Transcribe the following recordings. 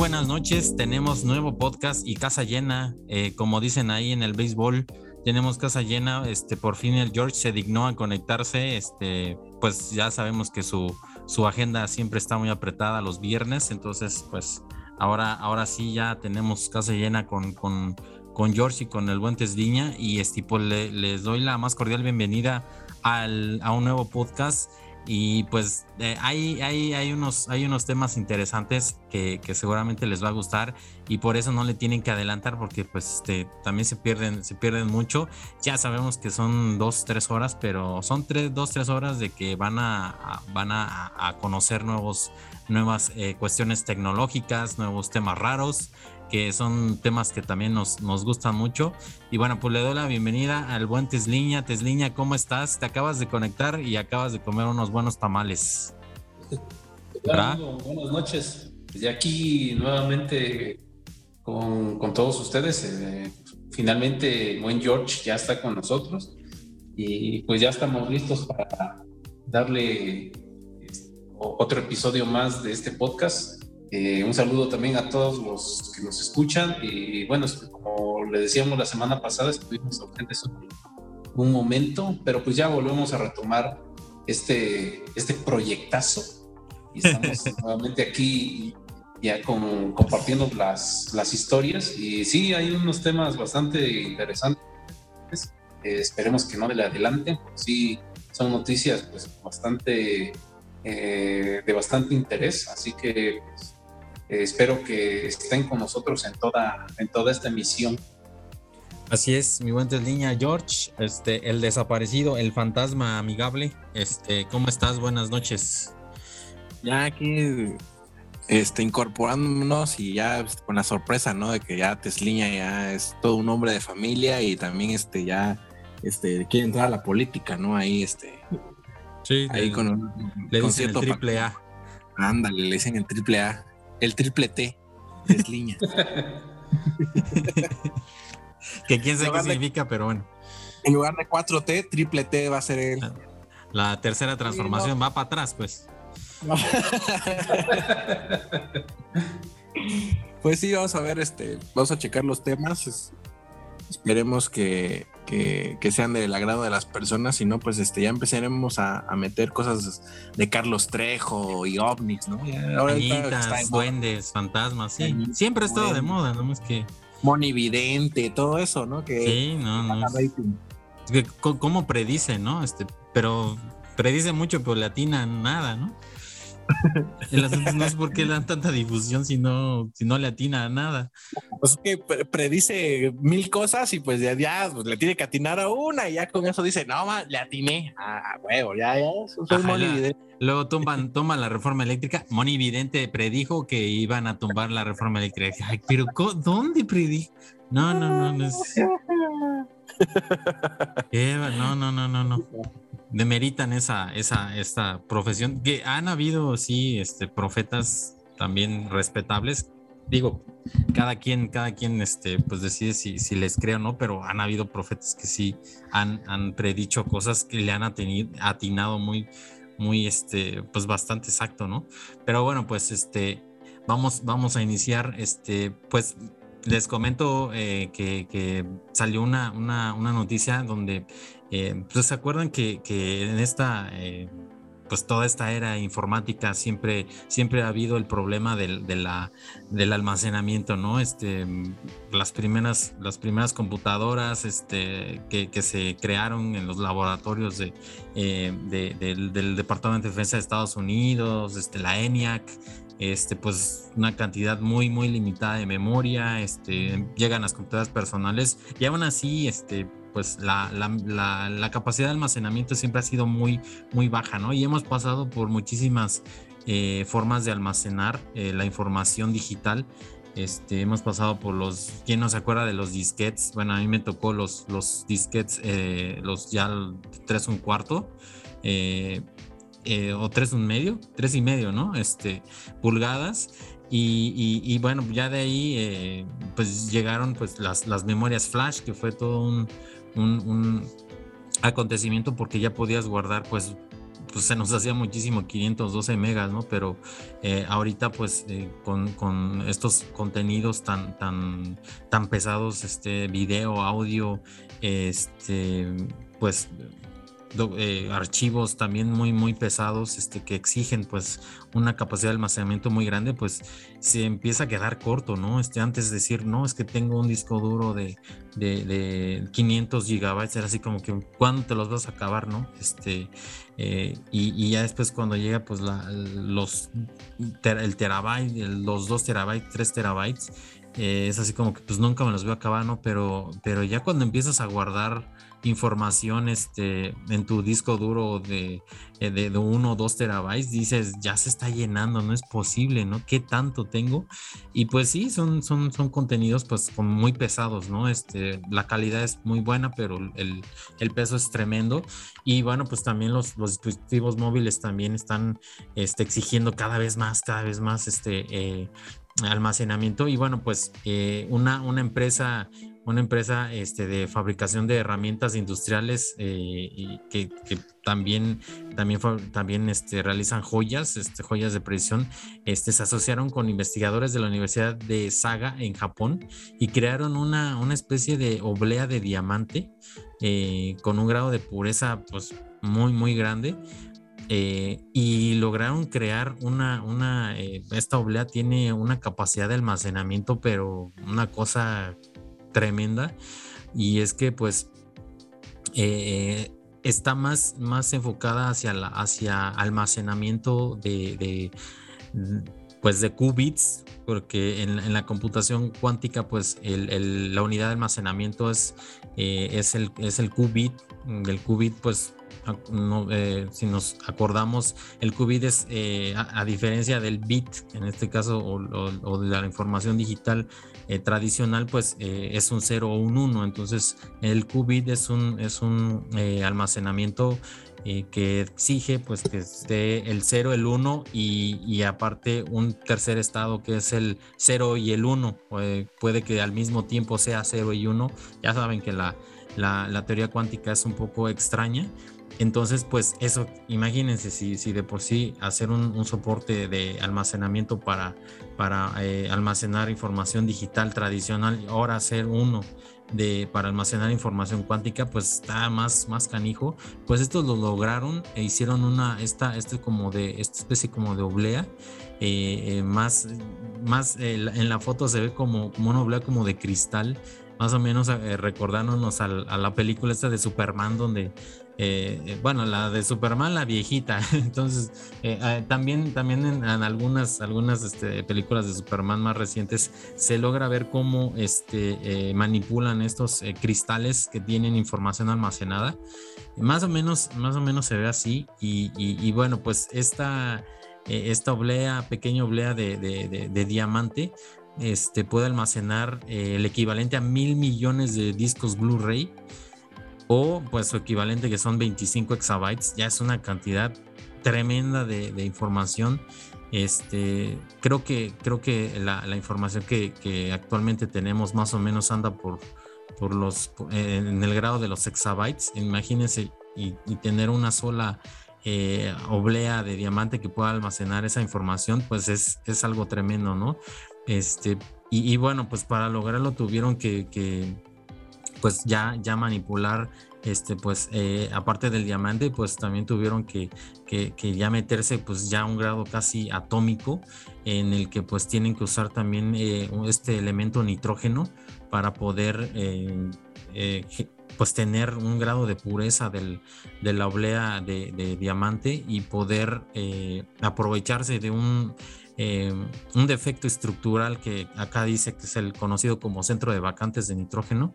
buenas noches. Tenemos nuevo podcast y casa llena. Eh, como dicen ahí en el béisbol, tenemos casa llena. Este, por fin el George se dignó a conectarse. Este, pues ya sabemos que su, su agenda siempre está muy apretada los viernes. Entonces, pues ahora, ahora sí ya tenemos casa llena con, con, con George y con el buen Tesliña. Y este, pues, les doy la más cordial bienvenida al, a un nuevo podcast. Y pues eh, hay, hay, hay, unos, hay unos temas interesantes que, seguramente les va a gustar y por eso no le tienen que adelantar porque pues este, también se pierden, se pierden mucho. Ya sabemos que son dos, tres horas, pero son tres, dos, tres horas de que van a, van a, a conocer nuevos, nuevas eh, cuestiones tecnológicas, nuevos temas raros que son temas que también nos, nos gustan mucho. Y bueno, pues le doy la bienvenida al buen Tesliña. Tesliña, ¿cómo estás? Te acabas de conectar y acabas de comer unos buenos tamales. Buenas noches. Desde aquí nuevamente con, con todos ustedes. Eh, finalmente, buen George ya está con nosotros y pues ya estamos listos para darle este, otro episodio más de este podcast eh, un saludo también a todos los que nos escuchan. Y bueno, como le decíamos la semana pasada, estuvimos ausentes un, momento, pero pues ya volvemos a retomar este, este proyectazo. Y estamos nuevamente aquí ya con, compartiendo las, las historias. Y sí, hay unos temas bastante interesantes. Eh, esperemos que no le adelanten, sí son noticias pues, bastante, eh, de bastante interés. Así que pues, eh, espero que estén con nosotros en toda, en toda esta emisión. Así es, mi buen línea George, este, el desaparecido, el fantasma amigable. Este, ¿cómo estás? Buenas noches. Ya aquí este, incorporándonos y ya pues, con la sorpresa, ¿no? De que ya Tesliña ya es todo un hombre de familia y también este, ya este, quiere entrar a la política, ¿no? Ahí, este. Sí, ahí con le dicen el triple A. Ándale, le dicen el triple A el triple T es línea. que quién sabe qué significa, pero bueno. En lugar de 4T, triple T va a ser el. La, tercera transformación va para atrás, pues. pues sí, vamos a ver, este, vamos a checar los temas. Esperemos que, que, sean del agrado de las personas, si no, pues este, ya empezaremos a, meter cosas de Carlos Trejo y ovnis, ¿no? duendes, fantasmas, sí. Siempre ha estado de moda, ¿no? Es que... Monividente, todo eso, ¿no? Que sí, no, no. ¿Cómo predice, no? Este, pero predice mucho, pero le atina nada, ¿no? El asunto no es por qué le dan tanta difusión si no, si no le atina a nada. Pues que predice mil cosas y pues ya, ya pues, le tiene que atinar a una y ya con eso dice, no, le atiné. Ah, huevo, ya, ya, soy Luego toman, toma la reforma eléctrica. Moni Vidente predijo que iban a tumbar la reforma eléctrica. Ay, pero ¿dónde predijo? No, no, no, no. Es... Eva, no, no, no, no, no demeritan esa, esa, esta profesión, que han habido, sí, este, profetas también respetables. Digo, cada quien, cada quien, este, pues decide si, si les cree o no, pero han habido profetas que sí han, han predicho cosas que le han atinado muy, muy, este, pues bastante exacto, ¿no? Pero bueno, pues, este, vamos, vamos a iniciar, este, pues les comento eh, que, que, salió una, una, una noticia donde eh, pues se acuerdan que, en esta, eh, pues toda esta era informática siempre, siempre ha habido el problema del, del almacenamiento, ¿no? Este, las primeras, las primeras computadoras este, que, se crearon en los laboratorios eh, del, Departamento de Defensa de Estados Unidos, este, la ENIAC, este, pues una cantidad muy, muy limitada de memoria, este, llegan las computadoras personales y aún así, este, pues la, la, capacidad de almacenamiento siempre ha sido muy, muy baja, ¿no? Y hemos pasado por muchísimas eh, formas de almacenar eh, la información digital. Este, hemos pasado por los, ¿quién no se acuerda de los disquets? Bueno, a mí me tocó los, los disquets, eh, los ya tres un cuarto, o tres un medio, tres y medio, ¿no? Este, pulgadas. Y, bueno, ya de ahí pues llegaron pues las, las memorias flash, que fue todo un, un, acontecimiento porque ya podías guardar pues pues se nos hacía muchísimo 512 megas, ¿no? Pero eh, ahorita pues eh, con, estos contenidos tan, tan, tan pesados, este video, audio, este, pues eh, archivos también muy muy pesados este que exigen pues una capacidad de almacenamiento muy grande pues se empieza a quedar corto no este antes de decir no es que tengo un disco duro de, de, 500 gigabytes era así como que cuándo te los vas a acabar no este eh, y, ya después cuando llega pues los el terabyte los 2 terabytes 3 terabytes eh, es así como que pues nunca me los voy a acabar no pero pero ya cuando empiezas a guardar información este, en tu disco duro de, eh, de, de uno o dos terabytes, dices, ya se está llenando, no es posible, ¿no? ¿Qué tanto tengo? Y pues sí, son, son, son contenidos pues como muy pesados, ¿no? Este, la calidad es muy buena, pero el, el peso es tremendo. Y bueno, pues también los, los dispositivos móviles también están este, exigiendo cada vez más, cada vez más este, eh, almacenamiento. Y bueno, pues eh, una, una empresa una empresa este, de fabricación de herramientas industriales eh, que, también, también, también este, realizan joyas, este, joyas de precisión. Se asociaron con investigadores de la Universidad de Saga en Japón y crearon una, una especie de oblea de diamante eh, con un grado de pureza pues, muy, muy grande. Eh, y lograron crear una, una esta oblea tiene una capacidad de almacenamiento, pero una cosa tremenda. Y es que pues eh, está más, más enfocada hacia, la, hacia almacenamiento de, pues de qubits porque en, la computación cuántica pues la unidad de almacenamiento es, eh, es, el, es el qubit del qubit pues eh, si nos acordamos, el qubit es, a, diferencia del bit, en este caso, o de la información digital, eh, tradicional pues eh, es un 0 o un 1, entonces el qubit es un, es un eh, almacenamiento que exige pues que esté el 0, el 1 y, aparte un tercer estado que es el 0 y el 1, puede que al mismo tiempo sea 0 y 1, ya saben que la, la teoría cuántica es un poco extraña, entonces, pues eso, imagínense si, si de por sí hacer un, soporte de almacenamiento para, para eh, almacenar información digital tradicional, ahora hacer uno de, para almacenar información cuántica, pues está más, más canijo. Pues estos lo lograron e hicieron una, esta, este como de, esta especie como de oblea. Eh, eh, más, más en la foto se ve como, como una oblea como de cristal, más o menos recordándonos a, a la película esta de Superman donde eh, eh, bueno, la de Superman, la viejita. Entonces, eh, también, también en, algunas, algunas este, películas de Superman más recientes se logra ver cómo este, manipulan estos cristales que tienen información almacenada. Más o menos, más o menos se ve así. Y, bueno, pues esta, esta oblea, pequeña oblea de, diamante, este, puede almacenar el equivalente a mil millones de discos Blu-ray o pues su equivalente que son 25 exabytes, ya es una cantidad tremenda de, información. Este, creo que, creo que la, información que, actualmente tenemos más o menos anda por, por los, en el grado de los exabytes. Imagínense y, tener una sola eh, oblea de diamante que pueda almacenar esa información, pues es, es algo tremendo, ¿no? Este, y, bueno, pues para lograrlo tuvieron que, que pues ya, ya manipular este pues eh, aparte del diamante pues también tuvieron que, que, ya meterse pues ya a un grado casi atómico en el que pues tienen que usar también eh, este elemento nitrógeno para poder eh, pues tener un grado de pureza del, de la oblea de, diamante y poder aprovecharse de un un defecto estructural que acá dice que es el conocido como centro de vacantes de nitrógeno,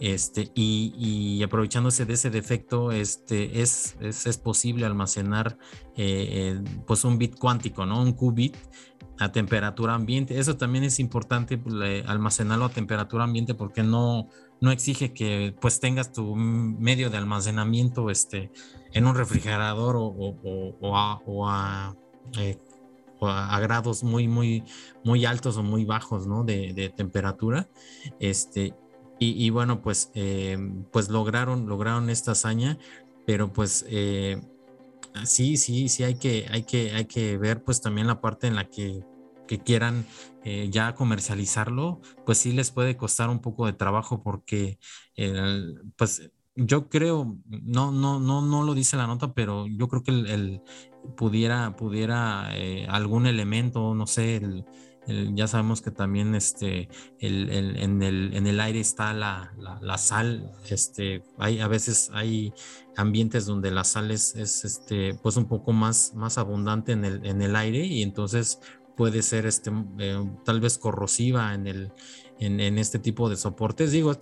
este, y, aprovechándose de ese defecto, este, es, es, posible almacenar eh, eh, pues un bit cuántico, ¿no? Un qubit a temperatura ambiente. Eso también es importante pues, almacenarlo a temperatura ambiente porque no, no exige que pues tengas tu medio de almacenamiento este, en un refrigerador o, a, a, grados muy, muy, muy altos o muy bajos, ¿no? De, temperatura. Este, y, bueno, pues, eh, pues lograron, lograron esta hazaña, pero pues eh, sí, sí, sí, hay que, hay que, hay que ver pues también la parte en la que, quieran eh, ya comercializarlo, pues sí les puede costar un poco de trabajo porque pues yo creo, no, no, no, no lo dice la nota, pero yo creo que el, pudiera, pudiera eh, algún elemento, no sé, ya sabemos que también este, el, en, el, en, el, aire está la, la, sal, este, hay, a veces hay ambientes donde la sal es, este, pues un poco más, más abundante en el, en aire y entonces puede ser este, eh, tal vez corrosiva en, el, en, este tipo de soportes. Digo,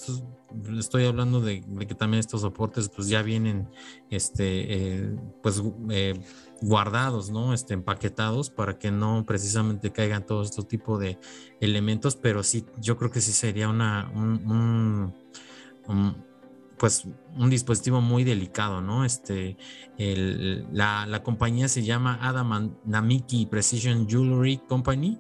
estoy hablando de, que también estos soportes pues ya vienen este, eh, pues, eh, guardados, ¿no? Este, empaquetados para que no precisamente caigan todos estos tipos de elementos, pero sí, yo creo que sí sería una, un, pues un dispositivo muy delicado, ¿no? Este, la, la, compañía se llama Adam Namiki Precision Jewelry Company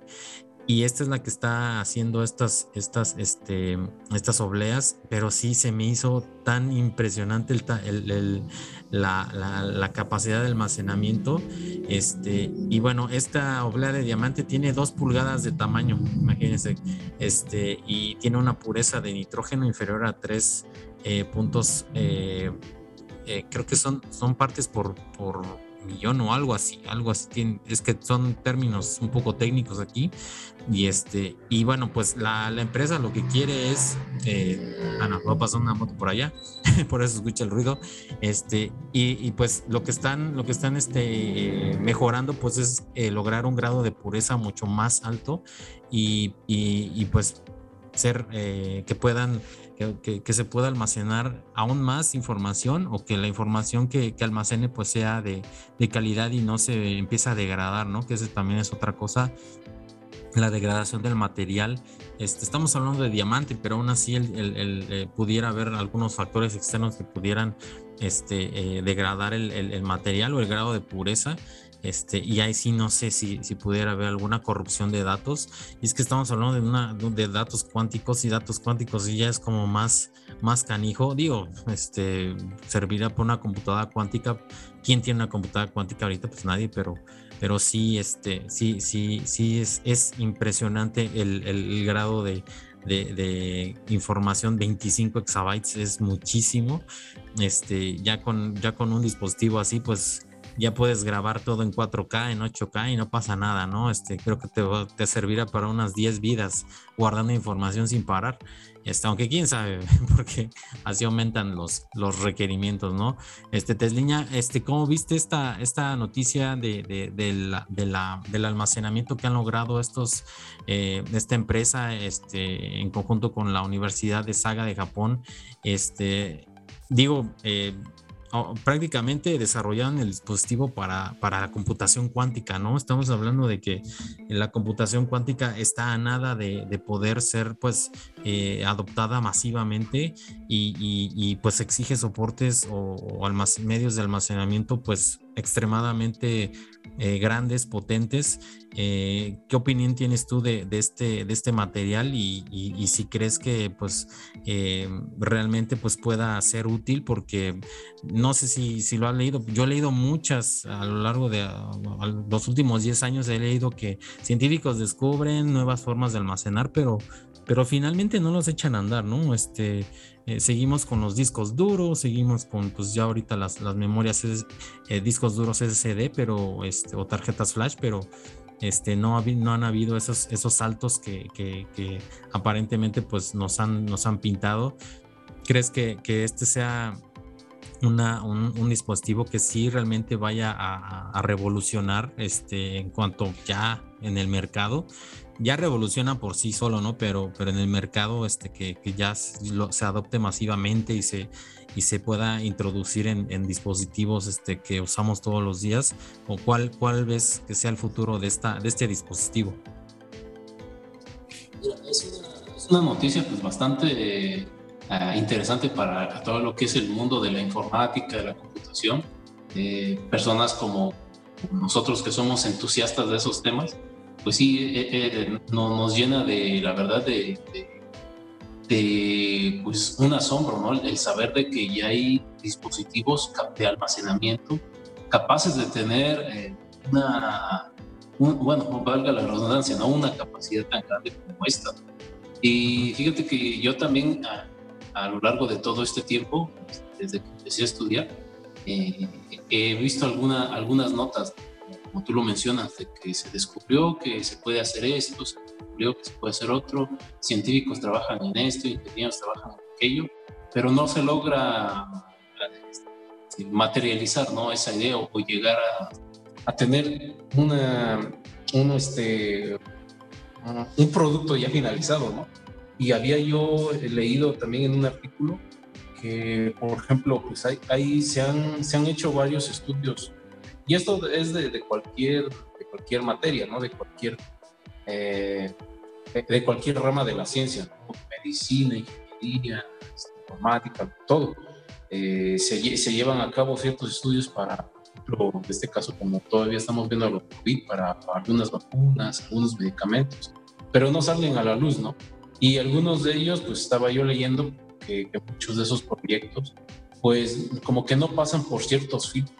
y esta es la que está haciendo estas, estas, este, estas obleas, pero sí se me hizo tan impresionante el, la, capacidad de almacenamiento. Este, y bueno, esta oblea de diamante tiene dos pulgadas de tamaño, imagínense, este, y tiene una pureza de nitrógeno inferior a tres eh, puntos, eh, eh, creo que son, son partes por, por millón o algo así, algo así. es que son términos un poco técnicos aquí. Y este, y bueno, pues la, empresa lo que quiere es, eh, ah, no, va a pasar una moto por allá, por eso escucha el ruido. Este, y, pues lo que están, lo que están este, mejorando, pues es eh, lograr un grado de pureza mucho más alto y, y pues ser eh, que puedan que, se pueda almacenar aún más información o que la información que, almacene pues sea de, calidad y no se empiece a degradar, ¿no? Que ese también es otra cosa, la degradación del material. Este, estamos hablando de diamante, pero aún así el, eh, pudiera haber algunos factores externos que pudieran este, eh, degradar el, material o el grado de pureza. Este, y ahí sí no sé si, si, pudiera haber alguna corrupción de datos. Y es que estamos hablando de, una, de datos cuánticos y datos cuánticos y ya es como más, más canijo. Digo, este, servirá por una computadora cuántica. ¿Quién tiene una computadora cuántica ahorita? Pues nadie, pero, pero sí, este, sí, sí, sí es, es impresionante el, el, grado de, de, de, información 25 exabytes es muchísimo este ya con ya con un dispositivo así pues ya puedes grabar todo en 4K, en 8K y no pasa nada, ¿no? Este, creo que te, te servirá para unas 10 vidas guardando información sin parar. Este, aunque quién sabe, porque así aumentan los, los requerimientos, ¿no? Este, Tesliña, este, ¿cómo viste esta, esta noticia de, de, del almacenamiento que han logrado estos, eh, esta empresa, este, en conjunto con la Universidad de Saga de Japón? Este, digo, eh, prácticamente desarrollaron el dispositivo para, para, la computación cuántica, ¿no? Estamos hablando de que la computación cuántica está a nada de, de poder ser, pues, eh, adoptada masivamente y, y, pues exige soportes o, o medios de almacenamiento, pues, extremadamente eh, grandes, potentes. Eh, ¿Qué opinión tienes tú de, este, de este material y, si crees que pues eh, realmente pues pueda ser útil? Porque no sé si, si lo has leído, yo he leído muchas a lo largo de los últimos 10 años, he leído que científicos descubren nuevas formas de almacenar, pero pero finalmente no los echan a andar, ¿no? Este, eh, seguimos con los discos duros, seguimos con, pues ya ahorita las, las memorias, eh, discos duros SSD, pero, este, o tarjetas flash, pero este, no, no han habido esos, esos saltos que, que, aparentemente pues nos han, nos han pintado. ¿Crees que, que este sea una, un, dispositivo que sí realmente vaya a, a, revolucionar este, en cuanto ya en el mercado ya revoluciona por sí solo, ¿no? Pero, pero en el mercado este, que, ya se adopte masivamente y se, y se pueda introducir en, dispositivos este, que usamos todos los días, o cuál, cuál ves que sea el futuro de, esta, de este dispositivo. Es una, noticia pues bastante eh, interesante para todo lo que es el mundo de la informática, de la computación. Eh, personas como nosotros que somos entusiastas de esos temas, pues sí, eh, eh, no, nos llena de, la verdad, de, de, pues un asombro, ¿no? El saber de que ya hay dispositivos de almacenamiento capaces de tener eh, una, bueno, valga la redundancia, ¿no? Una capacidad tan grande como esta. Y fíjate que yo también a, a lo largo de todo este tiempo, desde que empecé a estudiar, eh, he visto alguna, algunas notas, como tú lo mencionas, de que se descubrió que se puede hacer esto, se descubrió que se puede hacer otro, científicos trabajan en esto, ingenieros trabajan en aquello, pero no se logra este, materializar ¿no? esa idea o, llegar a, a, tener una, uno, este, un producto ya finalizado, ¿no? Y había yo leído también en un artículo que, por ejemplo, pues ahí, se, han, se han hecho varios estudios, y esto es de, cualquier, de cualquier materia, ¿no? De cualquier, eh, de, cualquier rama de la ciencia, medicina, ingeniería, informática, todo. Eh, se, llevan a cabo ciertos estudios para, por en este caso, como todavía estamos viendo lo COVID, para, para algunas vacunas, algunos medicamentos, pero no salen a la luz, ¿no? Y algunos de ellos, pues estaba yo leyendo que, muchos de esos proyectos, pues como que no pasan por ciertos filtros,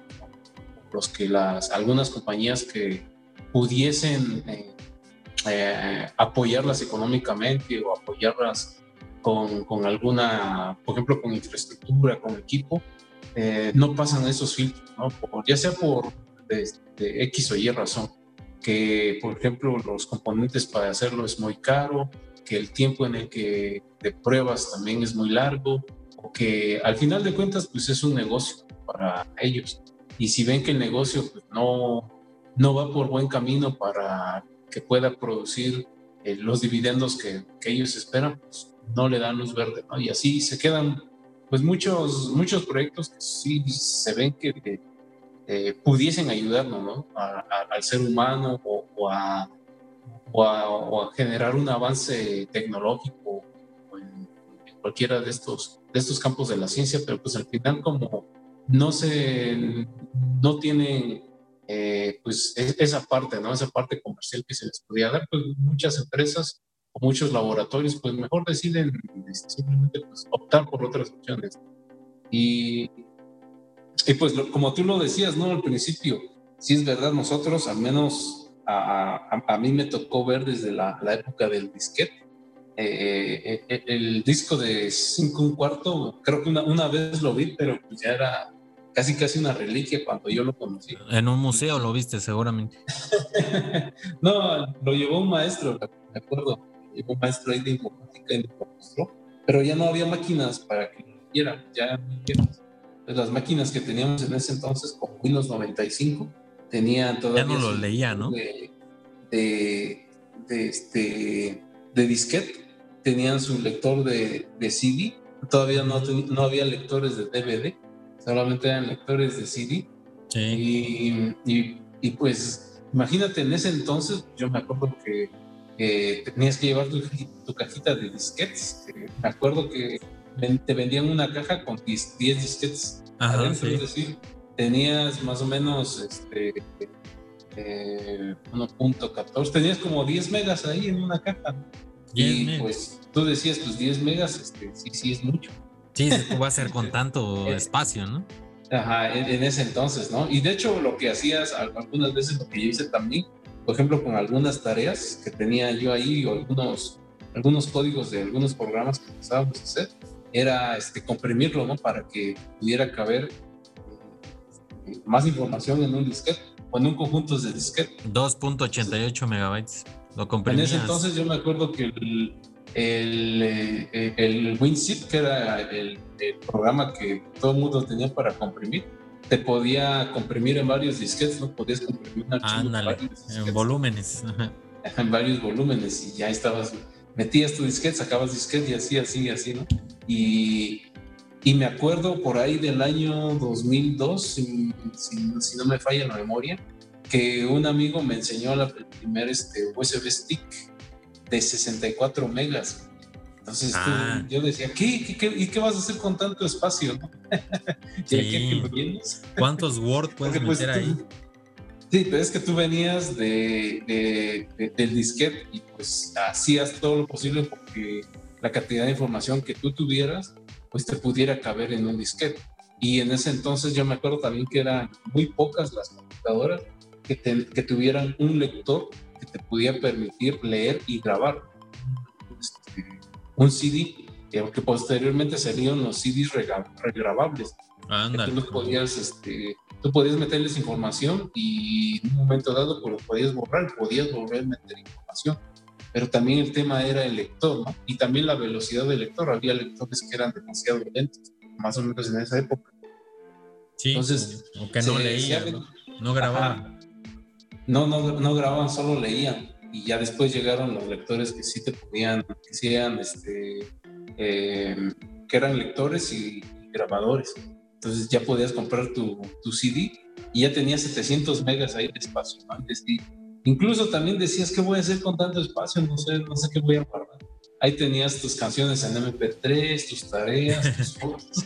los que las, algunas compañías que pudiesen eh, eh, apoyarlas económicamente o apoyarlas con, con, alguna, por ejemplo, con infraestructura, con equipo, eh, no pasan esos filtros, ¿no? ya sea por de, de X o Y razón, que por ejemplo los componentes para hacerlo es muy caro, que el tiempo en el que de pruebas también es muy largo, o que al final de cuentas pues es un negocio para ellos. Y si ven que el negocio pues, no, no va por buen camino para que pueda producir eh, los dividendos que, que, ellos esperan, pues no le dan luz verde, ¿no? Y así se quedan pues muchos, muchos proyectos que sí se ven que eh, pudiesen ayudarnos, ¿no? al ser humano o a o a, generar un avance tecnológico en, cualquiera de estos, de estos campos de la ciencia, pero pues al final como no se, no tienen eh, pues e, esa parte, ¿no? Esa parte comercial que se les podía dar, pues muchas empresas o muchos laboratorios pues mejor deciden este, simplemente pues, optar por otras opciones. Y, y pues como tú lo decías, ¿no? Al principio, si es verdad, nosotros al menos a, a, mí me tocó ver desde la, la época del disquete. Eh, eh, el disco de 5 un cuarto, creo que una, una, vez lo vi, pero pues ya era casi casi una reliquia cuando yo lo conocí. En un museo lo viste seguramente. no, lo llevó un maestro, me acuerdo. Llevó un maestro ahí de informática y lo mostró, pero ya no había máquinas para que lo vieran, ya pues las máquinas que teníamos en ese entonces, como Windows 95, tenían todavía. Ya no lo leía, ¿no? De, de, este, de disquete, tenían su lector de, de CD, todavía no, no había lectores de DVD, solamente eran lectores de CD. Sí. Y, y, pues, imagínate, en ese entonces, yo me acuerdo que tenías que llevar tu, cajita de disquetes. me acuerdo que te vendían una caja con 10 disquetes adentro, es decir, tenías más o menos este, 1.14, eh, tenías como 10 megas ahí en una caja. Y pues tú decías, pues 10 megas, este, sí, sí es mucho. Sí, va a ser con tanto eh, espacio, ¿no? Ajá, en, ese entonces, ¿no? Y de hecho lo que hacías algunas veces, lo que yo hice también, por ejemplo, con algunas tareas que tenía yo ahí, o algunos, algunos códigos de algunos programas que empezábamos a hacer, era este, comprimirlo, ¿no? Para que pudiera caber más información en un disquete o en un conjunto de disquete. 2.88 megabytes. Lo En ese entonces yo me acuerdo que el, el, eh, el WinZip, que era el, programa que todo el mundo tenía para comprimir, te podía comprimir en varios disquetes, ¿no? Podías comprimir un archivo en volúmenes. En varios volúmenes y ya estabas, metías tu disquete, sacabas disquete y así, así, así, ¿no? Y y me acuerdo por ahí del año 2002, si, si, no me falla la memoria, que un amigo me enseñó la, el primer este, USB stick de 64 megas. Entonces ah. yo decía, ¿qué, qué, y qué vas a hacer con tanto espacio? Sí. ¿Cuántos Word puedes pues, meter ahí? Sí, pero es que tú venías de, de, del disquete y pues hacías todo lo posible porque la cantidad de información que tú tuvieras pues te pudiera caber en un disquete. Y en ese entonces yo me acuerdo también que eran muy pocas las computadoras que, que tuvieran un lector que te podía permitir leer y grabar este, un CD, que posteriormente serían los CDs regrabables. Tú, podías, este, tú podías meterles información y en un momento dado pues, lo podías borrar, podías volver a meter información. Pero también el tema era el lector, ¿no? Y también la velocidad del lector. Había lectores que eran demasiado lentos, más o menos en esa época. Sí, Entonces, o que no leían, ¿no? grababan. No, no, no grababan, solo leían. Y ya después llegaron los lectores que sí te podían, que eran, este, eh, que eran lectores y, grabadores. Entonces ya podías comprar tu, tu, CD y ya tenías 700 megas ahí de espacio. Antes, incluso también decías, ¿qué voy a hacer con tanto espacio? No sé, no sé qué voy a guardar ahí tenías tus canciones en MP3, tus tareas, tus fotos.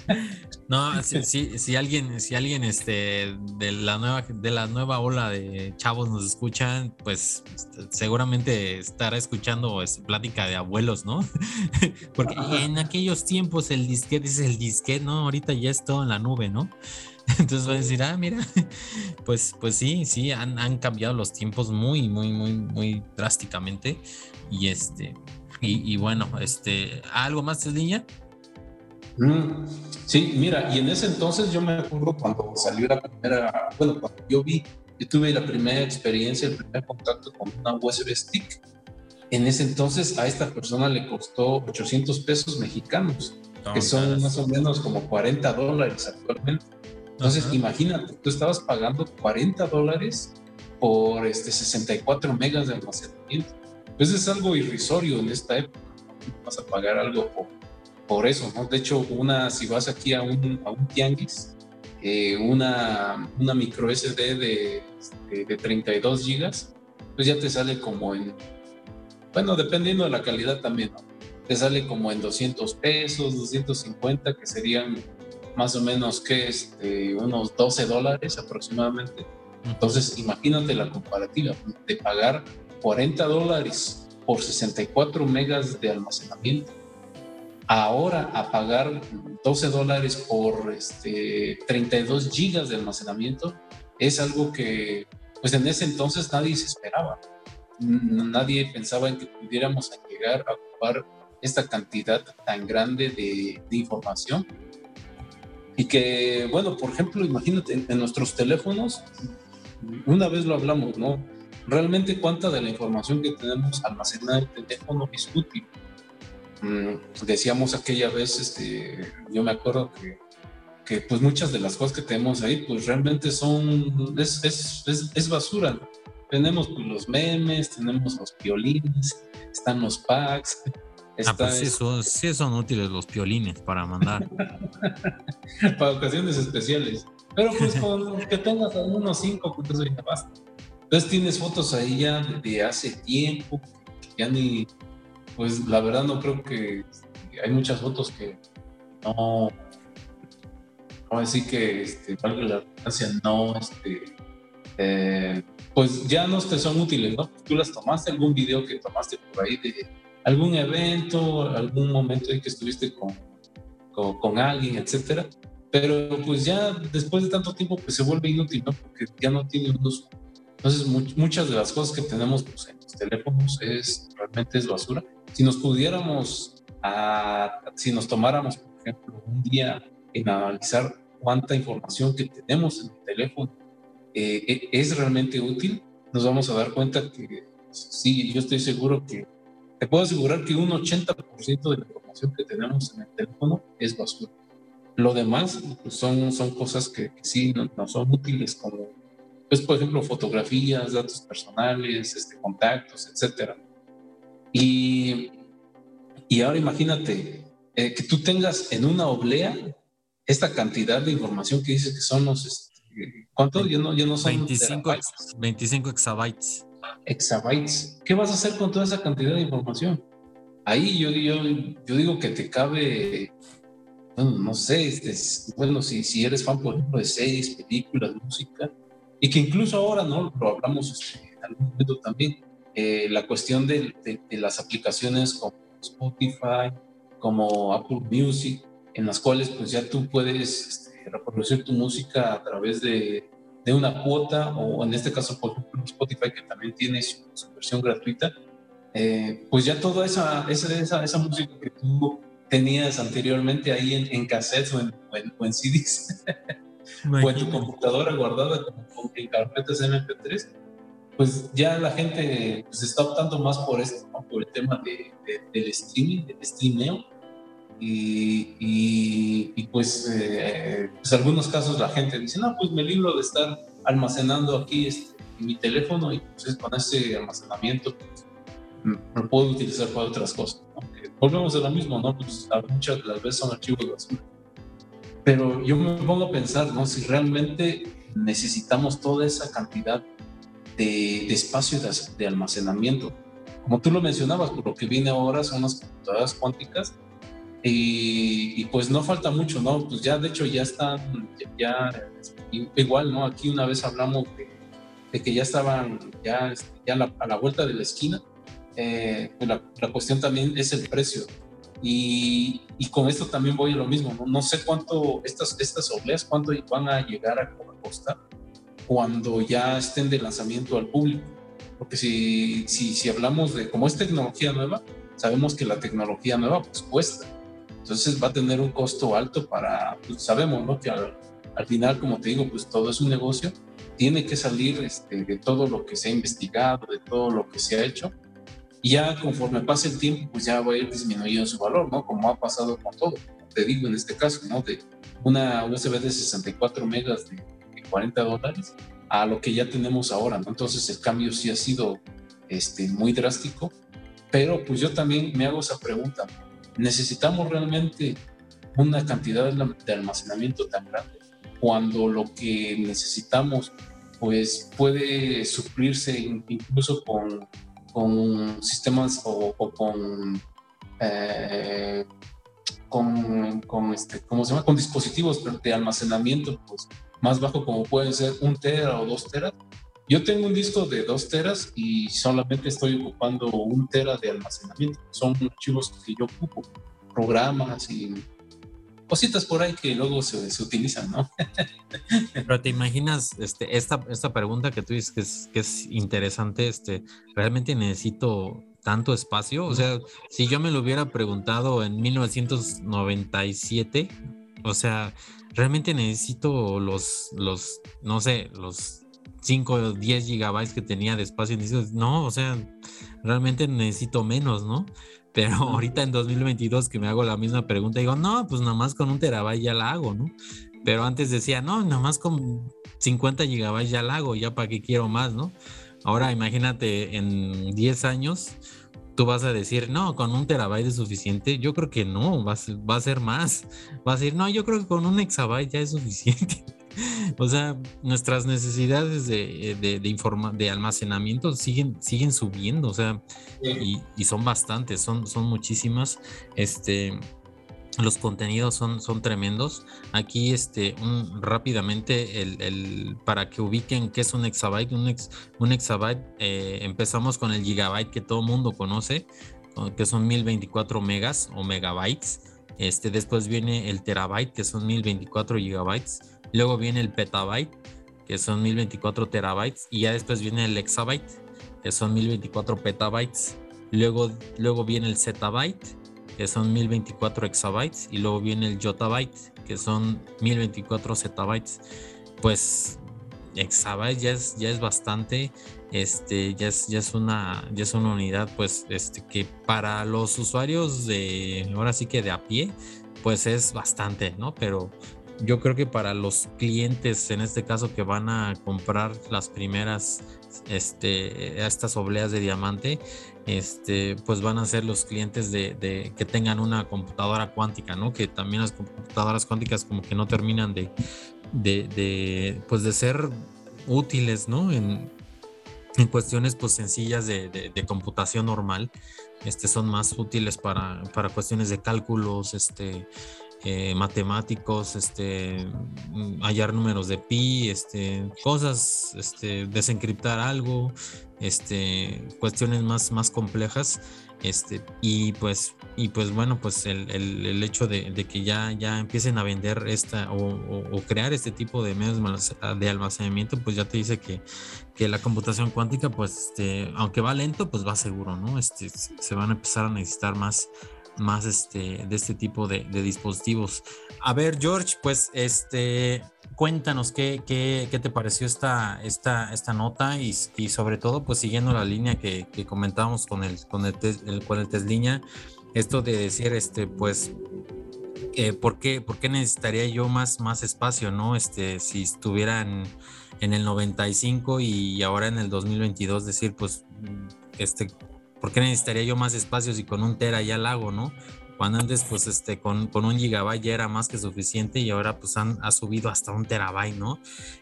No, si, si, alguien, si alguien este, de la nueva, de la nueva ola de chavos nos escuchan, pues este, seguramente estará escuchando este, plática de abuelos, ¿no? Porque en aquellos tiempos el disquete es el disquete, ¿no? Ahorita ya es todo en la nube, ¿no? Entonces va a decir, ah, mira, pues, pues sí, sí, han, han cambiado los tiempos muy, muy, muy, muy drásticamente. Y este, y, bueno, este, ¿algo más línea? Mm, sí, mira, y en ese entonces yo me acuerdo cuando salió la primera, bueno, cuando yo vi, yo tuve la primera experiencia, el primer contacto con una USB stick. En ese entonces a esta persona le costó 800 pesos mexicanos, que son más o menos como 40 dólares actualmente. Entonces, imagínate, tú estabas pagando 40 dólares por este 64 megas de almacenamiento. Pues es algo irrisorio en esta época. Vas a pagar algo por, eso, ¿no? De hecho, una, si vas aquí a un, a un tianguis, eh, una, una micro SD de, de, 32 gigas, pues ya te sale como en, bueno, dependiendo de la calidad también, ¿no? Te sale como en 200 pesos, 250, que serían más o menos que este, unos 12 dólares aproximadamente. Entonces, imagínate la comparativa de pagar 40 dólares por 64 megas de almacenamiento. Ahora a pagar 12 dólares por este, 32 gigas de almacenamiento es algo que pues en ese entonces nadie se esperaba. Nadie pensaba en que pudiéramos llegar a ocupar esta cantidad tan grande de, información. Y que, bueno, por ejemplo, imagínate, en, nuestros teléfonos, una vez lo hablamos, ¿no? Realmente cuánta de la información que tenemos almacenada en el teléfono es útil. Mm, decíamos aquella vez, este, yo me acuerdo que, que, pues muchas de las cosas que tenemos ahí, pues realmente son, es, es, es, basura. Tenemos pues, los memes, tenemos los violines, están los packs. ah, pues sí, son, sí son útiles los piolines para mandar. para ocasiones especiales. Pero pues con que tengas algunos cinco, pues eso ya basta. Entonces tienes fotos ahí ya de hace tiempo, ya ni, pues la verdad no creo que hay muchas fotos que no, no decir que este, valga la redundancia, no, este, eh, pues ya no te son útiles, ¿no? Tú las tomaste, algún video que tomaste por ahí de algún evento, algún momento en que estuviste con, con, con alguien, etcétera, pero pues ya después de tanto tiempo pues se vuelve inútil, ¿no? Porque ya no tiene un Entonces, muchas de las cosas que tenemos pues, en los teléfonos es realmente es basura. Si nos pudiéramos, a, si nos tomáramos, por ejemplo, un día en analizar cuánta información que tenemos en el teléfono eh, e, es realmente útil, nos vamos a dar cuenta que sí, yo estoy seguro que, te puedo asegurar que un 80% de la información que tenemos en el teléfono es basura. Lo demás pues, son, son cosas que, sí no, no son útiles como pues, por ejemplo, fotografías, datos personales, este, contactos, etcétera. Y, y ahora imagínate eh, que tú tengas en una oblea esta cantidad de información que dices que son los, este, ¿cuánto? Ya no, ya no son 25, 25 exabytes. Exabytes. ¿Qué vas a hacer con toda esa cantidad de información? Ahí yo, yo, yo digo que te cabe, bueno, no sé, este, bueno, si, si eres fan, por ejemplo, de series, películas, música, y que incluso ahora, ¿no? Lo hablamos este, en algún momento también, eh, la cuestión de, de, las aplicaciones como Spotify, como Apple Music, en las cuales pues ya tú puedes este, reproducir tu música a través de, de, una cuota, o en este caso, por ejemplo, Spotify, que también tiene su, versión gratuita, eh, pues ya toda esa, esa, esa, música que tú tenías anteriormente ahí en, en cassettes o en, o en, CDs, o en tu computadora guardada como, en carpetas MP3, pues ya la gente pues, está optando más por esto, por el tema de, del streaming, del streameo. Y, y, pues, eh, pues, algunos casos la gente dice, no, pues me libro de estar almacenando aquí este, en mi teléfono y pues con ese almacenamiento pues, lo puedo utilizar para otras cosas. Volvemos a lo mismo, ¿no? Pues muchas de las veces son archivos basura. Pero yo me pongo a pensar, ¿no? Si realmente necesitamos toda esa cantidad de, espacio de, almacenamiento. Como tú lo mencionabas, por lo que viene ahora son las computadoras cuánticas y, pues no falta mucho, ¿no? Pues ya de hecho ya están, ya, igual, ¿no? Aquí una vez hablamos de, que ya estaban, ya, ya a la vuelta de la esquina. Eh, pues la, la, cuestión también es el precio. Y, y, con esto también voy a lo mismo, ¿no? No sé cuánto estas, estas obleas, cuánto van a llegar a costar cuando ya estén de lanzamiento al público. Porque si, si, si hablamos de, como es tecnología nueva, sabemos que la tecnología nueva pues cuesta. Entonces va a tener un costo alto para, pues sabemos, ¿no? Que al, al, final, como te digo, pues todo es un negocio, tiene que salir este, de todo lo que se ha investigado, de todo lo que se ha hecho. Y ya conforme pase el tiempo, pues ya va a ir disminuyendo su valor, ¿no? Como ha pasado con todo. Te digo en este caso, ¿no? De una USB de 64 megas de 40 dólares a lo que ya tenemos ahora, ¿no? Entonces el cambio sí ha sido este, muy drástico, pero pues yo también me hago esa pregunta, ¿necesitamos realmente una cantidad de almacenamiento tan grande cuando lo que necesitamos pues puede suplirse incluso con, con sistemas o, con, eh, con, con, este, ¿cómo se llama? con dispositivos de almacenamiento pues, más bajo como pueden ser un tera o dos teras. Yo tengo un disco de dos teras y solamente estoy ocupando un tera de almacenamiento. Son archivos que yo ocupo, programas y cositas por ahí que luego se, se utilizan, ¿no? Pero te imaginas este, esta, esta pregunta que tú dices que es, que es interesante, este, ¿realmente necesito tanto espacio? O sea, si yo me lo hubiera preguntado en 1997, o sea, realmente necesito los, los, no sé, los 5 o 10 gigabytes que tenía de espacio. No, o sea, realmente necesito menos, ¿no? Pero ahorita en 2022 que me hago la misma pregunta, digo, no, pues nada más con un terabyte ya la hago, ¿no? Pero antes decía, no, nada más con 50 gigabytes ya la hago, ya para qué quiero más, ¿no? Ahora imagínate en 10 años, tú vas a decir, no, con un terabyte es suficiente. Yo creo que no, va a, ser más. Va a decir, no, yo creo que con un exabyte ya es suficiente. o sea, nuestras necesidades de, de, de, almacenamiento siguen, siguen subiendo, o sea, y, y, son bastantes, son, son muchísimas. Este, los contenidos son, son tremendos. Aquí, este, un, rápidamente, el, el, para que ubiquen qué es un exabyte, un, un exabyte, eh, empezamos con el gigabyte que todo mundo conoce, que son 1024 megas o megabytes. Este, después viene el terabyte, que son 1024 gigabytes. Luego viene el petabyte, que son 1024 terabytes. Y ya después viene el exabyte, que son 1024 petabytes. Luego, luego viene el zettabyte que son 1024 exabytes, y luego viene el yottabyte, que son 1024 zettabytes. Pues exabyte ya es, ya es bastante, este, ya es, ya es una, ya es una unidad, pues, este, que para los usuarios de, ahora sí que de a pie, pues es bastante, ¿no? Pero yo creo que para los clientes, en este caso, que van a comprar las primeras, este, estas obleas de diamante, este, pues van a ser los clientes de, que tengan una computadora cuántica, ¿no? Que también las computadoras cuánticas como que no terminan de, de, pues de ser útiles, ¿no? En, en cuestiones pues sencillas de, computación normal, este, son más útiles para, para cuestiones de cálculos, este, eh, matemáticos, este, mm, hallar números de pi, este, cosas, este, desencriptar algo, este, cuestiones más, más complejas. Este, y pues, y pues bueno, pues el, el, hecho de, de, que ya, ya empiecen a vender esta o, o, crear este tipo de medios de almacenamiento, pues ya te dice que, que la computación cuántica, pues, este, aunque va lento, pues va seguro, ¿no? Este, se van a empezar a necesitar más, más este, de este tipo de, dispositivos. A ver, George, pues, este, cuéntanos qué, qué, qué, te pareció esta, esta, esta nota y, y, sobre todo, pues siguiendo la línea que, que comentábamos con el, con el, con el Tesliña, esto de decir, este, pues, eh, ¿por, qué, ¿por qué necesitaría yo más, más espacio, no? Este, si estuvieran en, el 95 y ahora en el 2022 decir, pues, este, ¿por qué necesitaría yo más espacio si con un tera ya la hago, no? Cuando antes, pues, este, con, con, un gigabyte ya era más que suficiente y ahora, pues, han, ha subido hasta un terabyte, ¿no?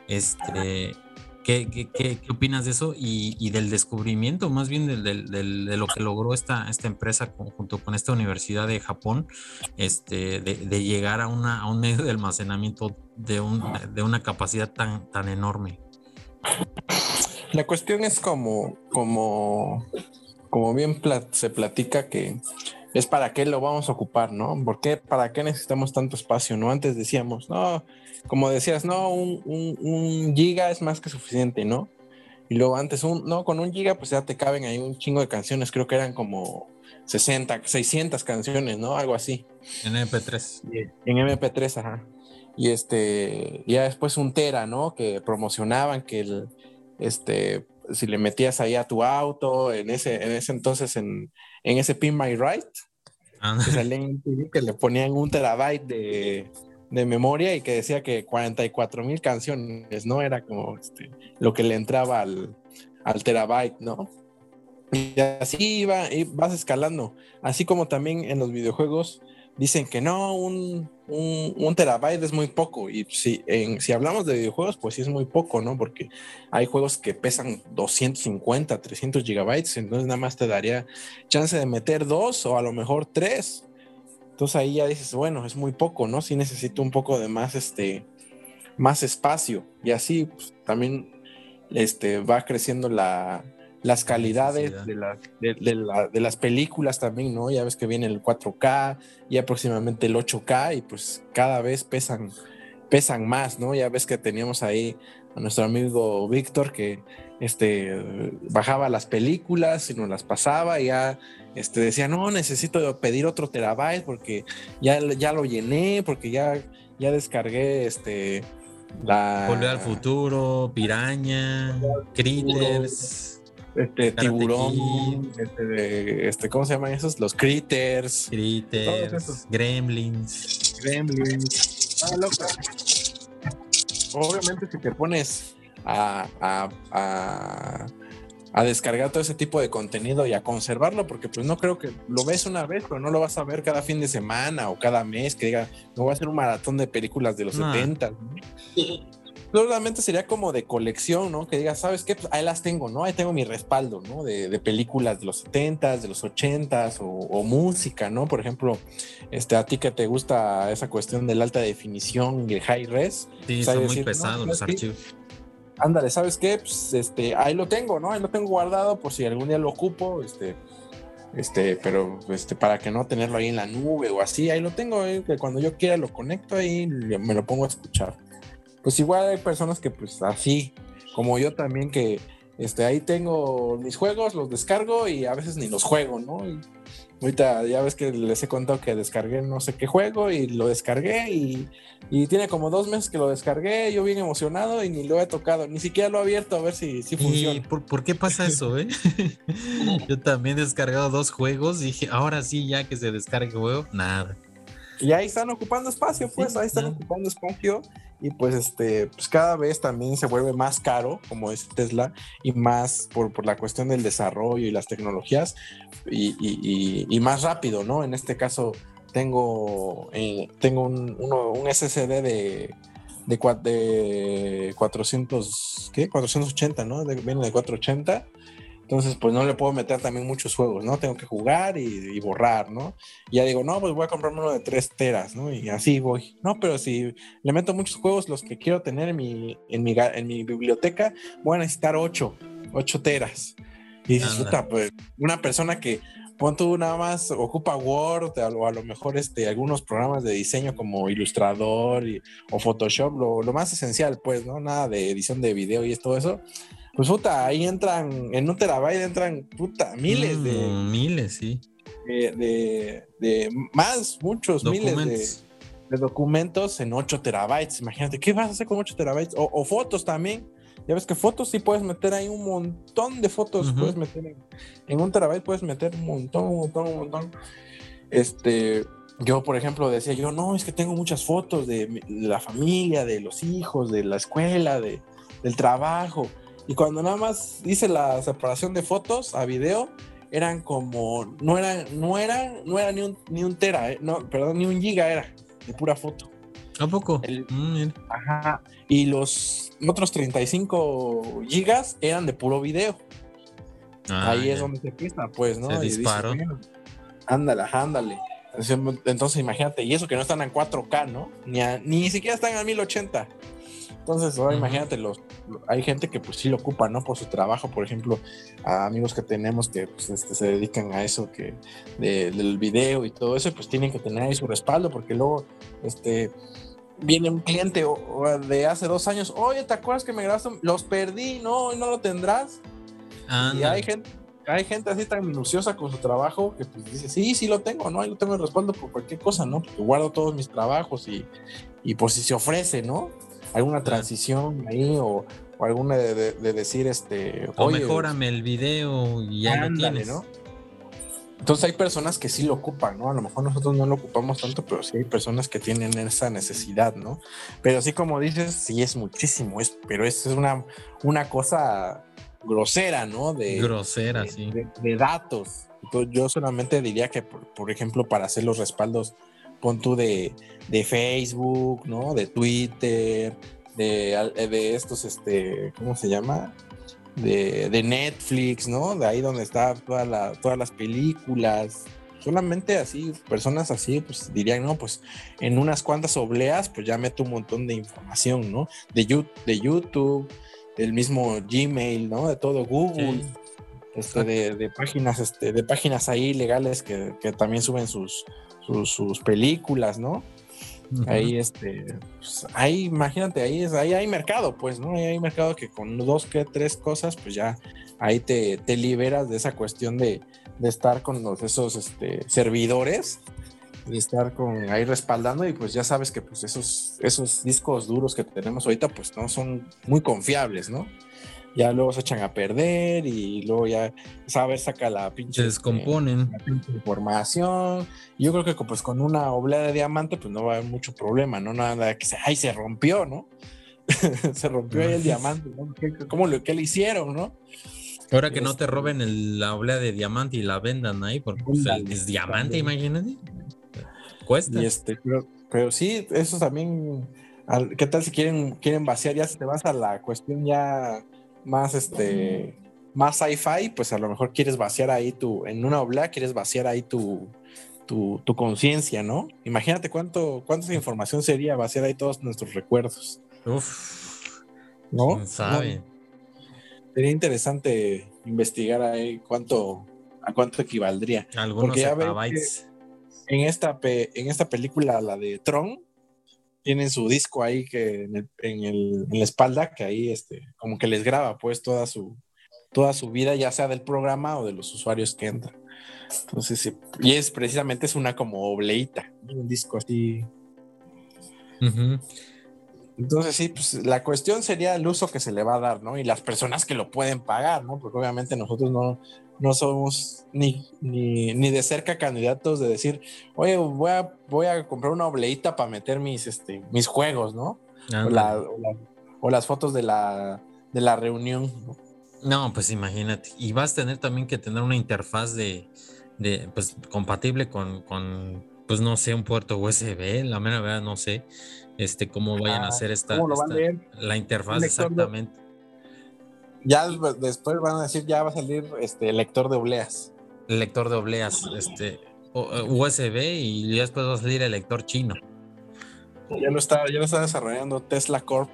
Este, ¿qué, qué, qué, qué opinas de eso y, y, del descubrimiento, más bien del, del, del, de lo que logró esta, esta empresa junto con esta universidad de Japón, este, de, de llegar a, una, a un medio de almacenamiento de, un, de una capacidad tan, tan enorme? La cuestión es como, como, como bien plat se platica que es para qué lo vamos a ocupar, ¿no? ¿Por qué, para qué necesitamos tanto espacio, ¿no? Antes decíamos, no, como decías, no, un, un, un, giga es más que suficiente, ¿no? Y luego antes, un, no, con un giga pues ya te caben ahí un chingo de canciones, creo que eran como 60, 600 canciones, ¿no? Algo así. En MP3. En MP3, ajá. Y este, ya después un tera, ¿no? Que promocionaban que el, este, si le metías ahí a tu auto, en ese, en ese entonces en, en ese Pin My Right, ah. que, que, le ponían un terabyte de, de, memoria y que decía que 44 mil canciones, ¿no? Era como este, lo que le entraba al, al terabyte, ¿no? Y así iba, y vas escalando. Así como también en los videojuegos dicen que no, un, un, terabyte es muy poco. Y si, en, si hablamos de videojuegos, pues sí es muy poco, ¿no? Porque hay juegos que pesan 250, 300 gigabytes, entonces nada más te daría chance de meter dos o a lo mejor tres. Entonces ahí ya dices, bueno, es muy poco, ¿no? Sí necesito un poco de más, este, más espacio. Y así pues, también este, va creciendo la, las calidades de, la, de, de, la, de, las películas también, ¿no? Ya ves que viene el 4K y aproximadamente el 8K y pues cada vez pesan, pesan más, ¿no? Ya ves que teníamos ahí a nuestro amigo Víctor que este, bajaba las películas y nos las pasaba y ya este, decía, no, necesito pedir otro terabyte porque ya, ya lo llené, porque ya, ya descargué este... La... Volver al futuro, Piraña, Critters este tiburón, este, este, ¿cómo se llaman esos? Los critters. Critters, gremlins. Gremlins. Ah, loco. Obviamente si te pones a, a, a, a, descargar todo ese tipo de contenido y a conservarlo, porque pues no creo que lo ves una vez, pero no lo vas a ver cada fin de semana o cada mes, que diga, no voy a hacer un maratón de películas de los 70. ¿no? Solamente sería como de colección, ¿no? Que digas, ¿sabes qué? Pues ahí las tengo, ¿no? Ahí tengo mi respaldo, ¿no? De, de películas de los 70s, de los 80s o, o, música, ¿no? Por ejemplo, este, a ti que te gusta esa cuestión de la alta definición y el high res. Sí, son muy pesados no, los archivos. Ándale, ¿sabes qué? Pues este, ahí lo tengo, ¿no? Ahí lo tengo guardado por si algún día lo ocupo, este, este, pero este, para que no tenerlo ahí en la nube o así, ahí lo tengo, ¿eh? que cuando yo quiera lo conecto ahí, me lo pongo a escuchar pues igual hay personas que pues así, como yo también que este, ahí tengo mis juegos, los descargo y a veces ni los juego, ¿no? Y ahorita ya ves que les he contado que descargué no sé qué juego y lo descargué y, y, tiene como dos meses que lo descargué, yo bien emocionado y ni lo he tocado, ni siquiera lo he abierto a ver si, si funciona. ¿Por, ¿Por, qué pasa eso, eh? yo también he descargado dos juegos y dije, ahora sí, ya que se descargue el juego, nada. Y ahí están ocupando espacio, pues, sí, ahí están ocupando espacio y pues este pues cada vez también se vuelve más caro como es Tesla y más por, por la cuestión del desarrollo y las tecnologías y, más rápido no en este caso tengo eh, tengo un, un, SSD de de, de 400 qué 480 no de, viene de 480 Entonces, pues no le puedo meter también muchos juegos, ¿no? Tengo que jugar y, borrar, ¿no? Y ya digo, no, pues voy a comprarme uno de 3 teras, ¿no? Y así voy. No, pero si le meto muchos juegos, los que quiero tener en mi, en mi, en mi biblioteca, voy a necesitar 8, 8 teras. Y dices, pues una persona que pon tú nada más ocupa Word o a lo mejor este, algunos programas de diseño como Illustrator o Photoshop, lo, lo, más esencial, pues, ¿no? Nada de edición de video y todo eso. Pues puta, ahí entran, en un terabyte entran, puta, miles de... Mm, miles, sí. De, de, más, muchos miles de, documentos en 8 terabytes. Imagínate, ¿qué vas a hacer con 8 terabytes? O, fotos también. Ya ves que fotos sí puedes meter ahí un montón de fotos. Puedes meter en, un terabyte, puedes meter un montón, un montón, un montón. Este, yo, por ejemplo, decía yo, no, es que tengo muchas fotos de, de la familia, de los hijos, de la escuela, de, del trabajo. Y cuando nada más hice la separación de fotos a video, eran como, no era, no era, no era ni un, ni un tera, eh, no, perdón, ni un giga era, de pura foto. ¿A poco? Mm, ajá. Y los otros 35 gigas eran de puro video. Ah, Ahí es donde se empieza, pues, ¿no? Se disparó. ándale, ándale. Entonces, imagínate, y eso que no están en 4K, ¿no? Ni, ni siquiera están a 1080. Entonces, ahora imagínate, los, hay gente que pues sí lo ocupa, ¿no? Por su trabajo, por ejemplo, a amigos que tenemos que pues, este, se dedican a eso, que del video y todo eso, pues tienen que tener ahí su respaldo, porque luego, este, viene un cliente de hace dos años, oye, ¿te acuerdas que me grabaste? Los perdí, no, no lo tendrás. Y hay gente, hay gente así tan minuciosa con su trabajo que pues dice, sí, sí lo tengo, ¿no? Ahí lo tengo el respaldo por cualquier cosa, ¿no? Porque guardo todos mis trabajos y, y por si se ofrece, ¿no? Alguna transición ahí o, alguna de, decir este o mejórame el video y ya lo tienes ¿no? entonces hay personas que sí lo ocupan no a lo mejor nosotros no lo ocupamos tanto pero sí hay personas que tienen esa necesidad no pero sí como dices sí es muchísimo es pero es una una cosa grosera no de grosera sí. de, datos. Entonces, yo solamente diría que por ejemplo para hacer los respaldos pon tú de, Facebook, ¿no? De Twitter, de, de, estos, este, ¿cómo se llama? De, Netflix, ¿no? De ahí donde están toda todas las películas. Solamente así, personas así, pues dirían, no, pues en unas cuantas obleas, pues ya meto un montón de información, ¿no? De, de YouTube, del mismo Gmail, ¿no? De todo Google. Este, de, páginas, este, de páginas ahí legales que, que también suben sus, sus, películas, ¿no? Ahí, este, pues, ahí, imagínate, ahí, es, ahí hay mercado, pues, ¿no? Ahí hay mercado que con dos, que tres cosas, pues ya ahí te, te liberas de esa cuestión de, de estar con los, esos este, servidores, de estar con ahí respaldando y pues ya sabes que pues esos, esos discos duros que tenemos ahorita pues no son muy confiables, ¿no? Ya luego se echan a perder y luego ya saber saca la pinche se descomponen información. Y yo creo que pues con una oblea de diamante pues no va a haber mucho problema no nada que se ay se rompió no se rompió ahí el diamante ¿no? ¿Cómo lo que le hicieron no ahora que no te este, roben la oblea de diamante y la vendan ahí porque pues, es diamante imagínate. Cuesta. Y este pero, pero sí eso también ¿Qué tal si quieren, quieren vaciar? Ya se te vas a la cuestión ya más este más sci-fi, pues a lo mejor quieres vaciar ahí tu, en una oblea quieres vaciar ahí tu, tu, conciencia, ¿no? Imagínate cuánto, cuánta información sería vaciar ahí todos nuestros recuerdos. Uf. ¿No? sabe? Sería interesante investigar ahí cuánto, a cuánto equivaldría. Algunos Porque en esta, en esta película, la de Tron, tienen su disco ahí que en, el, en, la espalda, que ahí este, como que les graba pues toda su, toda su vida, ya sea del programa o de los usuarios que entran. Entonces, y es precisamente es una como obleita, un disco así. Entonces, sí, pues la cuestión sería el uso que se le va a dar, ¿no? Y las personas que lo pueden pagar, ¿no? Porque obviamente nosotros no, no somos ni, ni, de cerca candidatos de decir, oye, voy a, voy a comprar una obleita para meter mis, este, mis juegos, ¿no? o, las fotos de la, de la reunión. ¿no? pues imagínate. Y vas a tener también que tener una interfaz de, de pues, compatible con, con, pues no sé, un puerto USB, la mera verdad no sé, este, cómo vayan a hacer esta, la interfaz exactamente Ya después van a decir, ya va a salir este lector de obleas. El lector de obleas, este USB y después va a salir el lector chino. Ya lo está, ya lo está desarrollando Tesla Corp.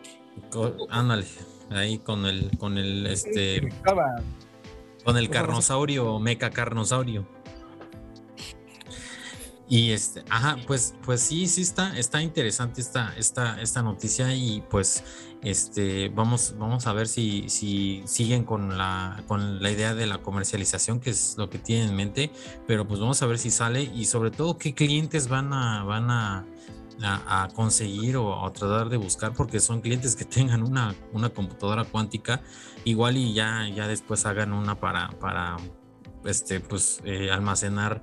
Ándale, ahí con el, con el este. Con el carnosaurio, meca carnosaurio. Y este, ajá, pues, pues sí, sí está, está interesante esta, esta, esta noticia y pues este, vamos, vamos a ver si, si siguen con la, con la idea de la comercialización, que es lo que tienen en mente, pero pues vamos a ver si sale y sobre todo qué clientes van a, van a, a, conseguir o a tratar de buscar, porque son clientes que tengan una, una computadora cuántica, igual y ya, ya después hagan una para, para este, pues, eh, almacenar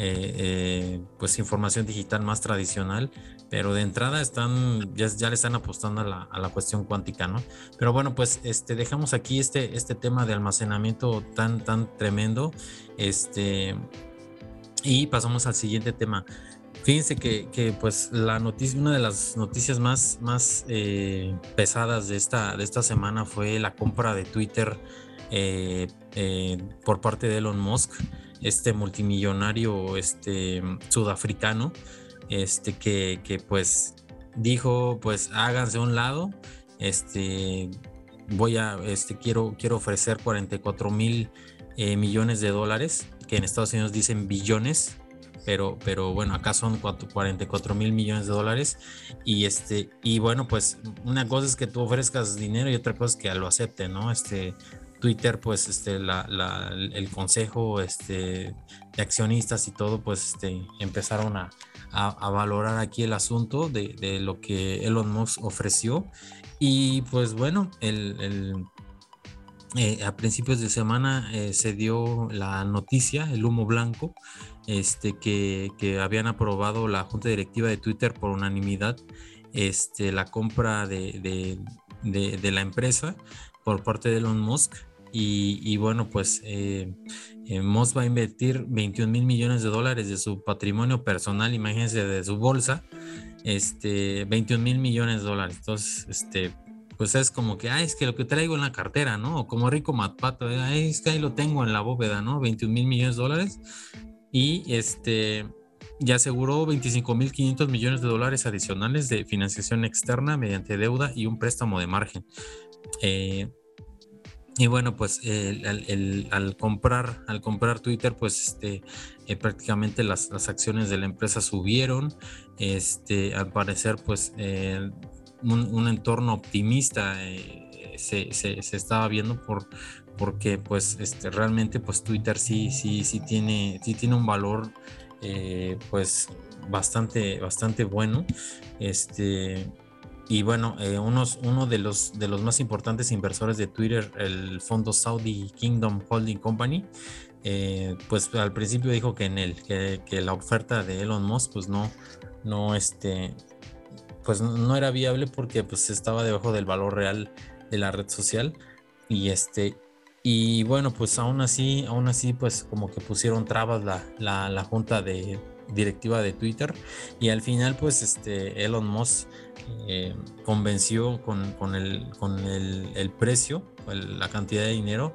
eh, pues información digital más tradicional, pero de entrada están, ya, ya le están apostando a la, a la, cuestión cuántica, ¿no? Pero bueno, pues este, dejamos aquí este, este tema de almacenamiento tan, tan tremendo, este, y pasamos al siguiente tema. Fíjense que, que, pues la noticia, una de las noticias más, más eh, pesadas de esta, de esta semana fue la compra de Twitter por parte de Elon Musk este multimillonario este, sudafricano, este, que, que, pues dijo, pues háganse a un lado, este, voy a, este, quiero, quiero ofrecer 44 mil eh, millones de dólares, que en Estados Unidos dicen billones, pero, pero bueno, acá son 44 mil millones de dólares. Y este, y bueno, pues una cosa es que tú ofrezcas dinero y otra cosa es que lo acepte, ¿no? Este, Twitter, pues este, la, el consejo este, de accionistas y todo, pues este, empezaron a, a, valorar aquí el asunto de, de, lo que Elon Musk ofreció. Y pues bueno, el, el eh, a principios de semana eh, se dio la noticia, el humo blanco, este, que, que, habían aprobado la junta directiva de Twitter por unanimidad este, la compra de, de, de la empresa por parte de Elon Musk y, bueno, pues eh, eh, Moss va a invertir 21 mil millones de dólares de su patrimonio personal, imagínense, de su bolsa, este, 21 mil millones de dólares. Entonces, este, pues es como que, ah, es que lo que traigo en la cartera, ¿no? Como rico Matpato, es que ahí lo tengo en la bóveda, ¿no? 21 mil millones de dólares. Y este, ya aseguró 25 mil 500 millones de dólares adicionales de financiación externa mediante deuda y un préstamo de margen. Eh, y bueno, pues al comprar, al comprar Twitter, pues este, eh, prácticamente las, acciones de la empresa subieron. Este, al parecer, pues eh, un, entorno optimista eh, se, estaba viendo por, porque pues este, realmente pues Twitter sí, sí, sí tiene, sí tiene un valor pues bastante, bastante bueno. Este, y bueno, eh, unos, uno de los, de los más importantes inversores de Twitter, el fondo Saudi Kingdom Holding Company, eh, pues al principio dijo que en que, que, la oferta de Elon Musk, pues no, no, este, pues no era viable porque pues estaba debajo del valor real de la red social. Y este, y bueno, pues aún así, aún así, pues como que pusieron trabas la, la, la junta de directiva de Twitter y al final pues este Elon Musk eh, convenció con, el, precio, la cantidad de dinero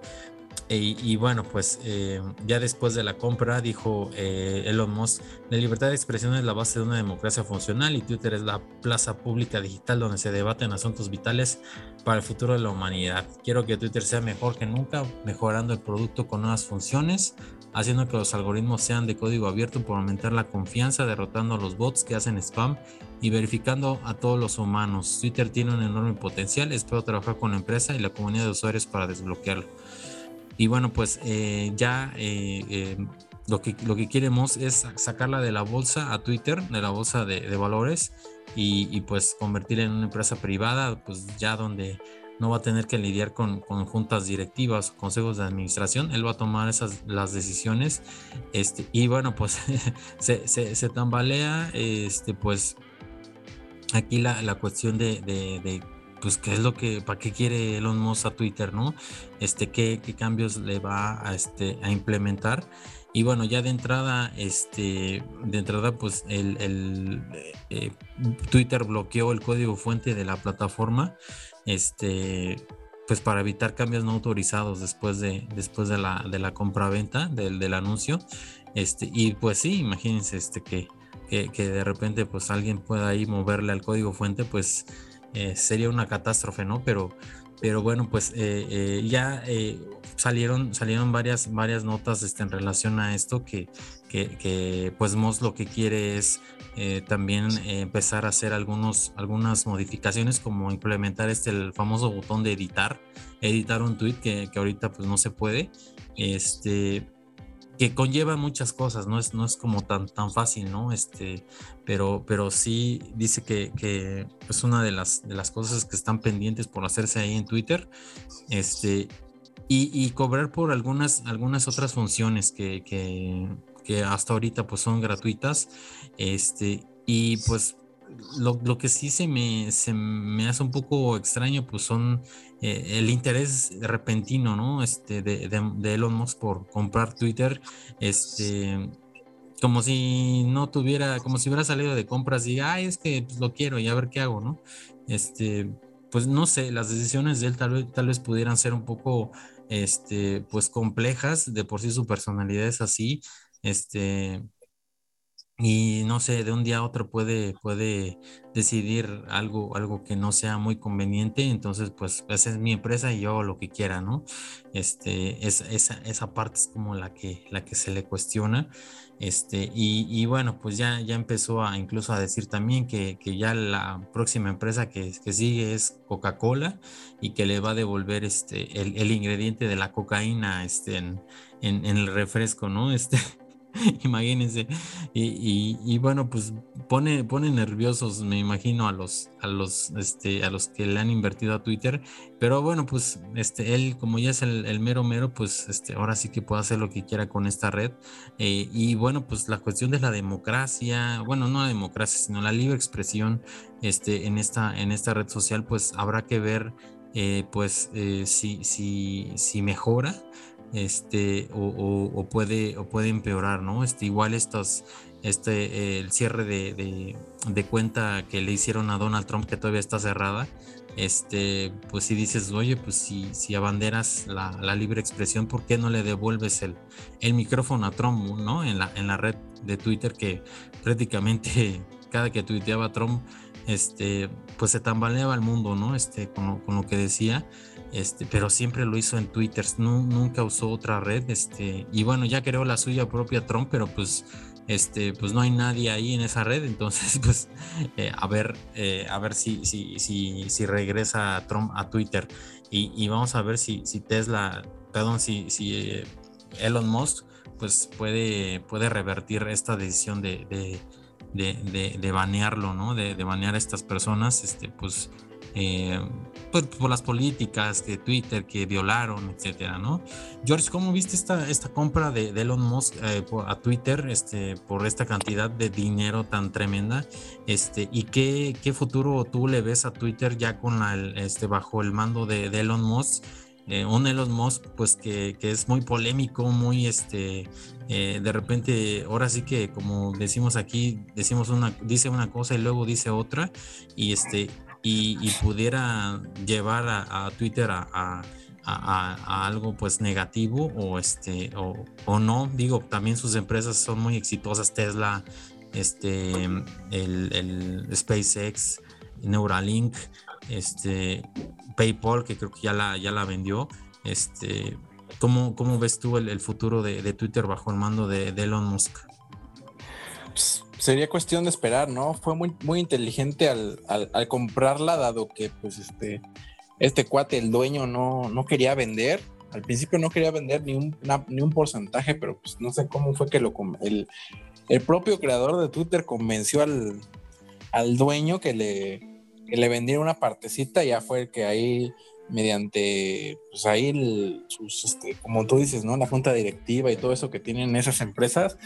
e, y bueno, pues eh, ya después de la compra dijo eh, Elon Musk, la libertad de expresión es la base de una democracia funcional y Twitter es la plaza pública digital donde se debaten asuntos vitales para el futuro de la humanidad. Quiero que Twitter sea mejor que nunca, mejorando el producto con nuevas funciones, haciendo que los algoritmos sean de código abierto por aumentar la confianza, derrotando los bots que hacen spam y verificando a todos los humanos. Twitter tiene un enorme potencial, espero trabajar con la empresa y la comunidad de usuarios para desbloquearlo. Y bueno, pues eh, ya eh, eh, lo, que, lo que queremos es sacarla de la bolsa a Twitter, de la bolsa de, valores, y, pues convertirla en una empresa privada, pues ya donde no va a tener que lidiar con, con juntas directivas o consejos de administración, él va a tomar esas las decisiones, este, y bueno, pues se, se, tambalea, este, pues aquí la, la cuestión de, de pues qué es lo que, para qué quiere Elon Musk a Twitter, ¿no? Este, qué, qué cambios le va a, este, a implementar. Y bueno, ya de entrada, este, de entrada, pues el, el eh, Twitter bloqueó el código fuente de la plataforma. Este, pues para evitar cambios no autorizados después de, después de la, de la compraventa del, del anuncio. Este, y pues sí, imagínense este, que, que, de repente pues alguien pueda ahí moverle al código fuente, pues eh, sería una catástrofe, ¿no? Pero, pero bueno, pues eh, eh, ya salieron, salieron varias, varias notas este, en relación a esto que, que, pues Moss lo que quiere es también empezar a hacer algunos, algunas modificaciones como implementar este el famoso botón de editar, editar un tweet que, que ahorita pues no se puede. Este, conlleva muchas cosas, no es, no es como tan, tan fácil, ¿no? Este, pero, pero sí dice que, que, es una de las, de las cosas que están pendientes por hacerse ahí en Twitter. Este, y, y cobrar por algunas, algunas otras funciones que, que, que, hasta ahorita pues son gratuitas. Este, y pues lo, lo, que sí se me, se me hace un poco extraño, pues son eh, el interés repentino, ¿no? Este, de, Elon Musk por comprar Twitter, este, como si no tuviera, como si hubiera salido de compras y, ay, es que pues, lo quiero y a ver qué hago, ¿no? Este, pues no sé, las decisiones de él tal vez, tal vez pudieran ser un poco, este, pues complejas, de por sí su personalidad es así, este, y no sé, de un día a otro puede, puede decidir algo, algo que no sea muy conveniente, entonces pues esa es mi empresa y yo lo que quiera, ¿no? Este, es, esa, esa parte es como la que, la que se le cuestiona, este, y, y bueno, pues ya, ya empezó a incluso a decir también que, que ya la próxima empresa que, que sigue es Coca-Cola y que le va a devolver este, el, el ingrediente de la cocaína este, en, en, en el refresco, ¿no? Este, imagínense. Y, bueno, pues pone, pone nerviosos, me imagino, a los, a los, este, a los que le han invertido a Twitter. Pero bueno, pues este, él, como ya es el, mero mero, pues este, ahora sí que puede hacer lo que quiera con esta red. Eh, y bueno, pues la cuestión de la democracia, bueno, no la democracia, sino la libre expresión este, en, esta, en esta red social, pues habrá que ver. Eh, pues eh, si, si, si mejora este, o, puede, o puede empeorar, ¿no? Este, igual estos, este, el cierre de, de, cuenta que le hicieron a Donald Trump, que todavía está cerrada, este, pues si dices, oye, pues si, si abanderas la, la, libre expresión, ¿por qué no le devuelves el, el micrófono a Trump, ¿no? En la, en la red de Twitter que prácticamente cada que tuiteaba Trump, este, pues se tambaleaba el mundo, ¿no? Este, con con lo que decía. Este, pero siempre lo hizo en Twitter, nunca usó otra red, este, y bueno, ya creó la suya propia Trump, pero pues, este, pues no hay nadie ahí en esa red, entonces, pues, eh, a ver, eh, a ver si, si, si, si regresa Trump a Twitter, y, vamos a ver si, si Tesla, perdón, si, si Elon Musk, pues puede, puede revertir esta decisión de, de, de, banearlo, ¿no? De, de banear a estas personas, este, pues eh, por, por, las políticas de Twitter que violaron, etcétera, ¿no? George, ¿cómo viste esta, esta compra de, Elon Musk eh, a Twitter este, por esta cantidad de dinero tan tremenda? Este, ¿Y qué, qué futuro tú le ves a Twitter ya con la, este, bajo el mando de, Elon Musk? Eh, un Elon Musk, pues que, que, es muy polémico, muy este, eh, de repente, ahora sí que como decimos aquí, decimos una, dice una cosa y luego dice otra, y este, y, pudiera llevar a, Twitter a, algo pues negativo o este o, no digo también sus empresas son muy exitosas Tesla este el, SpaceX Neuralink este PayPal que creo que ya la ya la vendió este ¿Cómo, cómo ves tú el, futuro de, Twitter bajo el mando de, Elon Musk? Pues, sería cuestión de esperar, ¿no? Fue muy, muy inteligente al, comprarla, dado que pues este, este cuate, el dueño, no, no quería vender. Al principio no quería vender ni un, ni un porcentaje, pero pues no sé cómo fue que lo el, el propio creador de Twitter convenció al, al dueño que le, que le vendiera una partecita, ya fue el que ahí mediante, pues ahí, sus, este, como tú dices, ¿no? La junta directiva y todo eso que tienen esas empresas,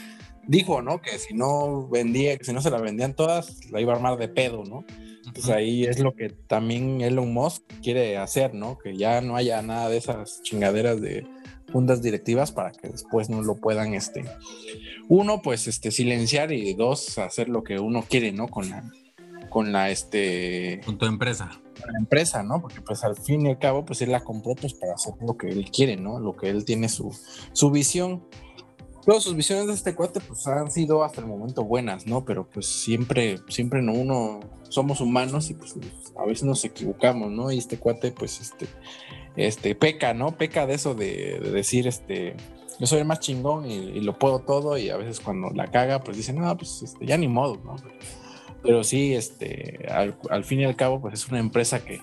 dijo, ¿no? Que si no vendía, que si no se la vendían todas, la iba a armar de pedo, ¿no? Entonces ahí es lo que también Elon Musk quiere hacer, ¿no? Que ya no haya nada de esas chingaderas de juntas directivas para que después no lo puedan, este, uno, pues, este, silenciar y dos, hacer lo que uno quiere, ¿no? Con la, con la este con tu empresa la empresa, ¿no? Porque pues al fin y al cabo, pues él la compró pues para hacer lo que él quiere, ¿no? Lo que él tiene su, su visión. Todas sus visiones de este cuate pues han sido hasta el momento buenas, ¿no? Pero pues siempre, siempre no uno, somos humanos y pues a veces nos equivocamos, ¿no? Y este cuate pues este, este, peca, ¿no? Peca de eso de, decir, este, yo soy el más chingón y, lo puedo todo y a veces cuando la caga pues dicen, no, pues este, ya ni modo, ¿no? pero sí, este, al, fin y al cabo, pues es una empresa que,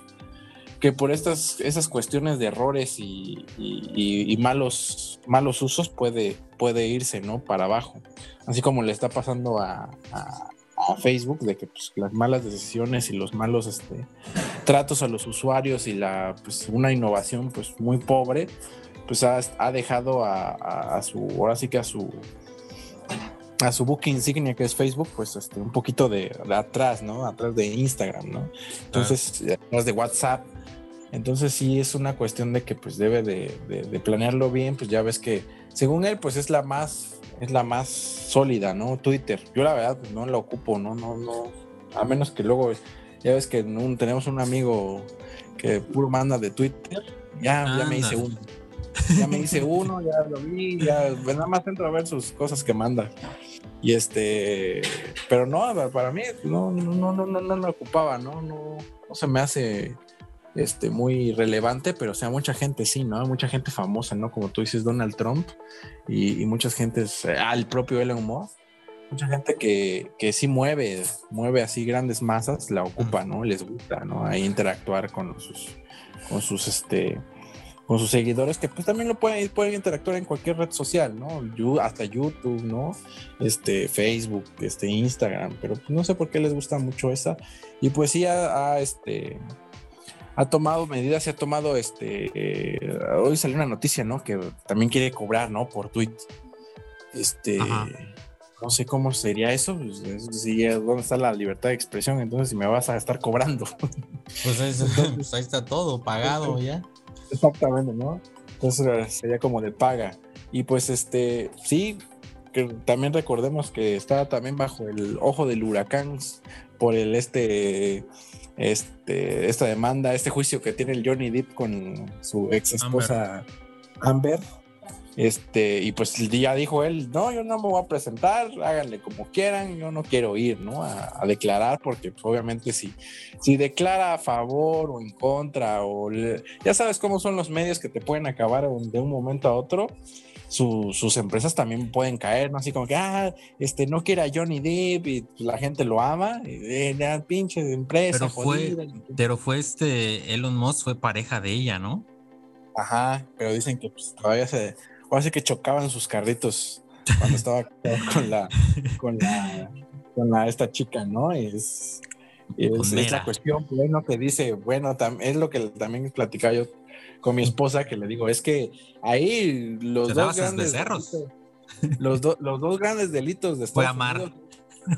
que por estas esas cuestiones de errores y, malos, malos usos puede, puede irse, ¿no? Para abajo. Así como le está pasando a, Facebook, de que pues, las malas decisiones y los malos este, tratos a los usuarios y la, pues, una innovación pues, muy pobre, pues ha, dejado a, a, su, ahora sí que a su, a su book insignia que es Facebook, pues este, un poquito de, atrás, ¿no? Atrás de Instagram, ¿no? Entonces, atrás de WhatsApp. Entonces sí es una cuestión de que pues debe de, planearlo bien, pues ya ves que según él pues es la más, es la más sólida, ¿no? Twitter. Yo la verdad pues, no la ocupo, ¿no? No, no, a menos que luego, ya ves que tenemos un amigo que puro manda de Twitter, ya, ya me hice uno. Ya me hice uno, ya lo vi, ya pues, nada más entro a ver sus cosas que manda. Y este, pero no, para mí no, no, no, no, no, no me ocupaba, ¿no? No, no se me hace este, muy relevante, pero o sea, mucha gente sí, ¿no? Mucha gente famosa, ¿no? Como tú dices, Donald Trump y, y muchas gentes, al ah, propio Elon Musk, mucha gente que, que sí mueve, mueve así grandes masas, la ocupa, ¿no? Les gusta, ¿no? Ahí interactuar con sus, con sus, este, con sus seguidores que pues también lo pueden, pueden interactuar en cualquier red social, ¿no? hasta YouTube, ¿no? Este, Facebook, este, Instagram, pero pues, no sé por qué les gusta mucho esa. Y pues sí ha, este, ha tomado medidas, se ha tomado, este, eh, hoy salió una noticia, ¿no? Que también quiere cobrar, ¿no? Por tweet. Este, no sé cómo sería eso, pues, ¿dónde está la libertad de expresión? Entonces, si me vas a estar cobrando. Pues, pues ahí está todo pagado ya. Exactamente, ¿no? Entonces sería como de paga. Y pues este, sí, que también recordemos que está también bajo el ojo del huracán por el este, este, esta demanda, este juicio que tiene el Johnny Depp con su ex esposa Amber este, y pues ya dijo él, no, yo no me voy a presentar, háganle como quieran, yo no quiero ir, ¿no? A, declarar, porque pues, obviamente si, si declara a favor o en contra, o ya sabes cómo son los medios que te pueden acabar de un momento a otro, sus empresas también pueden caer, ¿no? Así como que, ah, este, no quiera Johnny Depp y pues, la gente lo ama, y, ya, pinche empresa. Pero fue, pero fue este, Elon Musk fue pareja de ella, ¿no? Ajá, pero dicen que pues, todavía se Parece que chocaban sus carritos cuando estaba con la, con la, con la, esta chica, ¿no? Es, es, la cuestión, bueno, que dice, bueno, es lo que también platicaba yo con mi esposa, que le digo, es que ahí los dos grandes delitos, los, los dos grandes delitos de Estados Unidos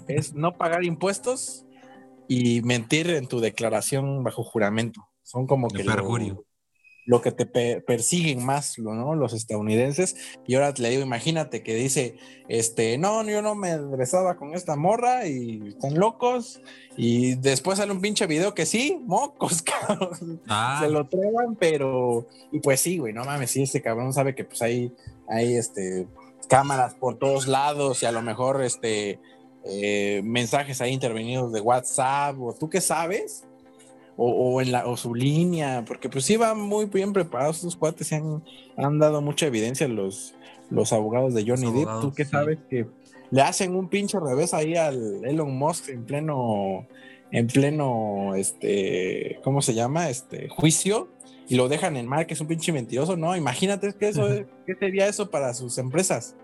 es no pagar impuestos y mentir en tu declaración bajo juramento. Son como que lo que te persiguen más, ¿no? Los estadounidenses. Y ahora le digo, imagínate que dice, este, no, yo no me besaba con esta morra y están locos. Y después sale un pinche video que sí, mocos, cabrón. Ah. Se lo treban, pero, y pues sí, güey, no mames, sí, este cabrón sabe que pues hay, hay, este, cámaras por todos lados y a lo mejor, este, eh, mensajes ahí intervenidos de WhatsApp o tú qué sabes o, en la, o su línea, porque pues sí van muy bien preparados estos cuates, se han, han dado mucha evidencia los, los abogados de Johnny Depp. Tú que sabes que le hacen un pinche revés ahí al Elon Musk en pleno, en pleno, este, ¿cómo se llama? Este juicio y lo dejan en mar, que es un pinche mentiroso, ¿no? Imagínate que eso, ¿qué sería eso para sus empresas?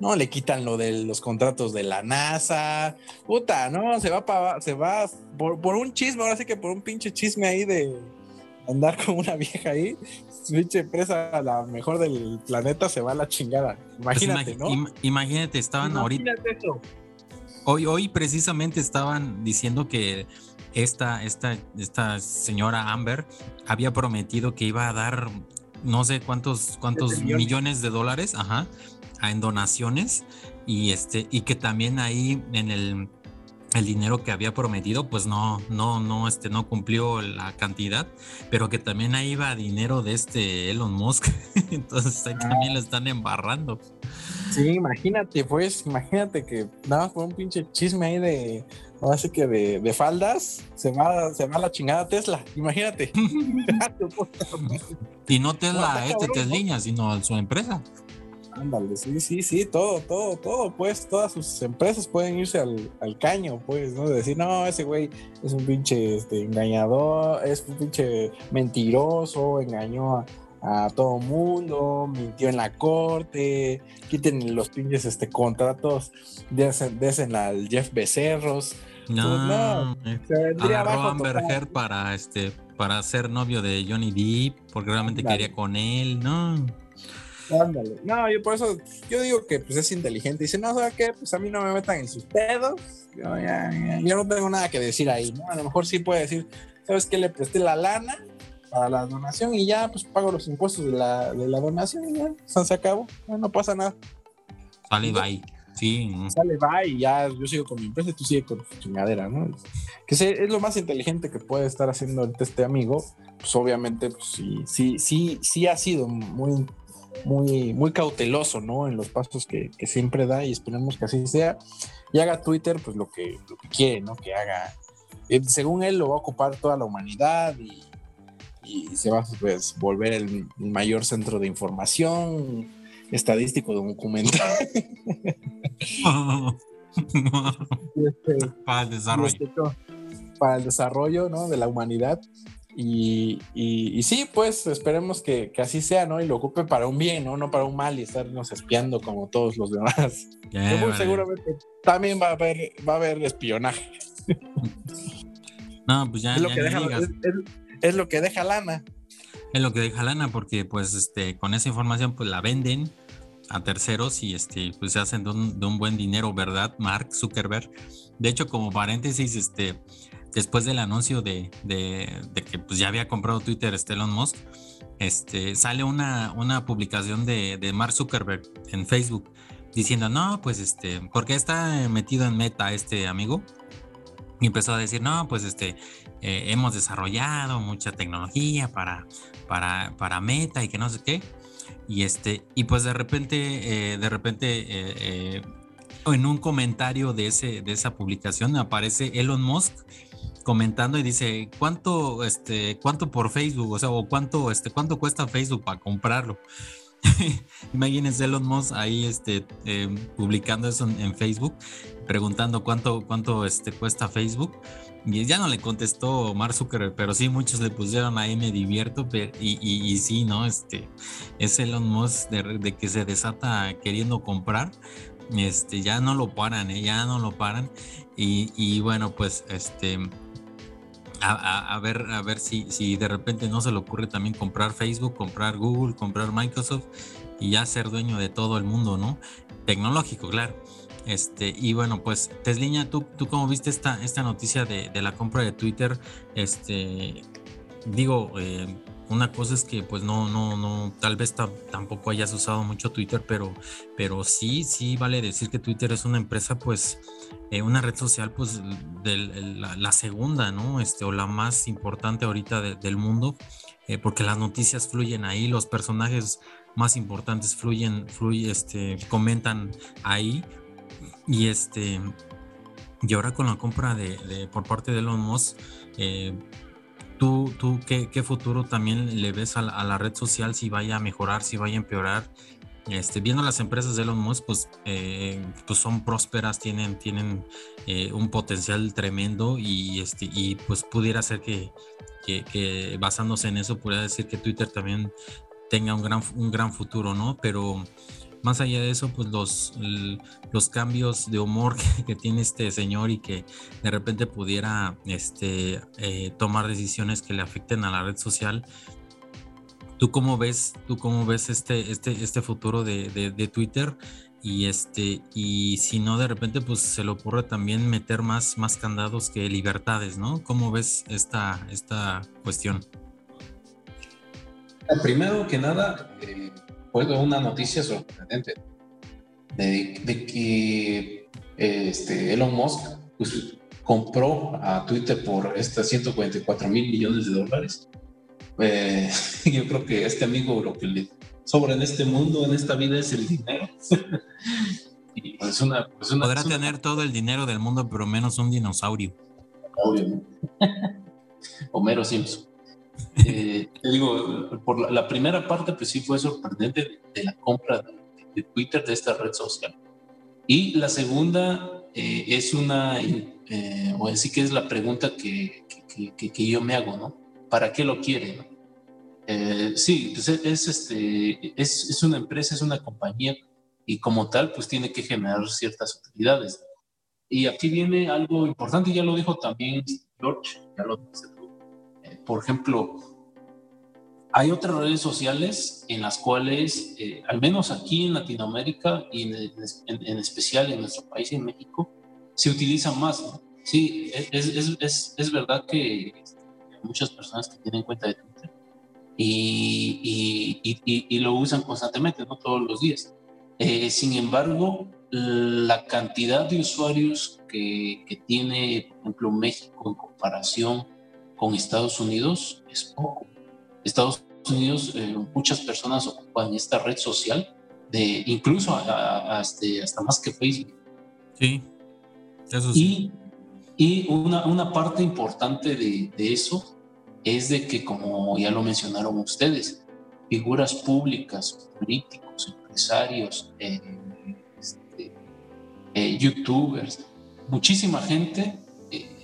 No, le quitan lo de los contratos de la NASA, puta, no, se va para, se va por, un chisme, ahora sí que por un pinche chisme ahí de andar con una vieja ahí, su pinche empresa, la mejor del planeta, se va a la chingada. Pues imagínate, ¿no? imagínate, estaban ahorita. Hoy, hoy precisamente estaban diciendo que esta, esta, esta señora Amber había prometido que iba a dar no sé cuántos, cuántos millones de dólares, ajá, en donaciones y este y que también ahí en el el dinero que había prometido, pues no, no, no, este, no cumplió la cantidad, pero que también ahí iba dinero de este Elon Musk, entonces ahí también lo están embarrando. Sí, imagínate, pues, imagínate que nada más por un pinche chisme ahí de, hace que de, faldas, se va, se va la chingada Tesla, imagínate. y no Tesla, este Tesla, sino su empresa. Ándale, sí, sí, sí, todo, todo, todo, pues, todas sus empresas pueden irse al, caño, pues, ¿no? decir, no, ese güey es un pinche este, engañador, es un pinche mentiroso, engañó a, a todo mundo, mintió en la corte, quiten los pinches este, contratos, desen, al Jeff Becerros. No, pues no a Amber para este para ser novio de Johnny Depp, porque realmente quería con él, no. Ándale. No, yo por eso, yo digo que pues es inteligente. Dice, no, ¿sabes qué? Pues a mí no me metan en sus pedos. Yo, ya, yo no tengo nada que decir ahí, ¿no? A lo mejor sí puede decir, ¿sabes qué? Le presté la lana para la donación y ya, pues pago los impuestos de la, de la donación y ya, se acabó, no, pasa nada. Sale bye. Sí. Sale bye y ya yo sigo con mi empresa y tú sigues con tu chingadera, ¿no? Que es lo más inteligente que puede estar haciendo ahorita este amigo. Pues obviamente, pues sí, sí, sí, sí ha sido muy, muy, muy cauteloso, ¿no? En los pasos que, que siempre da y esperemos que así sea. Y haga Twitter, pues lo que, lo que quiere, ¿no? Que haga. Eh, según él, lo va a ocupar toda la humanidad y y se va a pues, volver el mayor centro de información estadístico documental. Este, para el desarrollo. Este, para el desarrollo ¿no? de la humanidad. Y, y, sí, pues esperemos que, que, así sea, ¿no? Y lo ocupe para un bien, ¿no? No para un mal y estarnos espiando como todos los demás. seguramente también va a haber, va a haber espionaje. No, pues ya, es lo que deja, es lo que deja lana. Es lo que deja lana porque pues este con esa información pues la venden a terceros y este pues se hacen de un, buen dinero, ¿verdad? Mark Zuckerberg. De hecho, como paréntesis, este después del anuncio de, que pues ya había comprado Twitter Elon Musk, este sale una, una publicación de, Mark Zuckerberg en Facebook diciendo, no, pues este, porque está metido en meta este amigo. Y empezó a decir, no, pues este, eh, hemos desarrollado mucha tecnología para, para, para Meta y que no sé qué. Y este, y pues de repente, eh, de repente, eh, en un comentario de, ese, de esa publicación aparece Elon Musk comentando y dice cuánto este cuánto por Facebook o sea o cuánto este cuánto cuesta Facebook para comprarlo imagínense Elon Musk ahí este publicando eso en, Facebook preguntando cuánto cuánto este cuesta Facebook y ya no le contestó Mark Zuckerberg, pero sí muchos le pusieron ahí me divierto y, y, sí, ¿no? Este, es Elon Musk de, que se desata queriendo comprar, este, ya no lo paran, ¿eh? ya no lo paran. Y, bueno, pues este, a, ver, a ver si, si de repente no se le ocurre también comprar Facebook, comprar Google, comprar Microsoft y ya ser dueño de todo el mundo, ¿no? Tecnológico, claro. Este, y bueno, pues Tesliña, ¿tú, tú cómo viste esta, esta noticia de, la compra de Twitter? Este, digo, eh, una cosa es que pues no, no, no, tal vez tampoco hayas usado mucho Twitter, pero, pero sí, sí vale decir que Twitter es una empresa, pues, eh, una red social, pues, la, segunda, ¿no? Este, o la más importante ahorita del mundo, eh, porque las noticias fluyen ahí, los personajes más importantes fluyen, fluyen, este, comentan ahí. Y este, y ahora con la compra de, por parte de Elon Musk, eh, ¿tú, tú qué, futuro también le ves a la, red social si vaya a mejorar, si vaya a empeorar? Este, viendo las empresas de Elon Musk, pues, eh, pues son prósperas, tienen, tienen eh, un potencial tremendo y, este, y pues pudiera ser que, que, basándose en eso, pudiera decir que Twitter también tenga un gran, un gran futuro, ¿no? Pero más allá de eso, pues los, los cambios de humor que, tiene este señor y que de repente pudiera este, eh, tomar decisiones que le afecten a la red social. ¿Tú cómo ves, tú cómo ves este, este, este futuro de, de, Twitter? Y este, y si no, de repente, pues se le ocurre también meter más, más candados que libertades, ¿no? ¿Cómo ves esta, esta cuestión? Primero que nada, eh, fue una noticia sorprendente de, que este, Elon Musk pues, compró a Twitter por estas 144 mil millones de dólares. Eh, yo creo que este amigo lo que le sobra en este mundo, en esta vida, es el dinero. y pues una, pues Podrá tener todo el dinero del mundo, pero menos un dinosaurio. Obviamente. Homero Simpson. Eh, te digo, por la, primera parte, pues sí fue sorprendente de, la compra de, Twitter, de esta red social. Y la segunda eh, es una, eh, o decir que es la pregunta que, que, que, yo me hago, ¿no? ¿Para qué lo quiere? Sí, pues es, este, es, es una empresa, es una compañía y como tal, pues tiene que generar ciertas utilidades. Y aquí viene algo importante, ya lo dijo también George, dice por ejemplo, hay otras redes sociales en las cuales, eh, al menos aquí en Latinoamérica y en, especial en nuestro país, en México, se utilizan más. Sí, es, es, es, verdad que muchas personas que tienen cuenta de Twitter y, y, y, lo usan constantemente, no todos los días. Eh, sin embargo, la cantidad de usuarios que, que tiene, por ejemplo, México en comparación con Estados Unidos es poco. Estados Unidos, eh, muchas personas ocupan esta red social, de, incluso este, hasta más que Facebook. Sí, eso sí. Y, y una, una, parte importante de, de, eso es de que, como ya lo mencionaron ustedes, figuras públicas, políticos, empresarios, eh, este, eh, youtubers, muchísima gente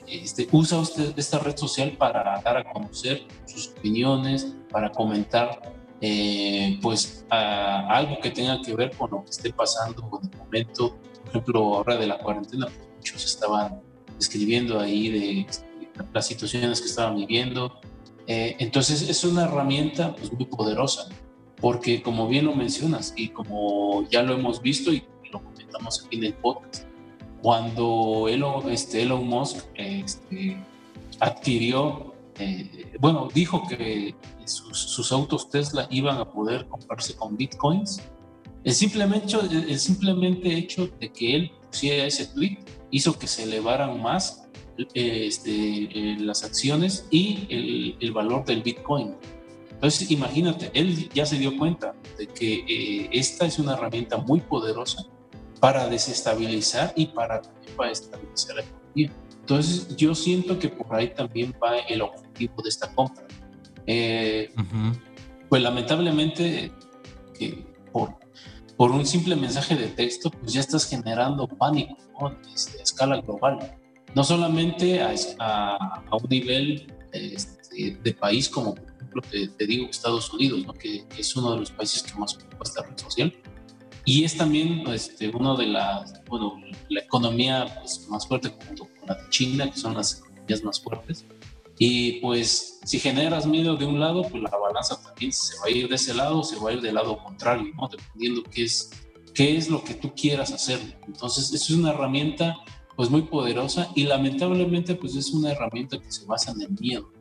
este, usa usted esta red social para dar a conocer sus opiniones, para comentar eh, pues algo que tenga que ver con lo que esté pasando en el momento, por ejemplo, ahora de la cuarentena, pues, muchos estaban escribiendo ahí de, las situaciones que estaban viviendo. Eh, entonces es una herramienta pues, muy poderosa, porque como bien lo mencionas y como ya lo hemos visto y lo comentamos aquí en el podcast, cuando Elon, este, Elon Musk este, adquirió, eh, bueno, dijo que sus, autos Tesla iban a poder comprarse con bitcoins, el simplemente, el simplemente hecho de que él pusiera ese tweet hizo que se elevaran más este, eh, las acciones y el, el, valor del bitcoin. Entonces, imagínate, él ya se dio cuenta de que eh, esta es una herramienta muy poderosa para desestabilizar y para, para estabilizar la economía. Entonces, yo siento que por ahí también va el objetivo de esta compra. Eh, pues lamentablemente, por, por un simple mensaje de texto, pues ya estás generando pánico este, a escala global. No solamente a, un nivel este, de país como, por ejemplo, te, digo Estados Unidos, que, es uno de los países que más ocupa esta red social, y es también este, uno de las, bueno, la economía pues, más fuerte junto la de China, que son las economías más fuertes. Y pues si generas miedo de un lado, pues la balanza también se va a ir de ese lado se va a ir del lado contrario, ¿no? Dependiendo qué es, qué es lo que tú quieras hacer. Entonces, es una herramienta pues muy poderosa y lamentablemente pues es una herramienta que se basa en el miedo.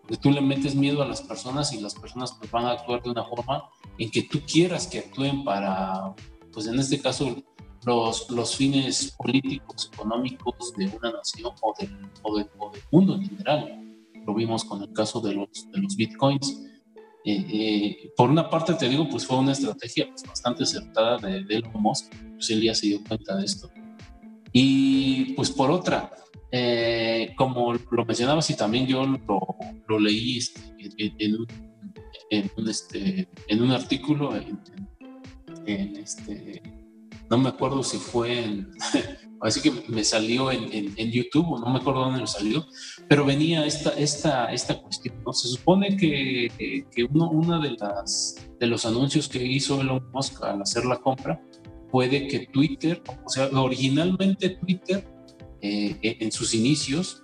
Porque tú le metes miedo a las personas y las personas pues van a actuar de una forma en que tú quieras que actúen para, pues en este caso, los, los fines políticos, económicos de una nación o del, o, del, mundo en general. Lo vimos con el caso de los, de los bitcoins. Eh, eh, por una parte te digo, pues fue una estrategia pues, bastante acertada de, de Elon Musk, pues él ya se dio cuenta de esto. Y pues por otra, eh, como lo mencionabas y también yo lo, leí este, este, en un artículo, en, este, no me acuerdo si fue en, así que me salió en, YouTube o no me acuerdo dónde me salió, pero venía esta, esta, esta cuestión. Se supone que, que uno una de, las, de los anuncios que hizo Elon Musk al hacer la compra puede que Twitter, o sea, originalmente Twitter eh, en sus inicios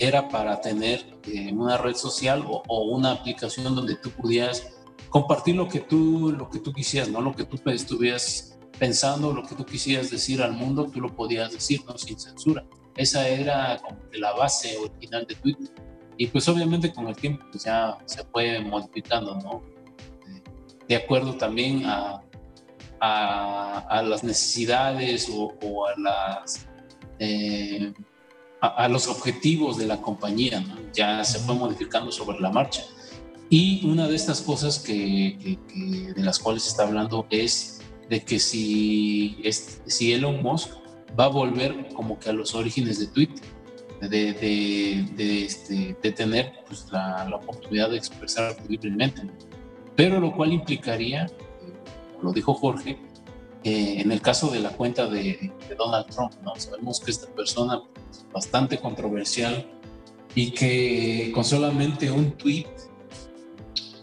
era para tener eh, una red social o, una aplicación donde tú pudieras compartir lo que tú, lo que tú quisieras, ¿no? Lo que tú estuvieras pensando, lo que tú quisieras decir al mundo, tú lo podías decir, ¿no? Sin censura. Esa era como la base original de Twitter. Y pues obviamente con el tiempo pues ya se fue modificando, ¿no? De acuerdo también a, a, las necesidades o, a las... Eh, a, los objetivos de la compañía, ya se fue modificando sobre la marcha. Y una de estas cosas que, de las cuales se está hablando es de que si, si Elon Musk va a volver como que a los orígenes de Twitter, de, de, este, de tener pues, la, la, oportunidad de expresar libremente. Pero lo cual implicaría, lo dijo Jorge, eh, en el caso de la cuenta de, Donald Trump, ¿no? sabemos que esta persona es bastante controversial y que con solamente un tweet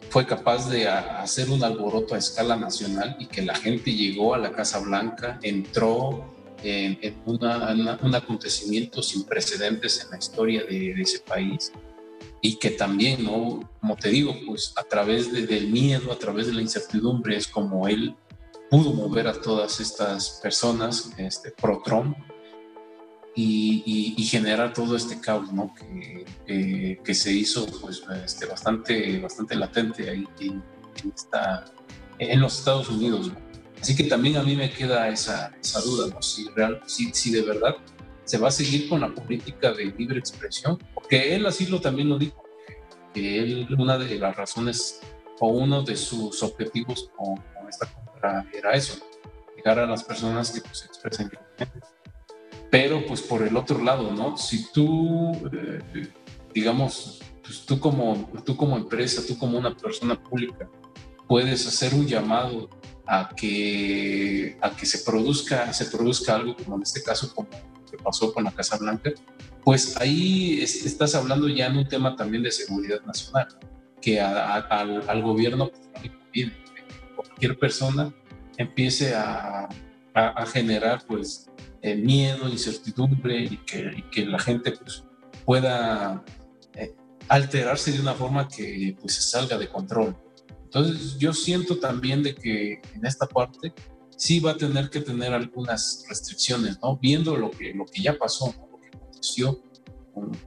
fue capaz de hacer un alboroto a escala nacional y que la gente llegó a la Casa Blanca, entró en, un acontecimiento sin precedentes en la historia de, ese país y que también, ¿no? como te digo, pues a través del miedo, a través de la incertidumbre, es como él pudo mover a todas estas personas este, pro-Trump y, generar todo este caos ¿no? que, que, se hizo pues, este, bastante, bastante latente ahí en, en los Estados Unidos. Así que también a mí me queda esa, esa duda, ¿no? si, real, si, si de verdad se va a seguir con la política de libre expresión, porque él así lo también lo dijo, que él, una de las razones o uno de sus objetivos con, esta compra era eso, llegar a las personas que pues, se expresen libremente. Pero pues por el otro lado, ¿no? Si tú, eh, digamos, pues tú como, tú como empresa, tú como una persona pública, puedes hacer un llamado a que, a que se, produzca, se produzca algo, como en este caso, como que pasó con la Casa Blanca, pues ahí estás hablando ya en un tema también de seguridad nacional, que al, gobierno pues, no le conviene que cualquier persona empiece a, a, generar pues eh, miedo, incertidumbre y que, que, la gente pues pueda eh, alterarse de una forma que pues se salga de control. Entonces yo siento también de que en esta parte sí va a tener que tener algunas restricciones, ¿no? Viendo lo que, lo que ya pasó, lo que aconteció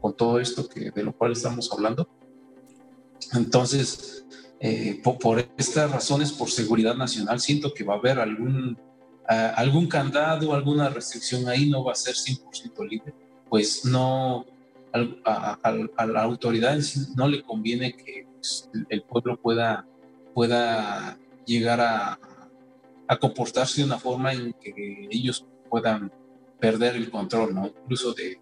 con, todo esto que, de lo cual estamos hablando. Entonces, eh, por, estas razones, por seguridad nacional, siento que va a haber algún, algún candado, alguna restricción ahí, no va a ser 100% libre, pues no, a, la autoridad no le conviene que pues, el pueblo pueda pueda llegar a, comportarse de una forma en que ellos puedan perder el control, ¿no? Incluso de,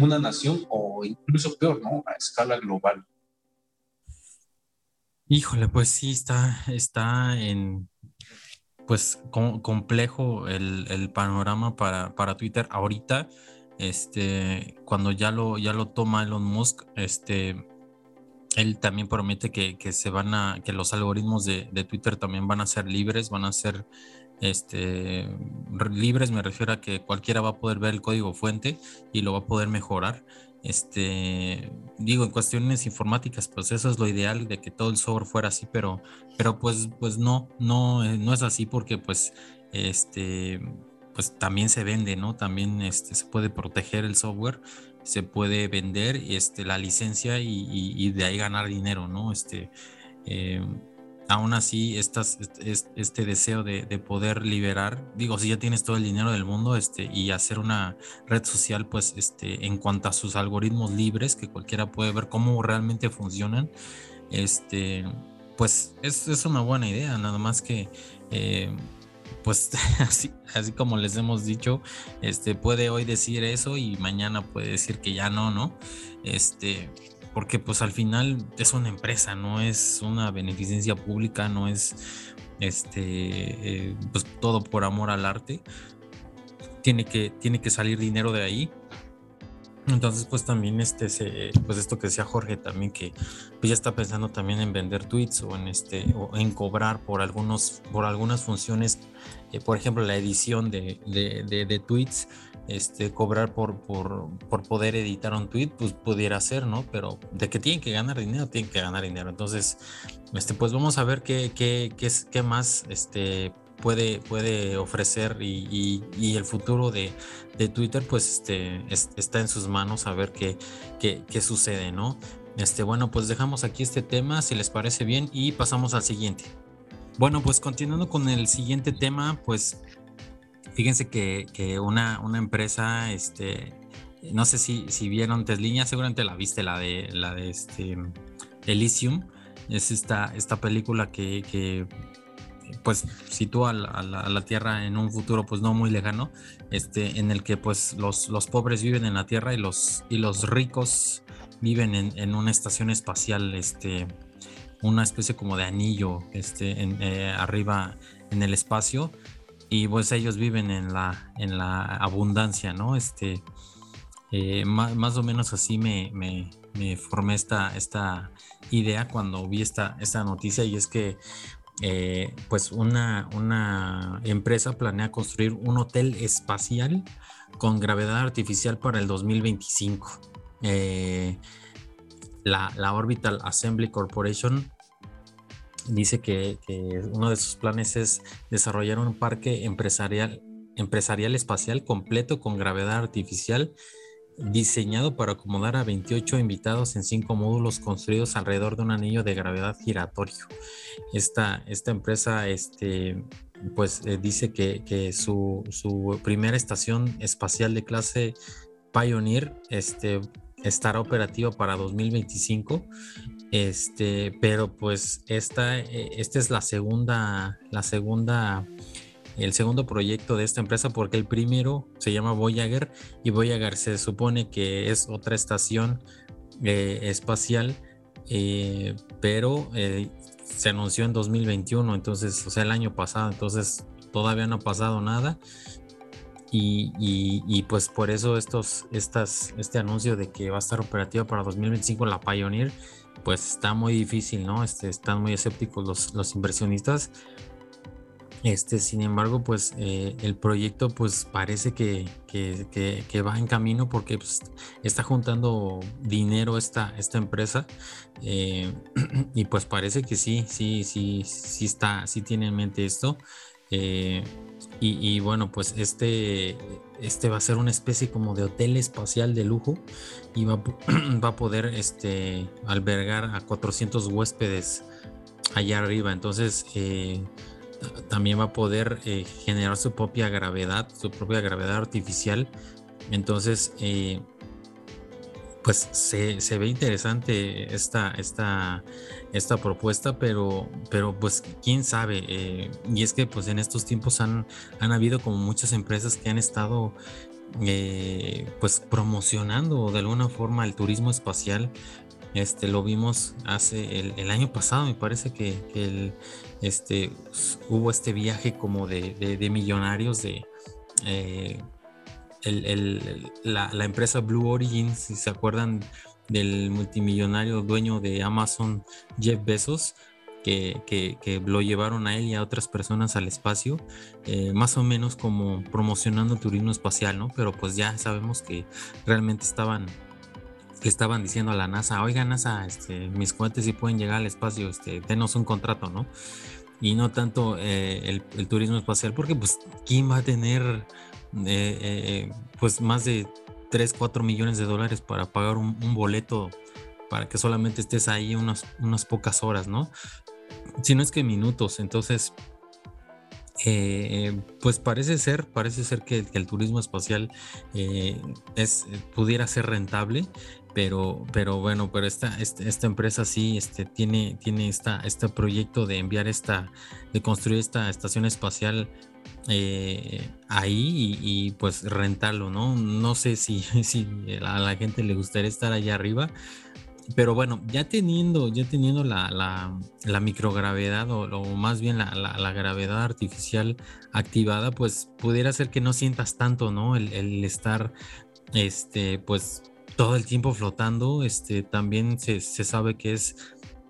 una nación o incluso peor, ¿no? A escala global. Híjole, pues sí, está, está en, pues complejo el, panorama para, para, Twitter ahorita, este, cuando ya lo, ya lo toma Elon Musk, este, él también promete que, se van a, que los algoritmos de, Twitter también van a ser libres, van a ser este, libres, me refiero a que cualquiera va a poder ver el código fuente y lo va a poder mejorar. Este, digo, en cuestiones informáticas, pues eso es lo ideal de que todo el software fuera así, pero, pero pues, pues no, no, eh, no es así porque pues, este, pues también se vende, ¿no? También este, se puede proteger el software se puede vender este, la licencia y, de ahí ganar dinero, ¿no? Este, eh, aún así, este, deseo de, poder liberar, digo, si ya tienes todo el dinero del mundo este, y hacer una red social, pues este, en cuanto a sus algoritmos libres, que cualquiera puede ver cómo realmente funcionan, este, pues es, es una buena idea, nada más que... Eh, pues así, así como les hemos dicho, este puede hoy decir eso y mañana puede decir que ya no, ¿no? Este, porque pues al final es una empresa, no es una beneficencia pública, no es este eh, pues todo por amor al arte. Tiene que, tiene que salir dinero de ahí entonces, pues también este, pues esto que decía Jorge también que pues ya está pensando también en vender tweets o en este o en cobrar por algunos por algunas funciones, eh, por ejemplo la edición de, de, tweets, este cobrar por, por, por, poder editar un tweet, pues pudiera ser, ¿no? Pero de que tienen que ganar dinero, tienen que ganar dinero. Entonces, este, pues vamos a ver qué, qué, qué, qué más este, puede, puede ofrecer y, el futuro de, Twitter pues este, está en sus manos a ver qué, qué, sucede, ¿no? Este, bueno, pues dejamos aquí este tema, si les parece bien, y pasamos al siguiente. Bueno, pues continuando con el siguiente tema, pues fíjense que, una, una, empresa este, no sé si, si vieron Tesliña, seguramente la viste, la de la de este Elysium. Es esta, esta película que, que pues sitúa a la, Tierra en un futuro pues no muy lejano, este, en el que pues los, los pobres viven en la Tierra y los, y los ricos viven en, una estación espacial, este, una especie como de anillo este, en, eh, arriba en el espacio y pues ellos viven en la, en la abundancia, ¿no? Este, eh, más, o menos así me, me, formé esta, esta idea cuando vi esta, esta noticia y es que eh, pues una, una empresa planea construir un hotel espacial con gravedad artificial para el 2025. Eh, la, Orbital Assembly Corporation dice que, uno de sus planes es desarrollar un parque empresarial, empresarial espacial completo con gravedad artificial diseñado para acomodar a 28 invitados en cinco módulos construidos alrededor de un anillo de gravedad giratorio. Esta, esta empresa este, pues, eh, dice que, su, primera estación espacial de clase Pioneer este, estará operativa para 2025. Este, pero pues esta, eh, esta es la segunda, la segunda el segundo proyecto de esta empresa porque el primero se llama Voyager y Voyager se supone que es otra estación eh, espacial, eh, pero se anunció en 2021, entonces, o sea, el año pasado, entonces todavía no ha pasado nada. Y, pues por eso estos, estas, este anuncio de que va a estar operativa para 2025 la Pioneer, pues está muy difícil, ¿no? Este, están muy escépticos los, los inversionistas, este, sin embargo, pues eh, el proyecto pues parece que, va en camino porque pues, está juntando dinero esta, esta empresa eh, y pues parece que sí, sí, sí, sí está, sí tiene en mente esto. Eh, y, bueno, pues este, este va a ser una especie como de hotel espacial de lujo y va, va a poder este, albergar a 400 huéspedes allá arriba. Entonces, también va a poder eh, generar su propia gravedad, su propia gravedad artificial. Entonces, eh, pues se, ve interesante esta, esta, esta propuesta, pero, pero pues quién sabe. Eh, y es que pues en estos tiempos han, han habido como muchas empresas que han estado pues promocionando de alguna forma el turismo espacial este, lo vimos hace el, año pasado, me parece que, el, este, hubo este viaje como de, millonarios de eh, la, empresa Blue Origin, si se acuerdan del multimillonario dueño de Amazon, Jeff Bezos. Que, lo llevaron a él y a otras personas al espacio, eh, más o menos como promocionando turismo espacial, ¿no? Pero pues ya sabemos que realmente estaban estaban diciendo a la NASA, oiga NASA, este, mis cohetes sí pueden llegar al espacio, este, denos un contrato, ¿no? Y no tanto eh, el, turismo espacial, porque pues, ¿quién va a tener eh, eh, pues más de 3, 4 millones de dólares para pagar un, boleto para que solamente estés ahí unas, unas pocas horas, ¿no? Si no es que minutos, entonces pues parece ser, parece ser que, el turismo espacial es, pudiera ser rentable pero, pero bueno, pero esta, esta, empresa sí este, tiene, tiene esta, este proyecto de enviar esta, de construir esta estación espacial eh, ahí y, pues rentarlo, ¿no? No sé si, si a la gente le gustaría estar allá arriba, pero bueno, ya teniendo, ya teniendo la, la, microgravedad o, más bien la, la, gravedad artificial activada, pues pudiera ser que no sientas tanto, ¿no? El, el estar, este, pues todo el tiempo flotando, este, también se, sabe que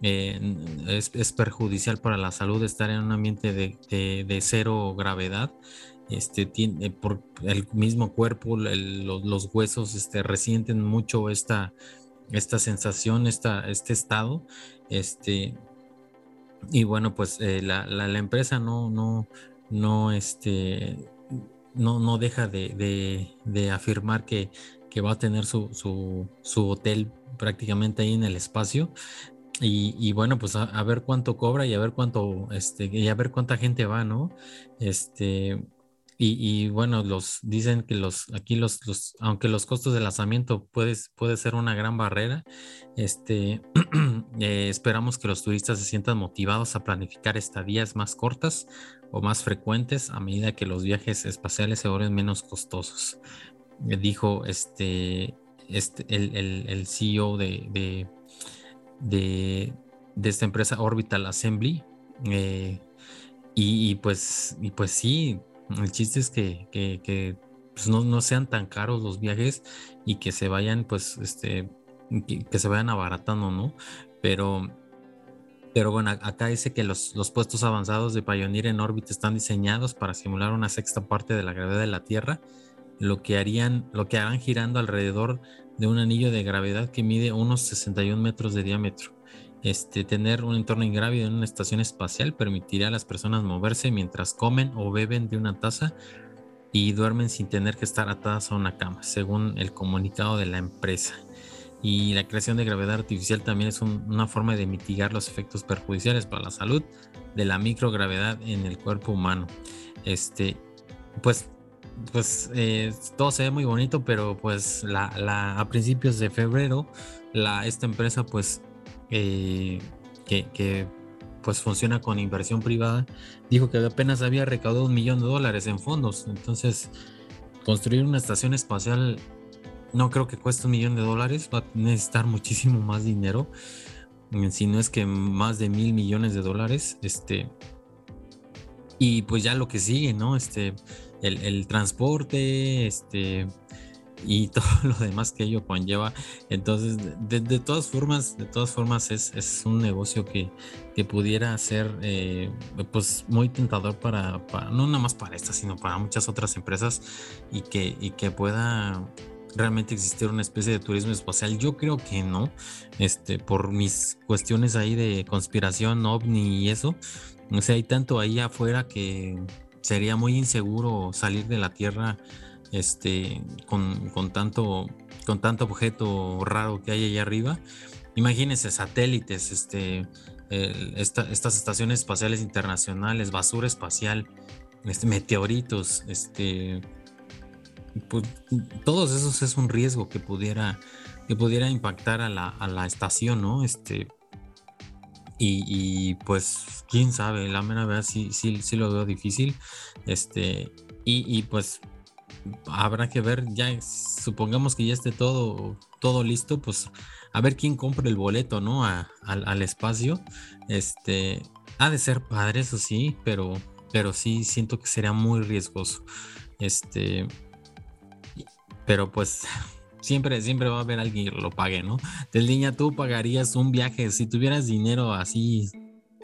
eh, es, es, perjudicial para la salud estar en un ambiente de, cero gravedad. Este, tiene, por el mismo cuerpo, los, huesos este, resienten mucho esta, esta sensación, esta, este estado. Este, y bueno, pues eh, la, empresa no, no, no, este, no, no deja de afirmar que que va a tener su, su, hotel prácticamente ahí en el espacio. Y, bueno, pues a, ver cuánto cobra y a ver cuánto, este, y a ver cuánta gente va, ¿no? Este, y, bueno, los dicen que los aquí los, los aunque los costos de lanzamiento puede, puede ser una gran barrera, este eh, esperamos que los turistas se sientan motivados a planificar estadías más cortas o más frecuentes a medida que los viajes espaciales se vuelven menos costosos. dijo este, este el, CEO de, de, esta empresa Orbital Assembly. Eh, y, pues, y pues sí, el chiste es que, pues, no, sean tan caros los viajes y que se vayan, pues, este, que, se vayan abaratando, ¿no? Pero, pero bueno, acá dice que los, los, puestos avanzados de Pioneer en órbita están diseñados para simular una sexta parte de la gravedad de la Tierra, lo que harían, lo que harán girando alrededor de un anillo de gravedad que mide unos 61 metros de diámetro. Este, tener un entorno ingrávido en una estación espacial permitirá a las personas moverse mientras comen o beben de una taza y duermen sin tener que estar atadas a una cama, según el comunicado de la empresa. Y la creación de gravedad artificial también es una forma de mitigar los efectos perjudiciales para la salud de la microgravedad en el cuerpo humano. Este, pues, pues eh, todo se ve muy bonito, pero pues la, a principios de febrero la, esta empresa pues eh, que, pues funciona con inversión privada, dijo que apenas había recaudado un millón de dólares en fondos. Entonces, construir una estación espacial no creo que cueste un millón de dólares, va a necesitar muchísimo más dinero, si no es que más de mil millones de dólares. Este, y pues ya lo que sigue, ¿no? Este, el transporte, este, y todo lo demás que ello conlleva. Entonces, de, todas formas, de todas formas es, es un negocio que, que pudiera ser eh, pues muy tentador para, no nada más para esta, sino para muchas otras empresas y que, y que pueda realmente existir una especie de turismo espacial. Yo creo que no, este, por mis cuestiones ahí de conspiración, ovni y eso. O sea, hay tanto ahí afuera que sería muy inseguro salir de la Tierra este, con, tanto, con tanto objeto raro que hay allá arriba. Imagínense satélites, este, estas estaciones espaciales internacionales, basura espacial, este, meteoritos, este, pues, todos esos es un riesgo que pudiera, que pudiera impactar a la, a la estación, ¿no? Este, y, pues, quién sabe, la mera verdad sí, sí, sí lo veo difícil. Este, y, y pues habrá que ver, ya supongamos que ya esté todo, todo listo, pues a ver quién compra el boleto, ¿no? al espacio. Este, ha de ser padre, eso sí, pero, pero sí siento que sería muy riesgoso. Este, pero pues siempre, siempre va a haber alguien que lo pague, ¿no? Del niña, tú pagarías un viaje si tuvieras dinero así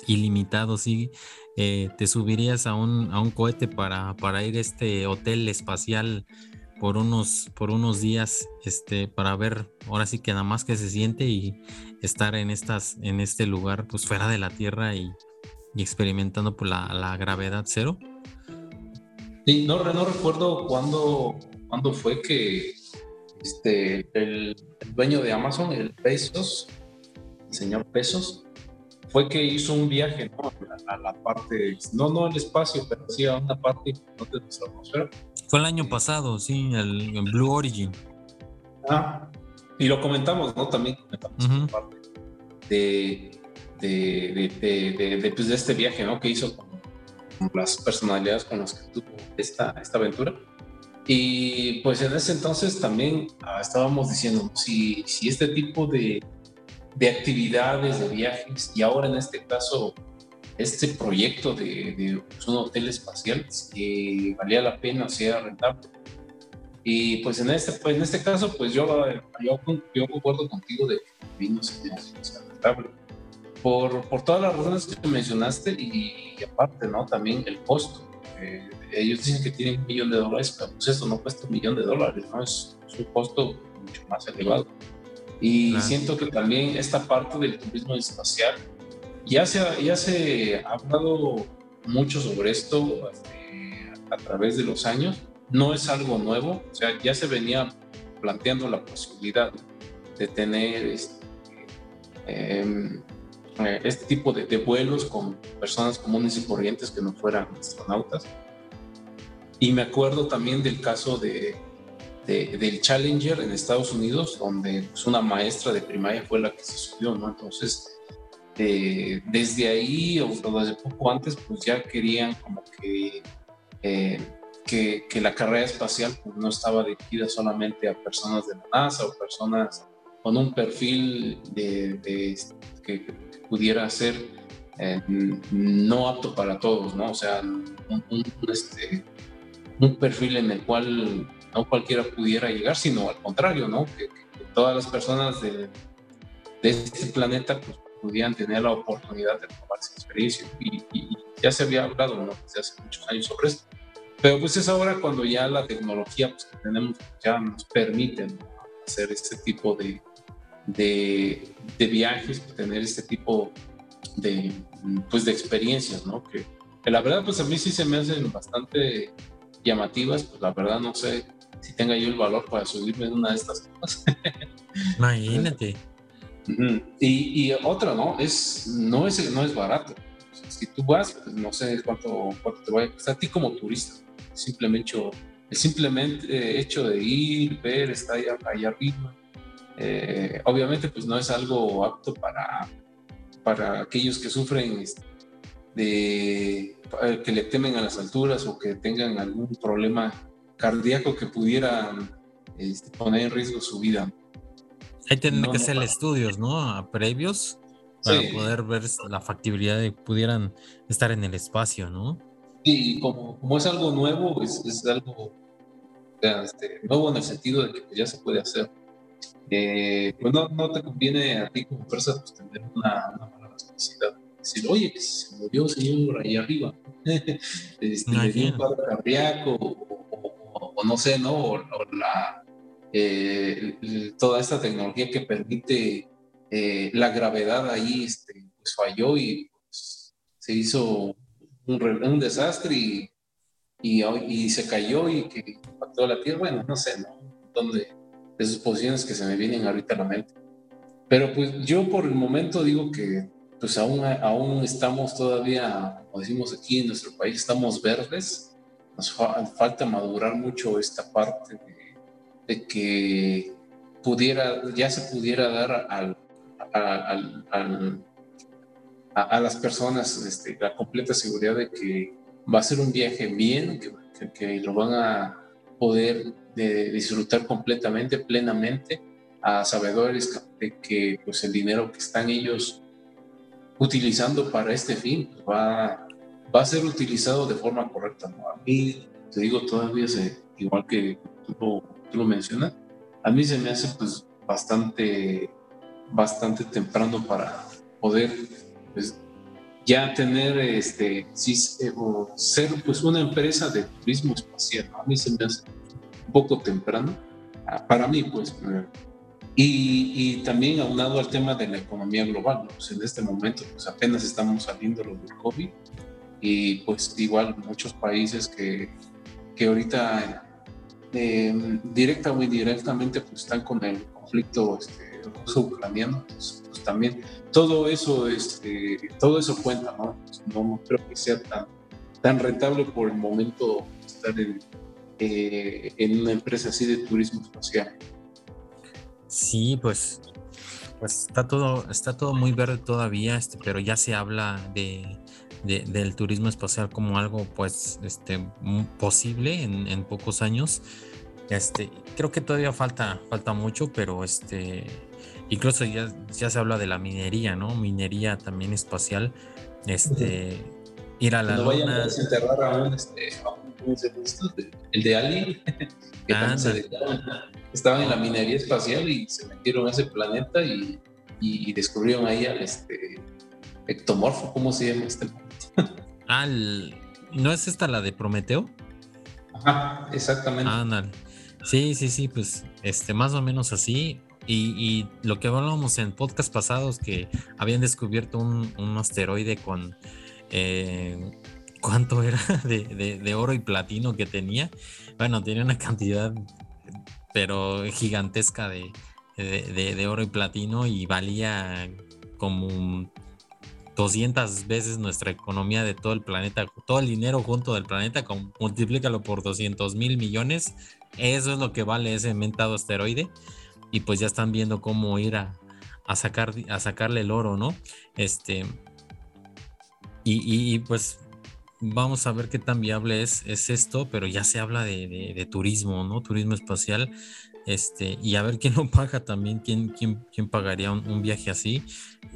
ilimitado, sí, eh, te subirías a un, a un cohete para, para, ir a este hotel espacial por unos, por unos días, este, para ver ahora sí que nada más que se siente y estar en estas, en este lugar, pues fuera de la Tierra y, experimentando por la, la, gravedad cero. Sí, no, recuerdo cuándo, cuándo fue que este, el, el dueño de Amazon, el Pesos, el señor Pesos, fue que hizo un viaje ¿no? a, la, parte, no, no al espacio, pero sí a una parte de nuestra atmósfera. Fue el año pasado, sí, el, Blue Origin. Ah, y lo comentamos, ¿no? También comentamos parte de, de, de, pues, de, este viaje, ¿no? Que hizo con, las personalidades con las que tuvo esta, esta aventura. Y pues en ese entonces también ah, estábamos diciendo, si, si este tipo de, de actividades, de viajes, y ahora en este caso, este proyecto de, un hotel espacial que valía la pena, sea rentable. Y pues en este, pues en este caso, pues yo, yo, yo concuerdo contigo de que vino sea rentable. Por, por todas las razones que mencionaste y, aparte, ¿no? También el costo. Eh, ellos dicen que tienen un millón de dólares, pero pues esto no cuesta un millón de dólares, ¿no? Es, es un costo mucho más elevado. Y siento que también esta parte del turismo espacial, ya se, ya se ha hablado mucho sobre esto este, a través de los años, no es algo nuevo, o sea, ya se venía planteando la posibilidad de tener este, em, eh, este tipo de, de, vuelos con personas comunes y corrientes que no fueran astronautas. y me acuerdo también del caso de, del Challenger en Estados Unidos, donde pues, una maestra de primaria fue la que se subió, ¿no? Entonces, eh, desde ahí o desde poco antes, pues ya querían como que, eh, que, que, la carrera espacial pues, no estaba dirigida solamente a personas de la NASA o personas con un perfil de, que, pudiera ser eh, no apto para todos, ¿no? O sea, un, este, un perfil en el cual no cualquiera pudiera llegar, sino al contrario, ¿no? Que, todas las personas de, de, este planeta pues, pudieran tener la oportunidad de probar esa experiencia. Y, ya se había hablado, ¿no? Desde hace muchos años sobre esto. Pero pues es ahora cuando ya la tecnología pues, que tenemos ya nos permite hacer este tipo de, de, de, viajes, tener este tipo de, pues, de experiencias, ¿no? Que, que la verdad pues a mí sí se me hacen bastante llamativas, pues la verdad no sé si tenga yo el valor para subirme en una de estas cosas. Imagínate. y, y, otra, ¿no? Es, no, es, no es barato. Si tú vas, pues no sé cuánto, cuánto te vaya a costar a ti como turista. Simplemente, el simplemente hecho de ir, ver, estar allá, allá arriba. Eh, obviamente, pues no es algo apto para, para aquellos que sufren este, de eh, que le temen a las alturas o que tengan algún problema cardíaco que pudiera este, poner en riesgo su vida. Ahí tienen que hacer estudios, ¿no? Previos para poder ver la factibilidad de que pudieran estar en el espacio, ¿no? Sí, como, como es algo nuevo, es, es algo este, nuevo en el sentido de que pues, ya se puede hacer. Eh, pues no, no, te conviene a ti como persona pues, tener una, una mala responsabilidad decir, oye, que se murió señor ahí arriba, este, le dio un paro cardíaco, o, no sé, ¿no? O, la, eh, toda esta tecnología que permite eh, la gravedad ahí este, pues falló y pues, se hizo un, un desastre y, y, y, se cayó y que impactó la Tierra. Bueno, no sé, ¿no? Donde, de sus posiciones que se me vienen ahorita a la mente. Pero pues yo por el momento digo que pues aún, aún estamos todavía, como decimos aquí en nuestro país, estamos verdes. Nos falta madurar mucho esta parte de, que pudiera, ya se pudiera dar al, a, las personas este, la completa seguridad de que va a ser un viaje bien, que, lo van a poder disfrutar completamente, plenamente, a sabedores de que pues, el dinero que están ellos utilizando para este fin, pues, va, va a ser utilizado de forma correcta. ¿no? A mí, te digo, todavía se, igual que tú lo, mencionas, a mí se me hace pues bastante, bastante temprano para poder pues, ya tener, este, sí, eh, ser pues una empresa de turismo espacial. A mí se me hace un poco temprano. Ah, para mí, pues, eh, y, también aunado al tema de la economía global, pues en este momento pues apenas estamos saliendo lo del COVID y pues igual muchos países que, que ahorita eh, directa o indirectamente pues están con el conflicto este, ruso-ucraniano, pues, pues, también todo eso, este, todo eso cuenta, ¿no? Pues, no creo que sea tan, tan rentable por el momento estar en, eh, en una empresa así de turismo espacial. Sí, pues, pues está todo, está todo muy verde todavía, este, pero ya se habla de, del turismo espacial como algo, pues, este, posible en, pocos años. Este, creo que todavía falta, falta mucho, pero este, incluso ya, ya se habla de la minería, ¿no? Minería también espacial. Este, ir a la no luna. a desenterrar a un, este, el de Ali, que también se estaban en la minería espacial y se metieron a ese planeta y, y descubrieron ahí al este ectomorfo, ¿cómo se llama este? Ah, ¿no es esta la de Prometeo? Ajá, exactamente. Ah, Sí, sí, sí, pues este, más o menos así. Y, y, lo que hablábamos en podcast pasados, que habían descubierto un, un asteroide con eh, cuánto era de, de, de, oro y platino que tenía. Bueno, tenía una cantidad pero gigantesca de, de, oro y platino y valía como 200 veces nuestra economía de todo el planeta, todo el dinero junto del planeta, multiplícalo por 200 mil millones, eso es lo que vale ese mentado asteroide. Y pues ya están viendo cómo ir a, sacar, a sacarle el oro, ¿no? Este, y, pues vamos a ver qué tan viable es, es esto, pero ya se habla de, turismo, ¿no? Turismo espacial. Este, y a ver quién lo paga también, quién, quién, quién pagaría un, viaje así.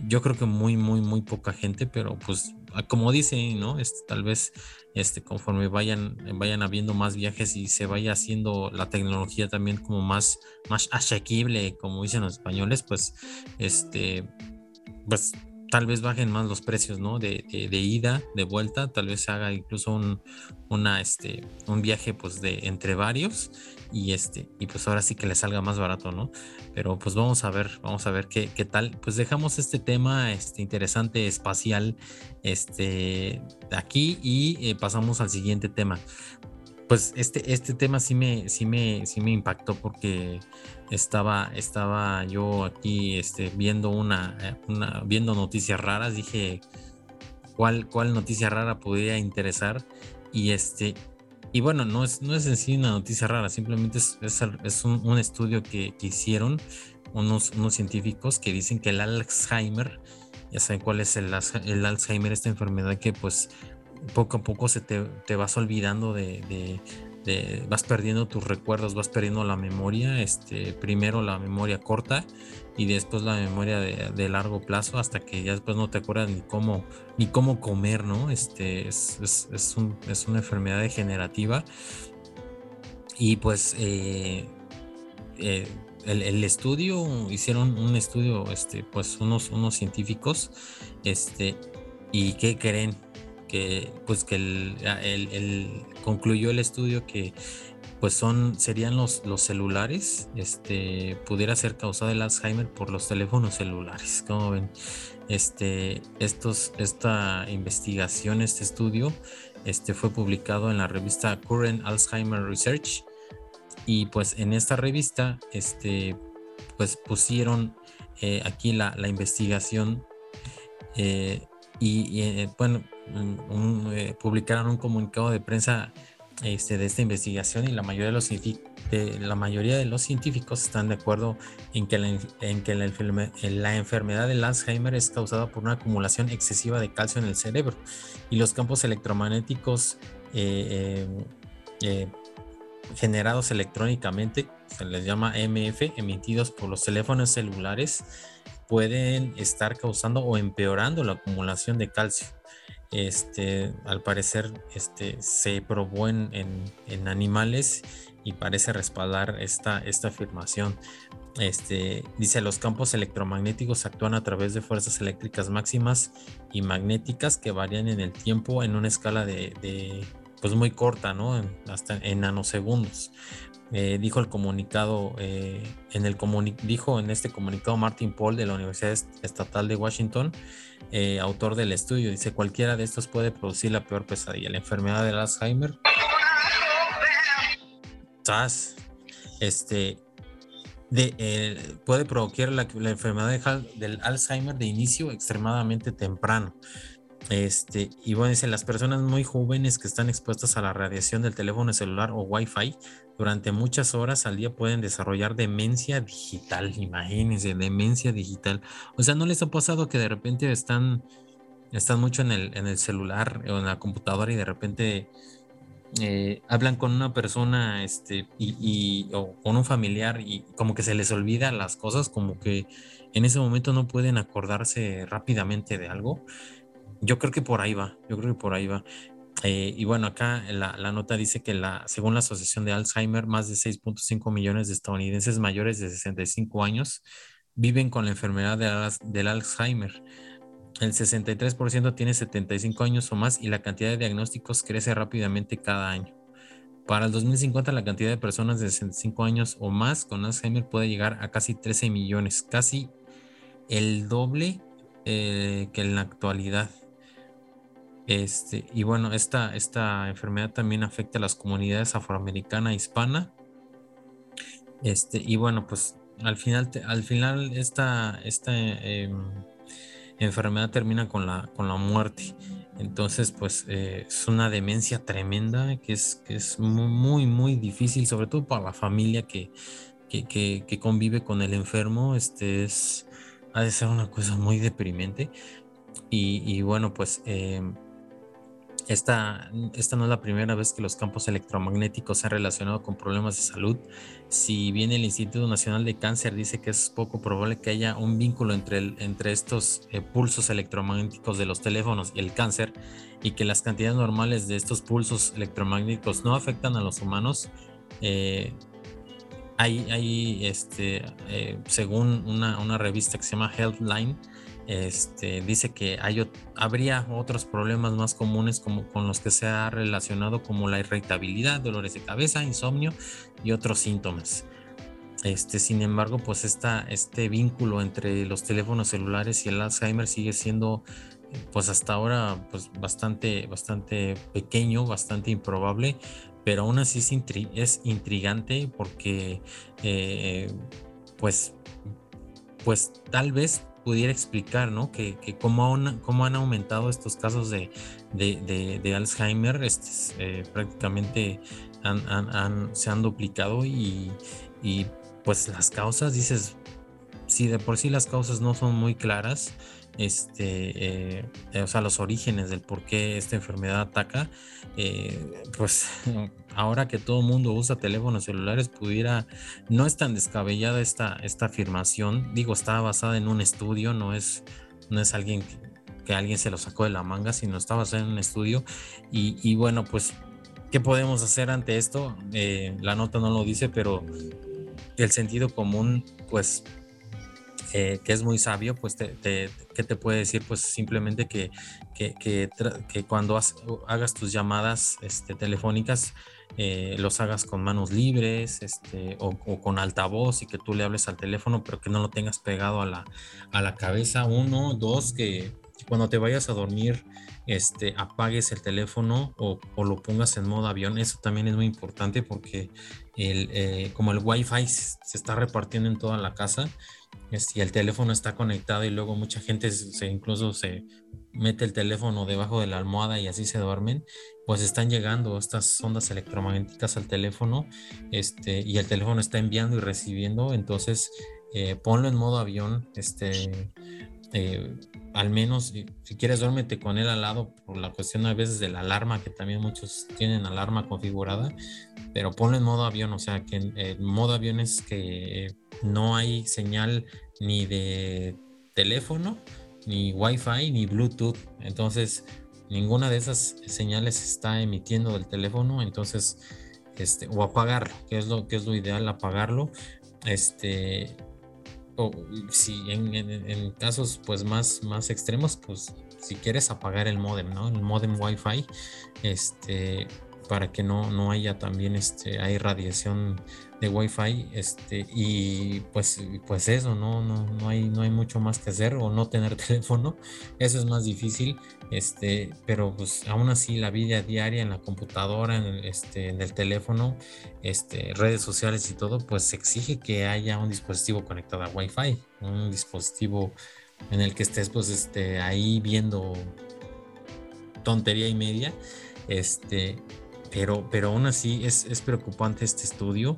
Yo creo que muy, muy, muy poca gente, pero pues como dice, ¿no? Este, tal vez este, conforme vayan, vayan habiendo más viajes y se vaya haciendo la tecnología también como más, más asequible, como dicen los españoles, pues, este, pues tal vez bajen más los precios, ¿no? De, de, ida, de vuelta, tal vez se haga incluso un, una, este, un viaje pues de entre varios y este, y pues ahora sí que le salga más barato, ¿no? Pero pues vamos a ver, vamos a ver qué, qué tal. Pues dejamos este tema este, interesante espacial este, aquí y eh, pasamos al siguiente tema pues este, este tema sí me, sí me, sí me impactó porque estaba, estaba yo aquí este, viendo una, eh, viendo noticias raras, dije cuál, cuál noticia rara podría interesar. Y este, y bueno, no es, no es en sí una noticia rara, simplemente es, es, un, estudio que, hicieron unos, unos científicos que dicen que el Alzheimer, ya saben cuál es el, el Alzheimer, esta enfermedad que pues poco a poco se te, vas olvidando de, vas perdiendo tus recuerdos, vas perdiendo la memoria, este, primero la memoria corta y después la memoria de, largo plazo hasta que ya después no te acuerdas ni cómo, ni cómo comer, ¿no? Este, es, es, una enfermedad degenerativa y pues eh, eh, el, estudio, hicieron un estudio, este, pues unos, unos científicos, este, y ¿qué creen? que pues que el, concluyó el estudio que pues son serían los, los celulares este pudiera ser causado el Alzheimer por los teléfonos celulares como ven este estos esta investigación este estudio este fue publicado en la revista Current Alzheimer Research y pues en esta revista este pues pusieron eh, aquí la, la investigación eh, y, eh, bueno publicaron un comunicado de prensa este, de esta investigación y la mayoría de los la mayoría de los científicos están de acuerdo en que, la, en que la, enfermedad del Alzheimer es causada por una acumulación excesiva de calcio en el cerebro y los campos electromagnéticos eh, eh, generados electrónicamente, se les llama MF, emitidos por los teléfonos celulares, pueden estar causando o empeorando la acumulación de calcio este, al parecer este, se probó en, animales y parece respaldar esta, esta afirmación. Este, dice, los campos electromagnéticos actúan a través de fuerzas eléctricas máximas y magnéticas que varían en el tiempo en una escala de, pues muy corta, ¿no? hasta en nanosegundos. Eh, dijo el comunicado, eh, en el dijo en este comunicado Martin Paul de la Universidad Estatal de Washington, eh, autor del estudio, dice cualquiera de estos puede producir la peor pesadilla, la enfermedad del Alzheimer. Este, de, puede provocar la enfermedad del Alzheimer de inicio extremadamente temprano. Este, y bueno, dice, las personas muy jóvenes que están expuestas a la radiación del teléfono celular o Wi-Fi durante muchas horas al día pueden desarrollar demencia digital. Imagínense, demencia digital. O sea, ¿no les ha pasado que de repente están, están mucho en el, en el celular o en la computadora y de repente eh, hablan con una persona este, y, o con un familiar y como que se les olvida las cosas, como que en ese momento no pueden acordarse rápidamente de algo? Yo creo que por ahí va, yo creo que por ahí va. Eh, y bueno, acá la, la, nota dice que la, según la Asociación de Alzheimer, más de 6.5 millones de estadounidenses mayores de 65 años viven con la enfermedad del Alzheimer. El 63% tiene 75 años o más y la cantidad de diagnósticos crece rápidamente cada año. Para el 2050 la cantidad de personas de 65 años o más con Alzheimer puede llegar a casi 13 millones, casi el doble eh, que en la actualidad. Este, y bueno, esta, esta enfermedad también afecta a las comunidades afroamericana e hispana. Este, y bueno, pues al final, al final esta, esta em, enfermedad termina con la, con la muerte. Entonces, pues eh, es una demencia tremenda que es, que es muy, muy difícil, sobre todo para la familia que, que, convive con el enfermo. Este es, ha de ser una cosa muy deprimente. Y, bueno, pues eh, esta, no es la primera vez que los campos electromagnéticos se han relacionado con problemas de salud. Si bien el Instituto Nacional de Cáncer dice que es poco probable que haya un vínculo entre, estos eh, pulsos electromagnéticos de los teléfonos y el cáncer, y que las cantidades normales de estos pulsos electromagnéticos no afectan a los humanos, eh, hay, hay este, eh, según una, una, revista que se llama Healthline, este, dice que habría otros problemas más comunes como con los que se ha relacionado como la irritabilidad, dolores de cabeza, insomnio y otros síntomas. Este, sin embargo, pues este vínculo entre los teléfonos celulares y el Alzheimer sigue siendo, pues hasta ahora, pues bastante, pequeño, bastante improbable, pero aún así es, es intrigante porque, eh, pues, pues tal vez pudiera explicar, ¿no? Que, que cómo, han, aumentado estos casos de, de, Alzheimer, este, eh, prácticamente se han duplicado y, y, pues las causas, dices, si de por sí las causas no son muy claras, este, eh, o sea, los orígenes del por qué esta enfermedad ataca, eh, pues ahora que todo el mundo usa teléfonos celulares, pudiera, no es tan descabellada esta, esta afirmación, digo, está basada en un estudio, no es, no es alguien que, alguien se lo sacó de la manga, sino está basada en un estudio. Y, bueno, pues, ¿qué podemos hacer ante esto? Eh, la nota no lo dice, pero el sentido común, pues que es muy sabio, pues te, ¿qué te puede decir? Pues simplemente que, que, que, cuando hagas tus llamadas este, telefónicas, eh, los hagas con manos libres este, o, con altavoz y que tú le hables al teléfono, pero que no lo tengas pegado a la, a la cabeza. Uno, dos, que cuando te vayas a dormir, este, apagues el teléfono o, o, lo pongas en modo avión. Eso también es muy importante porque el, eh, como el wifi se está repartiendo en toda la casa, si el teléfono está conectado y luego mucha gente se, incluso se mete el teléfono debajo de la almohada y así se duermen, pues están llegando estas ondas electromagnéticas al teléfono este, y el teléfono está enviando y recibiendo, entonces eh, ponlo en modo avión, este, eh, al menos si quieres duérmete con él al lado por la cuestión a veces de la alarma, que también muchos tienen alarma configurada, pero ponlo en modo avión, o sea que en, modo avión es que no hay señal ni de teléfono, ni wifi, ni bluetooth, entonces ninguna de esas señales está emitiendo del teléfono, entonces este, o apagarlo, que es lo que es lo ideal, apagarlo, este o si en, casos pues más, más extremos, pues si quieres apagar el modem, ¿no? El modem Wi-Fi, este, para que no, no haya también este, hay radiación de Wi-Fi, este, y pues, pues eso, ¿no? No, no, hay, no hay mucho más que hacer o no tener teléfono, eso es más difícil, este, pero pues aún así la vida diaria en la computadora, en el, este, en el teléfono, este, redes sociales y todo, pues exige que haya un dispositivo conectado a Wi-Fi, un dispositivo en el que estés pues este, ahí viendo tontería y media, este, pero, pero aún así es, preocupante este estudio.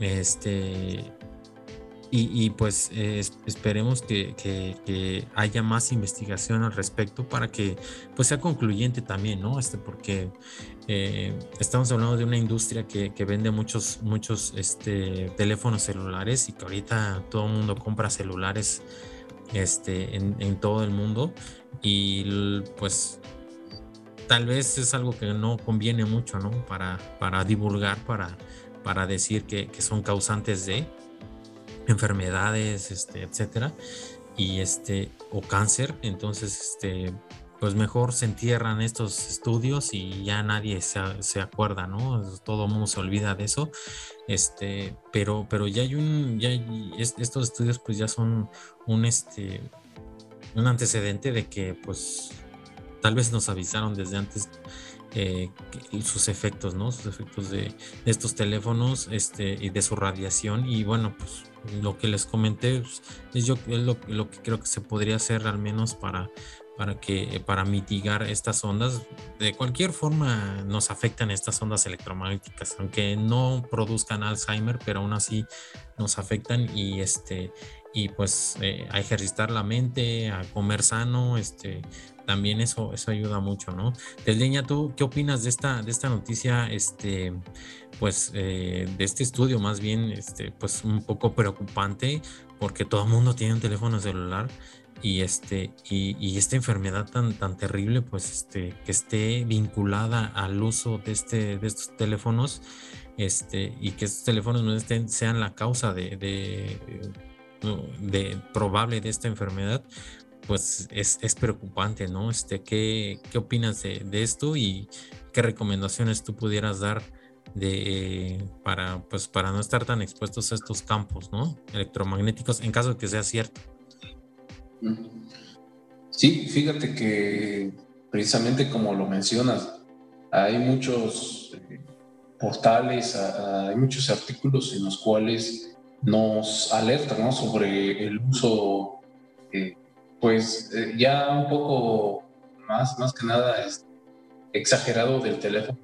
Este, y, pues esperemos que, haya más investigación al respecto para que pues sea concluyente también, ¿no? Este, porque eh, estamos hablando de una industria que, vende muchos, muchos este, teléfonos celulares y que ahorita todo el mundo compra celulares este, en, en todo el mundo y pues tal vez es algo que no conviene mucho, ¿no? Para, para divulgar, para, para decir que, son causantes de enfermedades, este, etcétera, y este, o cáncer. Entonces, este, pues mejor se entierran estos estudios y ya nadie se, acuerda, ¿no? Todo mundo se olvida de eso. Este, pero, pero ya hay un, ya estos estudios pues ya son un, este, un antecedente de que pues tal vez nos avisaron desde antes eh, sus efectos, ¿no? Sus efectos de, estos teléfonos este, y de su radiación. Y bueno, pues lo que les comenté pues, es, yo, lo, lo, que creo que se podría hacer al menos para, para, que, para mitigar estas ondas. De cualquier forma nos afectan estas ondas electromagnéticas, aunque no produzcan Alzheimer, pero aún así nos afectan y este y pues eh, a ejercitar la mente, a comer sano, este, también eso, eso ayuda mucho, ¿no? Desleña, ¿tú qué opinas de esta, de esta noticia, este, pues, eh, de este estudio más bien, este, pues, un poco preocupante, porque todo el mundo tiene un teléfono celular y este, y, esta enfermedad tan, tan terrible, pues, este, que esté vinculada al uso de este, de estos teléfonos, este, y que estos teléfonos no estén, sean la causa de, de probable de esta enfermedad, pues es, es preocupante, ¿no? Este, ¿qué, qué opinas de, de, esto y qué recomendaciones tú pudieras dar de, para, pues, para no estar tan expuestos a estos campos, ¿no? Electromagnéticos, en caso de que sea cierto. Sí, fíjate que precisamente como lo mencionas, hay muchos eh, portales, hay muchos artículos en los cuales nos alertan ¿no? sobre el uso eh, pues eh, ya un poco más, más que nada es exagerado del teléfono,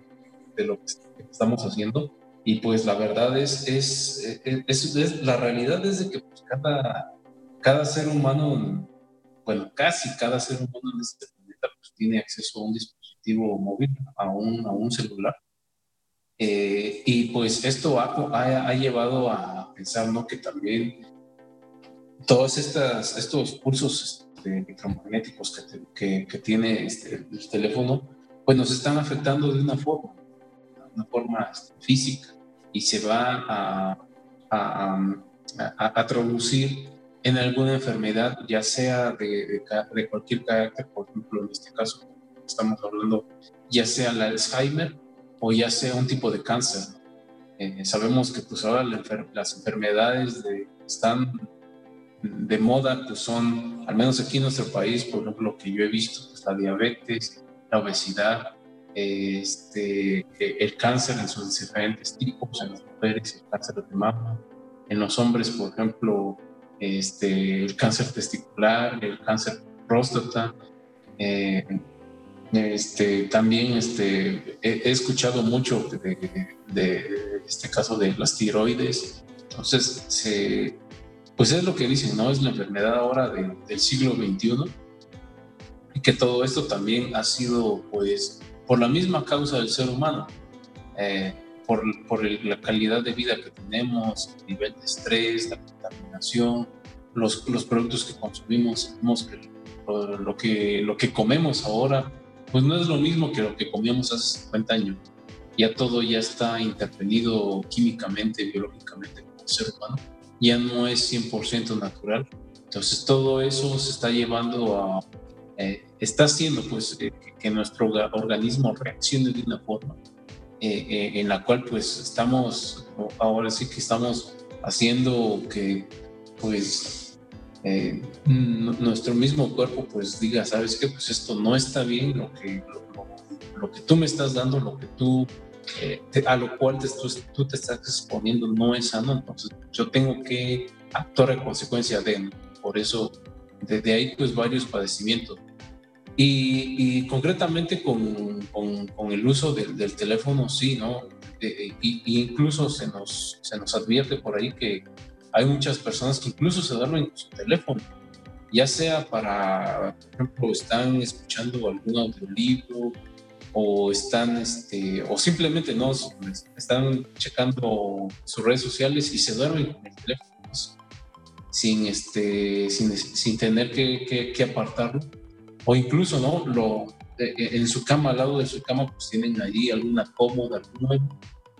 de lo que estamos haciendo. Y pues la verdad es, es, es, la realidad es de que pues, cada, cada ser humano, bueno, casi cada ser humano en este planeta pues, tiene acceso a un dispositivo móvil, a un, a un celular. Eh, y pues esto ha, ha, ha, llevado a pensar ¿no? que también todos estas, estos cursos electromagnéticos que, que, tiene este, el teléfono, pues nos están afectando de una forma, una forma este, física, y se va a, a, a, traducir en alguna enfermedad, ya sea de, de, cualquier carácter, por ejemplo, en este caso estamos hablando, ya sea el Alzheimer o ya sea un tipo de cáncer. Eh, sabemos que pues ahora las enfermedades de, están de moda, pues son, al menos aquí en nuestro país, por ejemplo, lo que yo he visto, pues la diabetes, la obesidad, este, el cáncer en sus diferentes tipos, en las mujeres, el cáncer de mama, en los hombres, por ejemplo, este, el cáncer testicular, el cáncer próstata. Eh, este, también este, he, escuchado mucho de, de, este caso de las tiroides. Entonces, se, pues es lo que dicen, ¿no? Es la enfermedad ahora del siglo XXI y que todo esto también ha sido, pues, por la misma causa del ser humano, eh, por, por la calidad de vida que tenemos, el nivel de estrés, la contaminación, los, los productos que consumimos, que lo, que lo que comemos ahora, pues no es lo mismo que lo que comíamos hace 50 años. Ya todo ya está intervenido químicamente, biológicamente como ser humano ya no es 100% natural. Entonces todo eso se está llevando a, eh, está haciendo pues eh, que nuestro organismo reaccione de una forma eh, en la cual pues estamos, ahora sí que estamos haciendo que pues nuestro mismo cuerpo pues diga, sabes qué, pues esto no está bien, lo que, lo que tú me estás dando, lo que tú eh, a lo cual tú, te estás exponiendo no es sano, entonces yo tengo que actuar en consecuencia de, por eso desde ahí pues varios padecimientos. Y, concretamente con, con, el uso del teléfono, sí, ¿no? y, incluso se nos, se nos advierte por ahí que hay muchas personas que incluso se duermen con su teléfono, ya sea para, por ejemplo, están escuchando algún audiolibro, o están, este, o simplemente no, están checando sus redes sociales y se duermen con el teléfono sin, este, sin, sin tener que, que, apartarlo. O incluso, ¿no? Lo, eh, eh, en su cama, al lado de su cama, pues tienen allí alguna cómoda,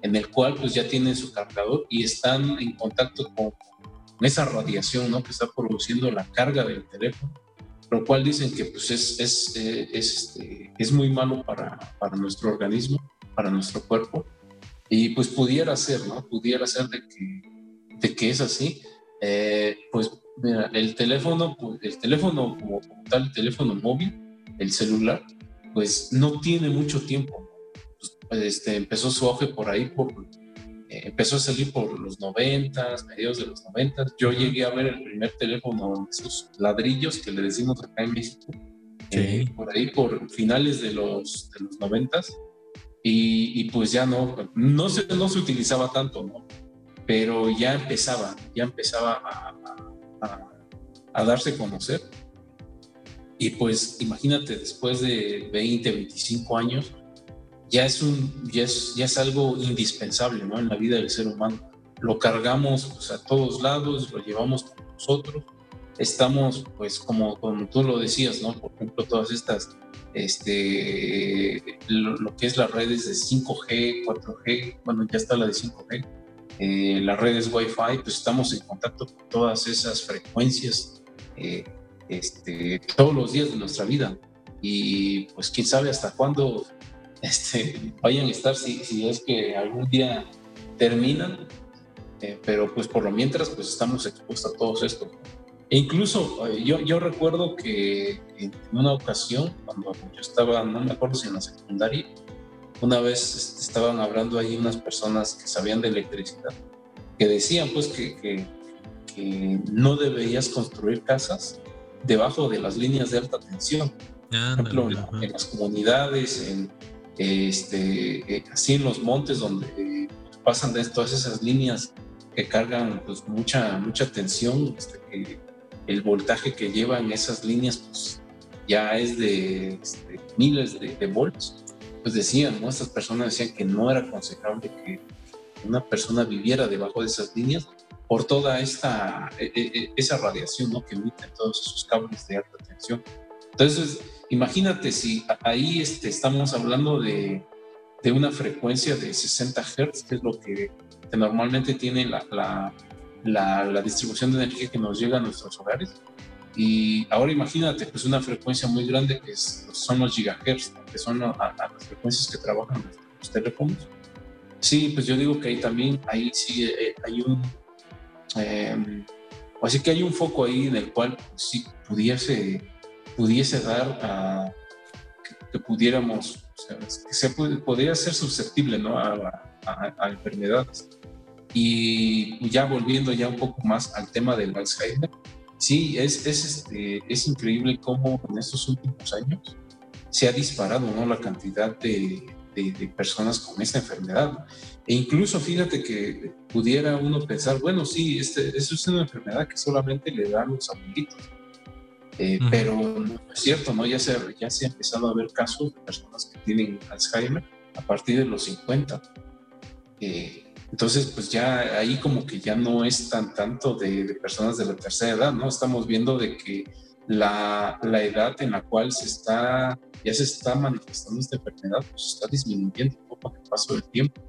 en el cual pues ya tienen su cargador y están en contacto con esa radiación, ¿no? Que está produciendo la carga del teléfono lo cual dicen que pues es, es, eh, es, este, es muy malo para, para, nuestro organismo, para nuestro cuerpo, y pues pudiera ser, ¿no? Pudiera ser de que, de que es así. Eh, pues mira, el teléfono, pues, el teléfono como, tal, el teléfono móvil, el celular, pues no tiene mucho tiempo, pues, este, empezó su auge por ahí, por, empezó a salir por los noventas, mediados de los noventas. Yo llegué a ver el primer teléfono, esos ladrillos que le decimos acá en México, eh, por ahí por finales de los, de los noventas. Y, pues ya no, no se, no se utilizaba tanto, ¿no? Pero ya empezaba, ya empezaba a, a darse a conocer. Y pues imagínate, después de 20, 25 años, ya es, un, ya es, ya es algo indispensable ¿no? en la vida del ser humano. Lo cargamos pues, a todos lados, lo llevamos con nosotros. Estamos, pues, como, como tú lo decías, ¿no? Por ejemplo, todas estas, este, lo, que es las redes de 5G, 4G, bueno, ya está la de 5G, eh, las redes Wi-Fi, pues estamos en contacto con todas esas frecuencias eh, este, todos los días de nuestra vida. Y pues quién sabe hasta cuándo este, vayan a estar si, si es que algún día terminan, eh, pero pues por lo mientras pues estamos expuestos a todos esto. E incluso eh, yo, yo recuerdo que en una ocasión, cuando yo estaba, no me acuerdo si en la secundaria, una vez este, estaban hablando ahí unas personas que sabían de electricidad, que decían pues que, que, que no deberías construir casas debajo de las líneas de alta tensión. Por ejemplo, en, las comunidades, en, este, eh, así en los montes donde eh, pasan de todas esas líneas que cargan pues, mucha, mucha tensión, este, el voltaje que llevan esas líneas pues, ya es de este, miles de, volts. Pues decían, ¿no? estas personas decían que no era aconsejable que una persona viviera debajo de esas líneas por toda esta, e, e, e, esa radiación ¿no? que emiten todos esos cables de alta tensión. Entonces, imagínate si ahí este, estamos hablando de, de una frecuencia de 60 Hz, que es lo que, normalmente tiene la, la, la, distribución de energía que nos llega a nuestros hogares. Y ahora imagínate, pues una frecuencia muy grande que son los gigahertz, que son a, las frecuencias que trabajan los teléfonos. Sí, pues yo digo que ahí también, ahí sí eh, hay un, eh, así que hay un foco ahí en el cual sí pudiese, pudiese dar a que, pudiéramos, que se podría ser susceptible ¿no? a, enfermedades. Y ya volviendo ya un poco más al tema del Alzheimer, sí, es, es, este, es increíble cómo en estos últimos años se ha disparado ¿no? la cantidad de, de, personas con esta enfermedad. E incluso fíjate que pudiera uno pensar, bueno, sí, este, eso es una enfermedad que solamente le dan los abuelitos. Eh, pero no es cierto, ¿no? Ya se, ya se ha empezado a ver casos de personas que tienen Alzheimer a partir de los 50. Eh, entonces, pues ya ahí como que ya no es tan tanto de, de, personas de la tercera edad, ¿no? Estamos viendo de que la, la edad en la cual se está ya se está manifestando esta enfermedad, pues está disminuyendo poco con el paso del tiempo.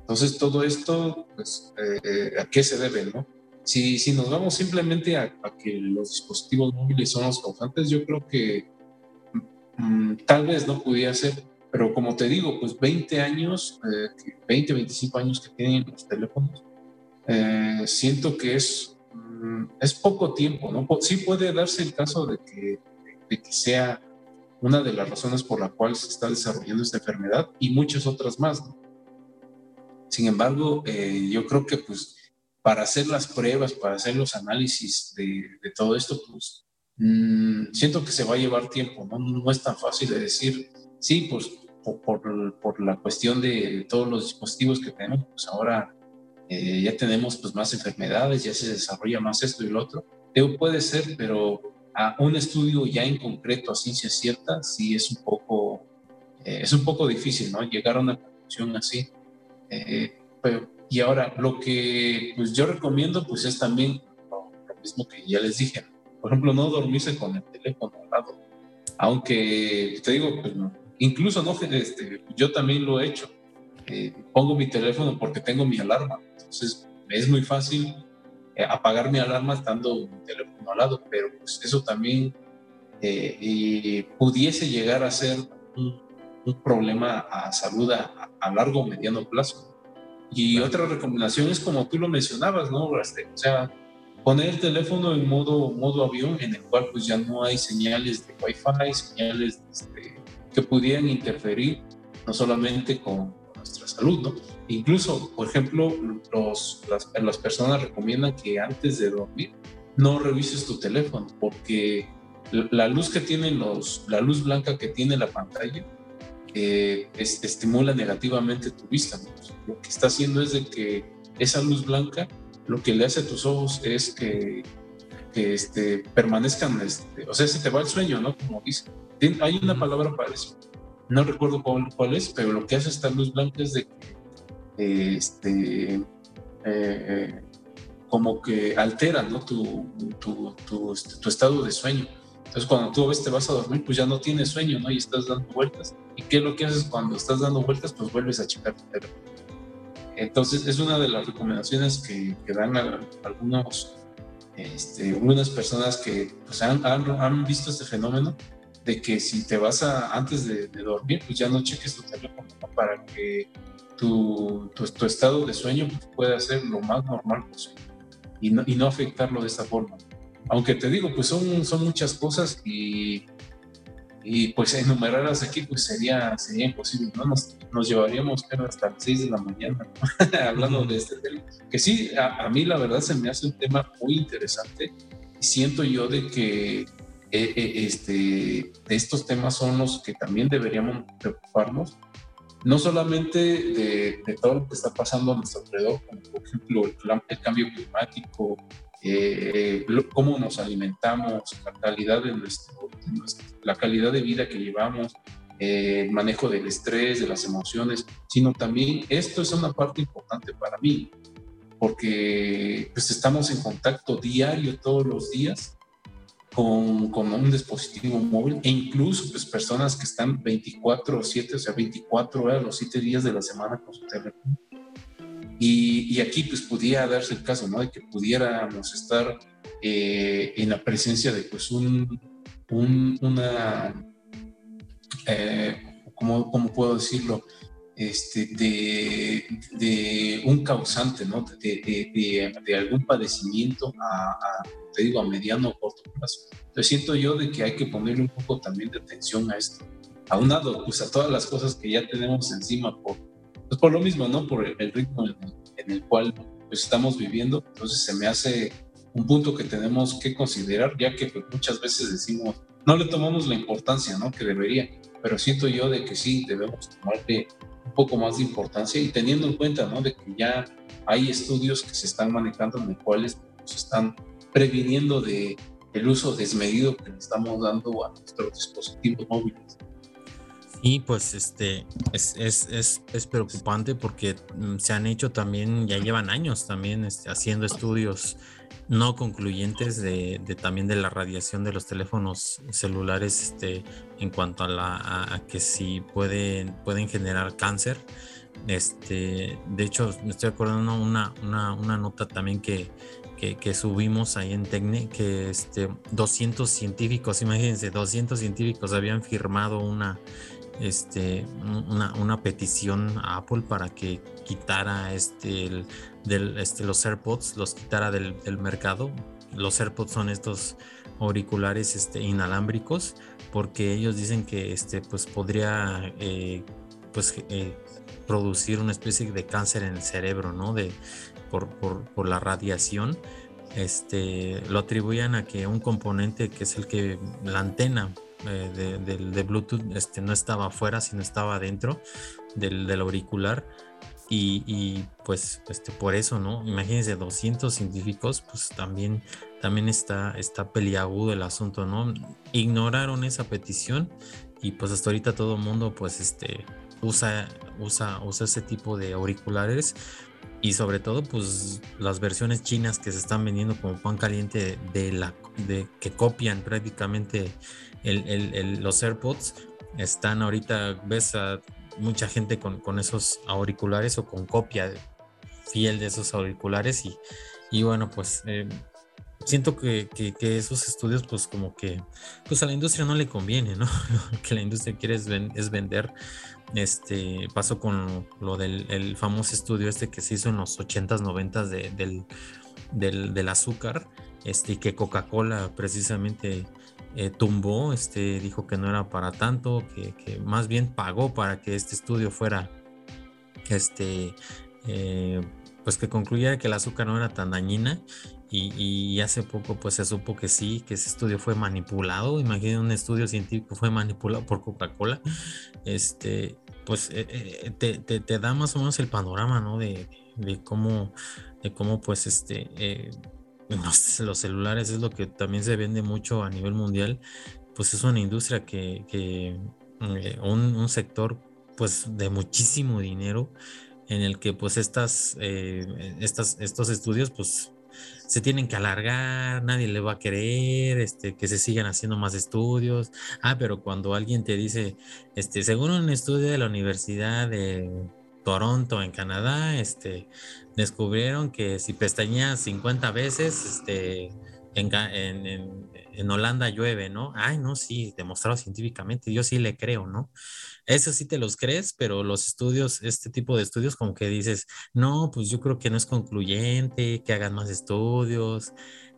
Entonces, todo esto, pues, eh, ¿a qué se debe, no? Si, si nos vamos simplemente a, que los dispositivos móviles son los causantes, yo creo que mm, tal vez no pudiera ser, pero como te digo, pues 20 años, 20, eh, 25 años que tienen los teléfonos, eh, siento que es, mm, es poco tiempo, ¿no? Sí puede darse el caso de que, de que sea una de las razones por la cual se está desarrollando esta enfermedad y muchas otras más. Sin embargo, eh, yo creo que pues para hacer las pruebas, para hacer los análisis de, todo esto, pues mm, siento que se va a llevar tiempo, ¿no? No es tan fácil de decir, sí, pues por, por, la cuestión de todos los dispositivos que tenemos, pues ahora eh, ya tenemos pues más enfermedades, ya se desarrolla más esto y lo otro. puede ser, pero a un estudio ya en concreto a ciencia cierta, sí es un poco, eh, es un poco difícil, ¿no? Llegar a una conclusión así. Eh, y ahora, lo que pues, yo recomiendo, pues es también lo, mismo que ya les dije. Por ejemplo, no dormirse con el teléfono al lado. Aunque, te digo, pues, incluso no, este, yo también lo he hecho. Eh, pongo mi teléfono porque tengo mi alarma. Entonces, es muy fácil eh, apagar mi alarma estando mi teléfono al lado, pero pues eso también eh, pudiese llegar a ser un, problema a salud a, largo o mediano plazo. Y otra recomendación es como tú lo mencionabas, ¿no? Este, o sea, poner el teléfono en modo, modo avión, en el cual pues ya no hay señales de Wi-Fi, señales este, que pudieran interferir no solamente con, salud, ¿no? Incluso, por ejemplo, los, las, las personas recomiendan que antes de dormir no revises tu teléfono porque la luz que tiene los, la luz blanca que tiene la pantalla eh, estimula negativamente tu vista. Lo que está haciendo es de que esa luz blanca lo que le hace a tus ojos es que, que este, permanezcan, este, o sea, se te va el sueño, ¿no? Como dice. Hay una palabra para eso. No recuerdo cuál, cuál es, pero lo que hace esta luz blanca es de que este, eh, como que altera ¿no? tu, tu, tu, este, tu, estado de sueño. Entonces, cuando tú ves te vas a dormir, pues ya no tienes sueño, ¿no? Y estás dando vueltas. ¿Y qué es lo que haces cuando estás dando vueltas? Pues vuelves a checar tu teléfono. Entonces, es una de las recomendaciones que, que dan algunos, este, algunas personas que pues, han, han, visto este fenómeno de que si te vas a, antes de, dormir, pues ya no cheques tu teléfono para que tu, tu, tu, estado de sueño pues, pueda ser lo más normal posible y no, y no afectarlo de esta forma. Aunque te digo, pues son, son muchas cosas y, y pues enumerarlas aquí pues sería, sería imposible, ¿no? Nos, nos llevaríamos hasta las 6 de la mañana hablando de este tema. Que sí, a, mí la verdad se me hace un tema muy interesante y siento yo de que eh, eh, este, de estos temas son los que también deberíamos preocuparnos no solamente de, todo lo que está pasando a nuestro alrededor, como por ejemplo el, cambio climático, eh, cómo nos alimentamos, la calidad de, nuestro, la calidad de vida que llevamos, eh, el manejo del estrés, de las emociones, sino también esto es una parte importante para mí, porque pues estamos en contacto diario todos los días con, con, un dispositivo móvil e incluso pues, personas que están 24 o 7, o sea, 24 horas los 7 días de la semana con su teléfono. Y, y aquí pues pudiera darse el caso, ¿no? De que pudiéramos estar eh, en la presencia de pues un, un una, eh, ¿cómo, ¿cómo, puedo decirlo? Este, de, de un causante, ¿no? De, de, de algún padecimiento a, a te digo, a mediano o corto plazo. Entonces siento yo de que hay que ponerle un poco también de atención a esto. A un lado, pues a todas las cosas que ya tenemos encima por, pues por lo mismo, ¿no? Por el, ritmo en el, cual pues estamos viviendo. Entonces se me hace un punto que tenemos que considerar, ya que pues, muchas veces decimos, no le tomamos la importancia, ¿no? Que debería, pero siento yo de que sí, debemos tomarle un poco más de importancia y teniendo en cuenta, ¿no? De que ya hay estudios que se están manejando en los cuales pues, están previniendo de el uso desmedido que le estamos dando a nuestros dispositivos móviles. Y pues este es, es, es, es, preocupante porque mm, se han hecho también, ya llevan años también este, haciendo estudios no concluyentes de, de, también de la radiación de los teléfonos celulares este, en cuanto a, la, a, que si pueden, pueden generar cáncer. Este, de hecho, me estoy acordando una, una, una nota también que, que, subimos ahí en Tecne, que este, 200 científicos, imagínense, 200 científicos habían firmado una, este, una, una, petición a Apple para que quitara este, este, los AirPods, los quitara del, mercado. Los AirPods son estos auriculares este, inalámbricos, porque ellos dicen que este, pues, podría eh, pues, eh, producir una especie de cáncer en el cerebro, ¿no? De, por, por, la radiación, este, lo atribuían a que un componente que es el que la antena eh, de, Bluetooth este, no estaba afuera, sino estaba dentro del, auricular. Y, pues este, por eso, ¿no? Imagínense, 200 científicos, pues también, también está, está peliagudo el asunto, ¿no? Ignoraron esa petición y pues hasta ahorita todo el mundo pues este, usa, usa, usa ese tipo de auriculares y sobre todo pues las versiones chinas que se están vendiendo como pan caliente de la de que copian prácticamente los AirPods están ahorita ves a mucha gente con, con, esos auriculares o con copia fiel de esos auriculares y, y bueno pues eh, siento que, que, esos estudios pues como que pues a la industria no le conviene no que la industria quiere es, es vender. Este pasó con lo del el famoso estudio este que se hizo en los 80s, 90s del, del, del, azúcar, este, que Coca-Cola precisamente eh, tumbó, este, dijo que no era para tanto, que, más bien pagó para que este estudio fuera este, eh, pues que concluyera que el azúcar no era tan dañina. Y, hace poco pues se supo que sí, que ese estudio fue manipulado, imaginen un estudio científico fue manipulado por Coca-Cola, este, pues eh, eh, te, da más o menos el panorama, ¿no? De, cómo, de cómo pues este, los, celulares es lo que también se vende mucho a nivel mundial, pues es una industria que, un, un sector pues de muchísimo dinero en el que pues estas, eh, estas, estos estudios pues se tienen que alargar, nadie le va a querer, este, que se sigan haciendo más estudios. Ah, pero cuando alguien te dice, este, según un estudio de la Universidad de Toronto en Canadá, este, descubrieron que si pestañeas 50 veces, este, en, en, en, Holanda llueve, ¿no? Ay, no, sí, demostrado científicamente, yo sí le creo, ¿no? Eso sí te los crees, pero los estudios, este tipo de estudios, como que dices, no, pues yo creo que no es concluyente, que hagan más estudios,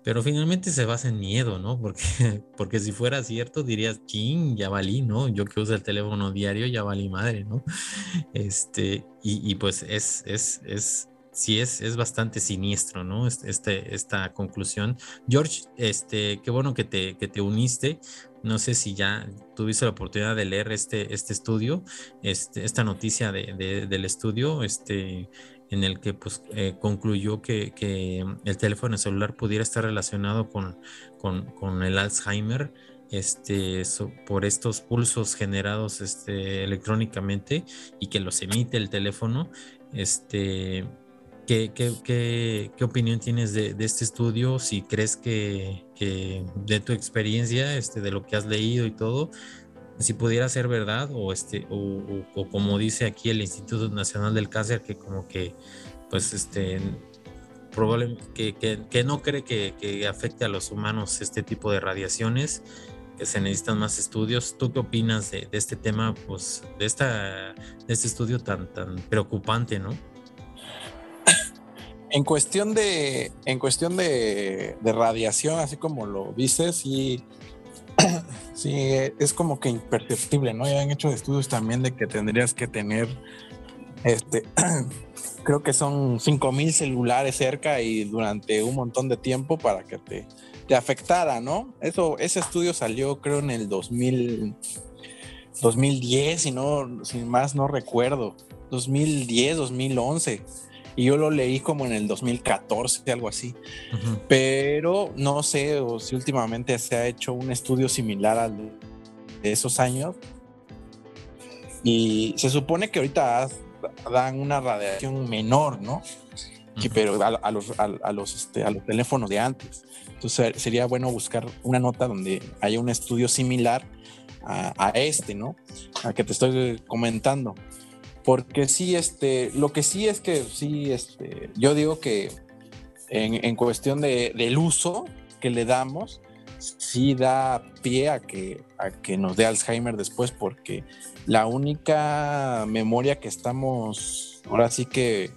pero finalmente se basa en miedo, ¿no? Porque, porque si fuera cierto, dirías, ching, ya valí, ¿no? Yo que uso el teléfono diario, ya valí madre, ¿no? Este, y, y pues es, es, es, sí es, es bastante siniestro, ¿no? Este, esta conclusión. George, este, qué bueno que te, que te uniste. No sé si ya tuviste la oportunidad de leer este, este estudio, este, esta noticia de, del estudio, este, en el que pues, eh, concluyó que, el teléfono celular pudiera estar relacionado con, el Alzheimer este, por estos pulsos generados este, electrónicamente y que los emite el teléfono. Este, ¿Qué, opinión tienes de, este estudio? Si crees que, de tu experiencia, de lo que has leído y todo, si pudiera ser verdad o, este, o, como dice aquí el Instituto Nacional del Cáncer, que como que, pues, este, probablemente que, no cree que, afecte a los humanos este tipo de radiaciones, que se necesitan más estudios. ¿Tú qué opinas de, de este tema, pues, de, esta, de este estudio tan, tan preocupante, no? En cuestión de, en cuestión de, radiación, así como lo dices, sí, sí, es como que imperceptible, ¿no? Ya han hecho estudios también de que tendrías que tener, este, creo que son 5000 celulares cerca y durante un montón de tiempo para que te, te afectara, ¿no? Eso, ese estudio salió creo en el 2000, 2010, si no, sin más no recuerdo, 2010, 2011 y yo lo leí como en el 2014, algo así. Pero no sé si últimamente se ha hecho un estudio similar al de esos años. Y se supone que ahorita dan una radiación menor, ¿no? pero a, los, a, los, este, a los teléfonos de antes. Entonces sería bueno buscar una nota donde haya un estudio similar a, a este, ¿no? A que te estoy comentando. Porque sí, este, lo que sí es que sí, este, yo digo que en, cuestión de, del uso que le damos, sí da pie a que, a que nos dé Alzheimer después, porque la única memoria que estamos ahora sí que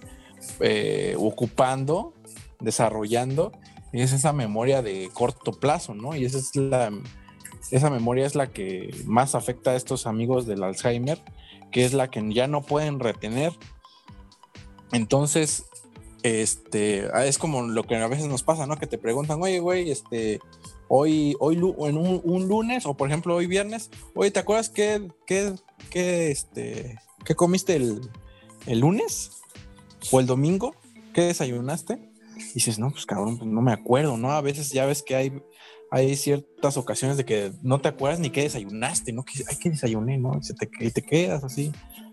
eh, ocupando, desarrollando, es esa memoria de corto plazo, ¿no? Y esa es la, esa memoria es la que más afecta a estos amigos del Alzheimer que es la que ya no pueden retener. Entonces, este, ah, es como lo que a veces nos pasa, ¿no? Que te preguntan, oye, güey, este, hoy, hoy, en un, lunes, o por ejemplo hoy viernes, oye, ¿te acuerdas qué, qué, qué, este, qué comiste el, el lunes? ¿O el domingo? ¿Qué desayunaste? Y dices, no, pues cabrón, pues no me acuerdo, ¿no? A veces ya ves que hay hay ciertas ocasiones de que no te acuerdas ni qué desayunaste, ¿no? Que, hay que desayuné, ¿no? Y te, te quedas así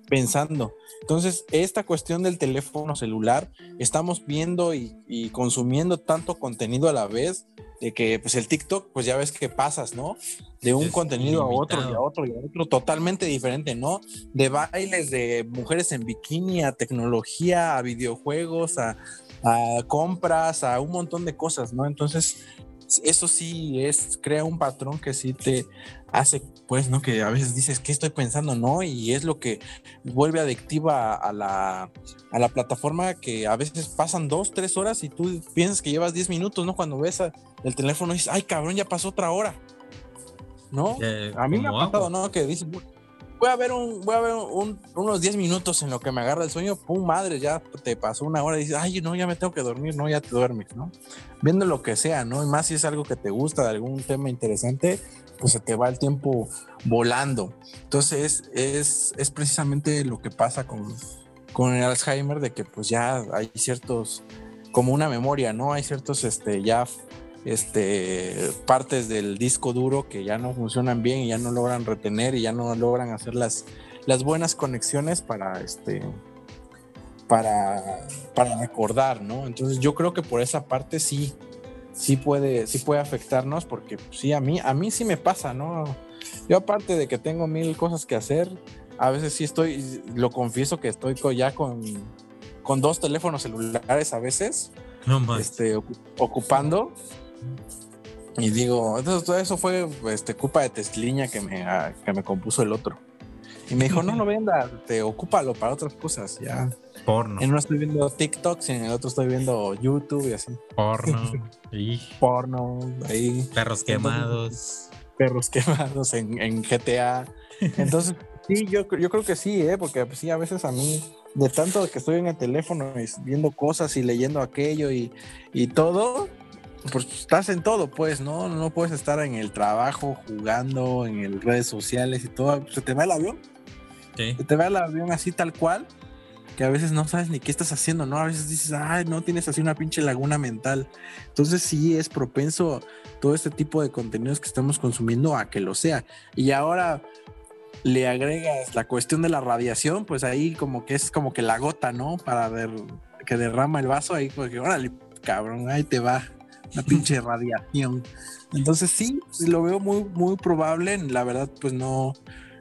pensando. Entonces, esta cuestión del teléfono celular, estamos viendo y, consumiendo tanto contenido a la vez, de que pues el TikTok, pues ya ves que pasas, ¿no? De un contenido a otro y a otro y a otro totalmente diferente, ¿no? De bailes de mujeres en bikini, a tecnología, a videojuegos, a, a compras, a un montón de cosas, ¿no? Entonces, eso sí es, crea un patrón que sí te hace, pues, ¿no? Que a veces dices, ¿qué estoy pensando? No, y es lo que vuelve adictiva a la, a la plataforma que a veces pasan dos, tres horas y tú piensas que llevas diez minutos, ¿no? Cuando ves el teléfono y dices, ay, cabrón, ya pasó otra hora. ¿No? a mí me ha pasado, ¿no? Que dices, voy a ver, un, voy a ver unos 10 minutos en lo que me agarra el sueño, pum, madre, ya te pasó una hora y dices, ay, no, ya me tengo que dormir, no, ya te duermes, ¿no? Viendo lo que sea, ¿no? Y más si es algo que te gusta, de algún tema interesante, pues se te va el tiempo volando. Entonces, es, es precisamente lo que pasa con, con el Alzheimer, de que pues ya hay ciertos, como una memoria, ¿no? Hay ciertos, este, ya este, partes del disco duro que ya no funcionan bien y ya no logran retener y ya no logran hacer las, las buenas conexiones para, este, para, para recordar, ¿no? Entonces yo creo que por esa parte sí, sí puede, sí puede afectarnos porque pues, sí, a mí, a mí sí me pasa, ¿no? Yo aparte de que tengo mil cosas que hacer, a veces sí estoy, lo confieso que estoy ya con, con dos teléfonos celulares a veces, este, ocupando y digo, eso, eso fue este, culpa de Tesliña que me, ah, que me compuso el otro. Y me dijo, no lo venda, te ocúpalo para otras cosas, ya. Porno. En uno estoy viendo TikToks y en el otro estoy viendo YouTube y así. Porno. Porno, ahí. Perros quemados. perros quemados en, en, GTA. Entonces, sí, yo, yo creo que sí, ¿eh? porque pues, sí, a veces a mí, de tanto que estoy en el teléfono viendo cosas y leyendo aquello y, y todo, pues estás en todo, pues, ¿no? No puedes estar en el trabajo, jugando, en redes sociales y todo. Se te va el avión. Se te va el avión así tal cual, que a veces no sabes ni qué estás haciendo, ¿no? A veces dices, ay, no, tienes así una pinche laguna mental. Entonces sí es propenso todo este tipo de contenidos que estamos consumiendo a que lo sea. Y ahora le agregas la cuestión de la radiación, pues ahí como que es como que la gota, ¿no? Para ver que derrama el vaso ahí, porque órale, cabrón, ahí te va una pinche radiación. Entonces sí, lo veo muy, muy probable. La verdad, pues no,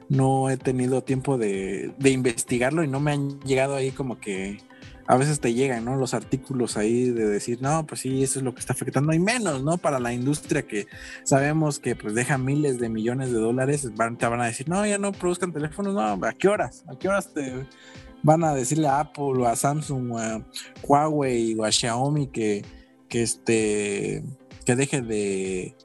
no he tenido tiempo de, investigarlo y no me han llegado ahí como que a veces te llegan, ¿no? Los artículos ahí de decir, no, pues sí, eso es lo que está afectando y menos, ¿no? Para la industria que sabemos que pues deja miles de millones de dólares, te van a decir, no, ya no produzcan teléfonos, no, ¿a qué horas? ¿A qué horas te van a decirle a Apple o a Samsung o a Huawei o a Xiaomi que que este que deje de,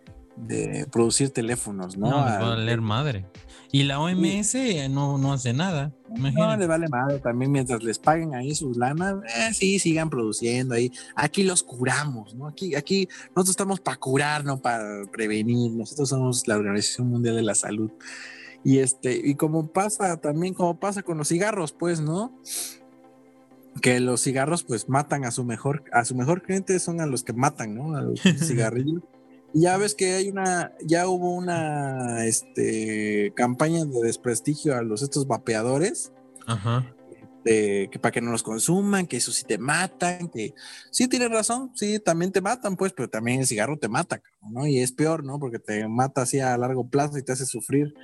producir teléfonos, ¿no? No, va a leer madre. Y la OMS no, no hace nada. No, le vale madre también mientras les paguen ahí sus lanas, eh, sí, sigan produciendo ahí. Aquí los curamos, ¿no? Aquí, aquí nosotros estamos para curar, no para prevenir. Nosotros somos la Organización Mundial de la Salud. Y este, y como pasa también, como pasa con los cigarros, pues, ¿no? Que los cigarros pues matan a su mejor, a su mejor cliente son a los que matan, ¿no? A los cigarrillos. Y ya ves que hay una, ya hubo una este, campaña de desprestigio a los estos vapeadores. Ajá. Que para que no los consuman, que eso sí te matan, que sí tienes razón, sí, también te matan, pues, pero también el cigarro te mata, ¿no? Y es peor, ¿no? Porque te mata así a largo plazo y te hace sufrir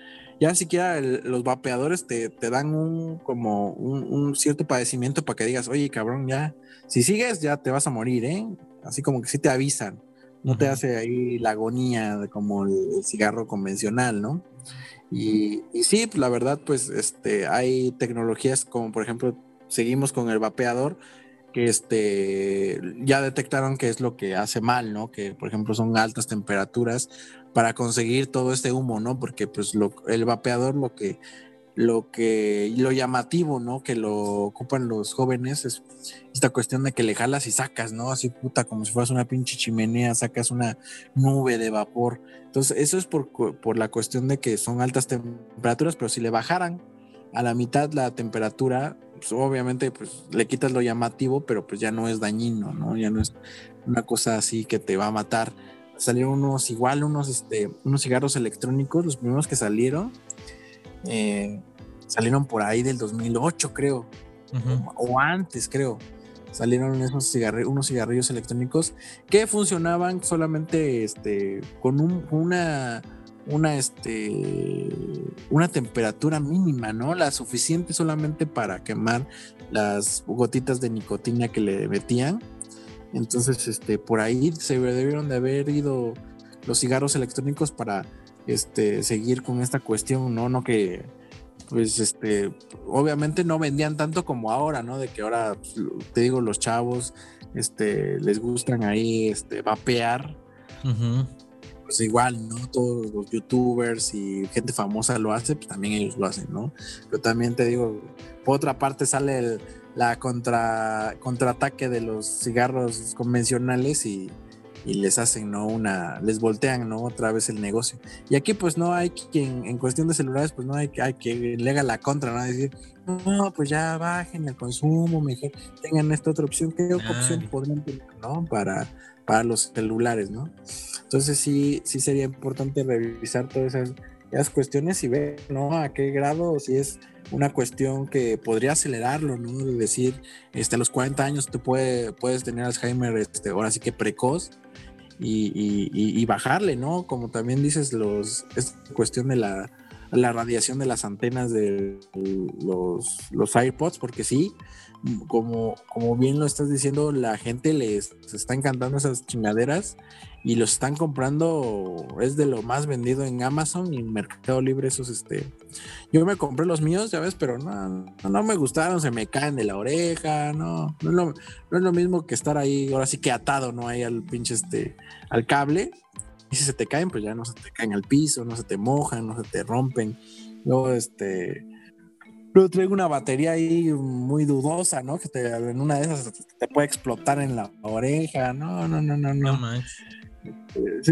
ya siquiera los vapeadores te, dan un como un, cierto padecimiento para que digas, oye, cabrón, ya, si sigues, ya te vas a morir, ¿eh? Así como que sí te avisan, no te hace ahí la agonía de como el, cigarro convencional, ¿no? Y, y, sí, la verdad, pues este, hay tecnologías como por ejemplo, seguimos con el vapeador, que este, ya detectaron que es lo que hace mal, ¿no? Que por ejemplo son altas temperaturas para conseguir todo este humo, ¿no? Porque pues el vapeador lo que lo que lo llamativo, ¿no? Que lo ocupan los jóvenes es esta cuestión de que le jalas y sacas, ¿no? Así puta, como si fueras una pinche chimenea, sacas una nube de vapor. Entonces, eso es por, por la cuestión de que son altas temperaturas, pero si le bajaran a la mitad la temperatura, pues obviamente pues le quitas lo llamativo, pero pues ya no es dañino, ¿no? Ya no es una cosa así que te va a matar salieron unos igual, unos, este, unos cigarros electrónicos, los primeros que salieron, eh, salieron por ahí del 2008, creo, o, antes, creo. Salieron esos cigarrillos, unos cigarrillos electrónicos que funcionaban solamente este, con una, una, este, una temperatura mínima, ¿no? La suficiente solamente para quemar las gotitas de nicotina que le metían entonces, este, por ahí se debieron de haber ido los cigarros electrónicos para este, seguir con esta cuestión, ¿no? No que, pues, este, obviamente no vendían tanto como ahora, ¿no? De que ahora, pues, te digo, los chavos, este, les gustan ahí, este, vapear. Pues pues igual, ¿no? Todos los youtubers y gente famosa lo hace, pues también ellos lo hacen, ¿no? Pero también te digo, por otra parte sale el, la contra, contraataque de los cigarros convencionales y, y, les hacen, ¿no? Una, les voltean, ¿no? Otra vez el negocio. Y aquí pues no hay quien, en cuestión de celulares, pues no hay, hay que le haga la contra, ¿no? Decir, no, pues ya bajen el consumo, mejor tengan esta otra opción. ¿Qué otra opción podrían tener, ¿no? Para, para los celulares, ¿no? Entonces sí, sí sería importante revisar todas esas, esas cuestiones y ver, ¿no? A qué grado, si es una cuestión que podría acelerarlo, ¿no? De decir, este, a los 40 años tú puede, puedes tener Alzheimer, este, ahora sí que precoz, y, y, y, bajarle, ¿no? Como también dices, los, esta cuestión de la, la radiación de las antenas de los, los AirPods, porque sí, como, como bien lo estás diciendo, la gente les está encantando esas chingaderas y los están comprando, es de lo más vendido en Amazon y en Mercado Libre, esos este. Yo me compré los míos, ya ves, pero no, no, me gustaron, se me caen de la oreja, no, no es, lo, no es lo mismo que estar ahí, ahora sí que atado, ¿no? Ahí al pinche este, al cable. Y si se te caen, pues ya no se te caen al piso, no se te mojan, no se te rompen. Luego, este, Luego traigo una batería ahí muy dudosa, ¿no? Que te, en una de esas te puede explotar en la oreja. No, no, no, no, no. no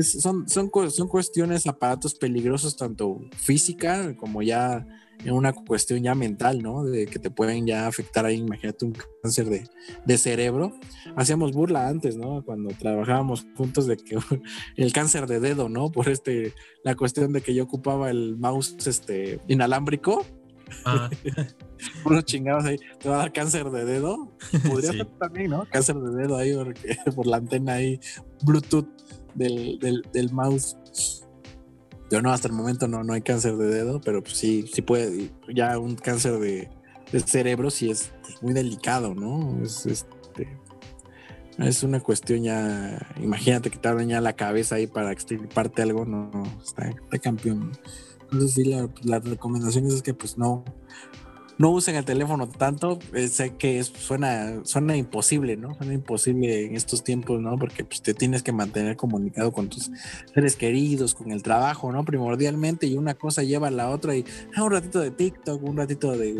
son, son, son cuestiones, aparatos peligrosos, tanto física como ya en una cuestión ya mental, ¿no? De que te pueden ya afectar ahí, imagínate un cáncer de, de, cerebro. Hacíamos burla antes, ¿no? Cuando trabajábamos juntos de que el cáncer de dedo, ¿no? Por este, la cuestión de que yo ocupaba el mouse este, inalámbrico Ah. Unos chingados ahí, te va a dar cáncer de dedo. Podría ser también, ¿no? Cáncer de dedo ahí por la antena ahí, Bluetooth del, del, mouse. Yo no, hasta el momento no, no hay cáncer de dedo, pero pues sí, sí puede. Ya un cáncer de, cerebro sí es muy delicado, ¿no? Es, este, es una cuestión ya. Imagínate que te abren ya la cabeza ahí para extirparte algo, no, está, está campeón. Entonces sí, la, recomendación es que pues no, no usen el teléfono tanto. Eh, sé que suena, suena imposible, ¿no? Suena imposible en estos tiempos, ¿no? Porque pues, te tienes que mantener comunicado con tus seres queridos, con el trabajo, ¿no? Primordialmente, y una cosa lleva a la otra, y ah, un ratito de TikTok, un ratito de,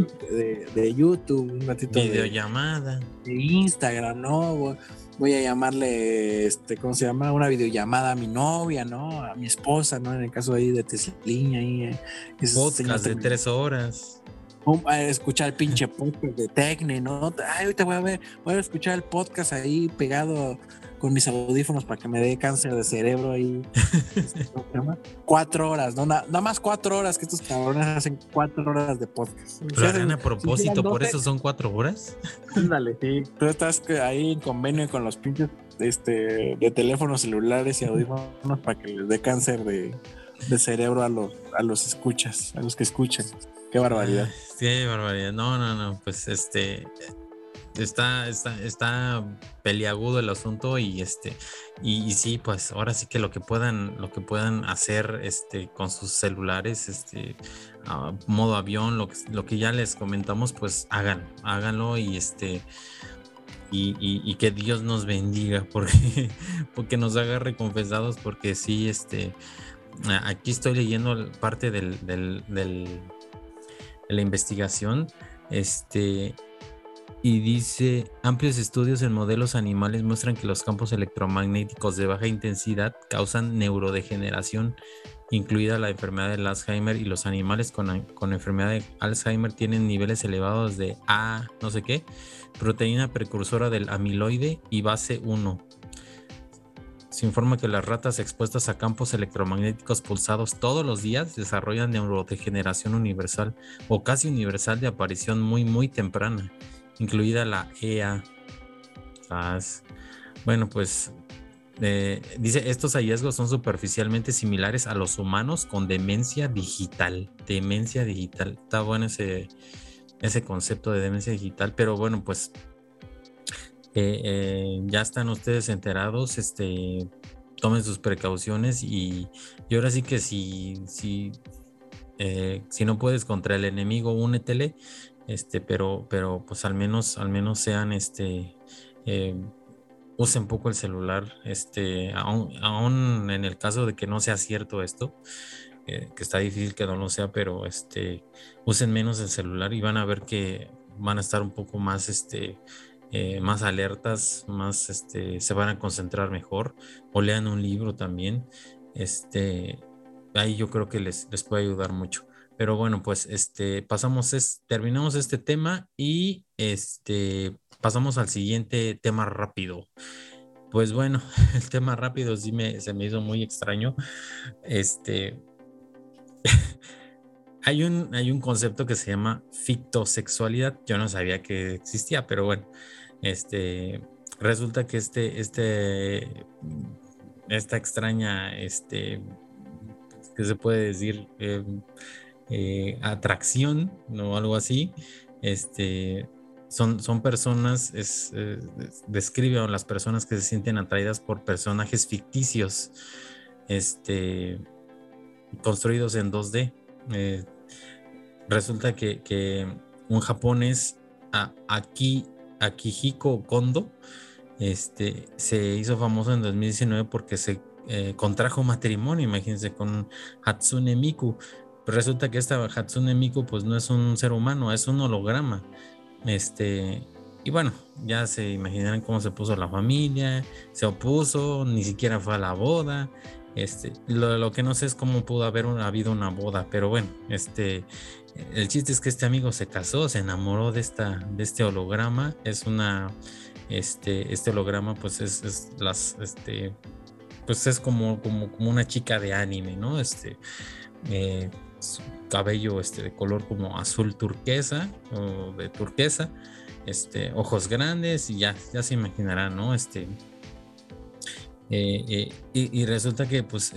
de, YouTube, un ratito de videollamada, de Instagram, ¿no? voy a llamarle, este, ¿cómo se llama? Una videollamada a mi novia, ¿no? A mi esposa, ¿no? En el caso ahí de Teslina, ahí. Eh, Podcast de tres horas. A escuchar el pinche podcast de Tecne, ¿no? Ay, ahorita voy a ver, voy a escuchar el podcast ahí pegado con mis audífonos para que me dé cáncer de cerebro ahí. Este, cuatro horas, ¿no? nada más cuatro horas que estos cabrones hacen cuatro horas de podcast. Pero a propósito, por eso son cuatro horas. Ándale, sí. Tú estás ahí en convenio con los pinches este, de teléfonos celulares y audífonos para que les dé cáncer de, de cerebro a los, a los escuchas, a los que escuchan. Qué barbaridad. Qué barbaridad. No, no, no. Pues este está, está, está peliagudo el asunto y este, y, sí, pues ahora sí que lo que puedan, lo que puedan hacer este, con sus celulares, este, a modo avión, lo que, lo que ya les comentamos, pues hagan, háganlo y este. Y, que Dios nos bendiga porque, porque nos haga reconfesados porque sí, este, aquí estoy leyendo parte del, del, del, de la investigación, este, y dice, amplios estudios en modelos animales muestran que los campos electromagnéticos de baja intensidad causan neurodegeneración, incluida la enfermedad del Alzheimer, y los animales con, con enfermedad de Alzheimer tienen niveles elevados de A, no sé qué, proteína precursora del amiloide y base 1. Se informa que las ratas expuestas a campos electromagnéticos pulsados todos los días desarrollan neurodegeneración universal o casi universal de aparición muy muy temprana incluida la EA. Bueno, pues eh, dice, estos hallazgos son superficialmente similares a los humanos con demencia digital. Demencia digital. Está bueno ese, ese concepto de demencia digital, pero bueno, pues eh, eh, ya están ustedes enterados, este, tomen sus precauciones y, y ahora sí que si, si, si no puedes contra el enemigo, únetele este, pero, pero pues al menos, al menos sean este, eh, usen poco el celular, este, aún, en el caso de que no sea cierto esto, eh, que está difícil que no lo sea, pero este, usen menos el celular y van a ver que van a estar un poco más, este, eh, más alertas, más, este, se van a concentrar mejor, o lean un libro también, este, ahí yo creo que les, les puede ayudar mucho. Pero bueno, pues este, pasamos, es, terminamos este tema y este, pasamos al siguiente tema rápido. Pues bueno, el tema rápido sí me, se me hizo muy extraño. Este, hay, un, hay un concepto que se llama fictosexualidad. Yo no sabía que existía, pero bueno, este, resulta que este, este, esta extraña, este, que se puede decir? Em, eh, atracción o algo así, este, son, son personas, es, eh, describen las personas que se sienten atraídas por personajes ficticios, este, construidos en 2D. Eh, resulta que, un japonés, Aki, Akihiko Kondo, este, se hizo famoso en 2019 porque se contrajo matrimonio, imagínense, con Hatsune Miku, resulta que esta Hatsune Miku pues no es un ser humano, es un holograma. Este, y bueno, ya se imaginarán cómo se puso la familia, se opuso, ni siquiera fue a la boda. Este, lo, que no sé es cómo pudo haber habido una boda, pero bueno, este, el chiste es que este amigo se casó, se enamoró de esta, de este holograma. Es una, este, este holograma, pues es, las, este, pues es como, como, como una chica de anime, ¿no? Este, eh, cabello este, de color como azul turquesa o de turquesa, este, ojos grandes y ya, ya se imaginará, ¿no? Este, eh, eh, y, resulta que pues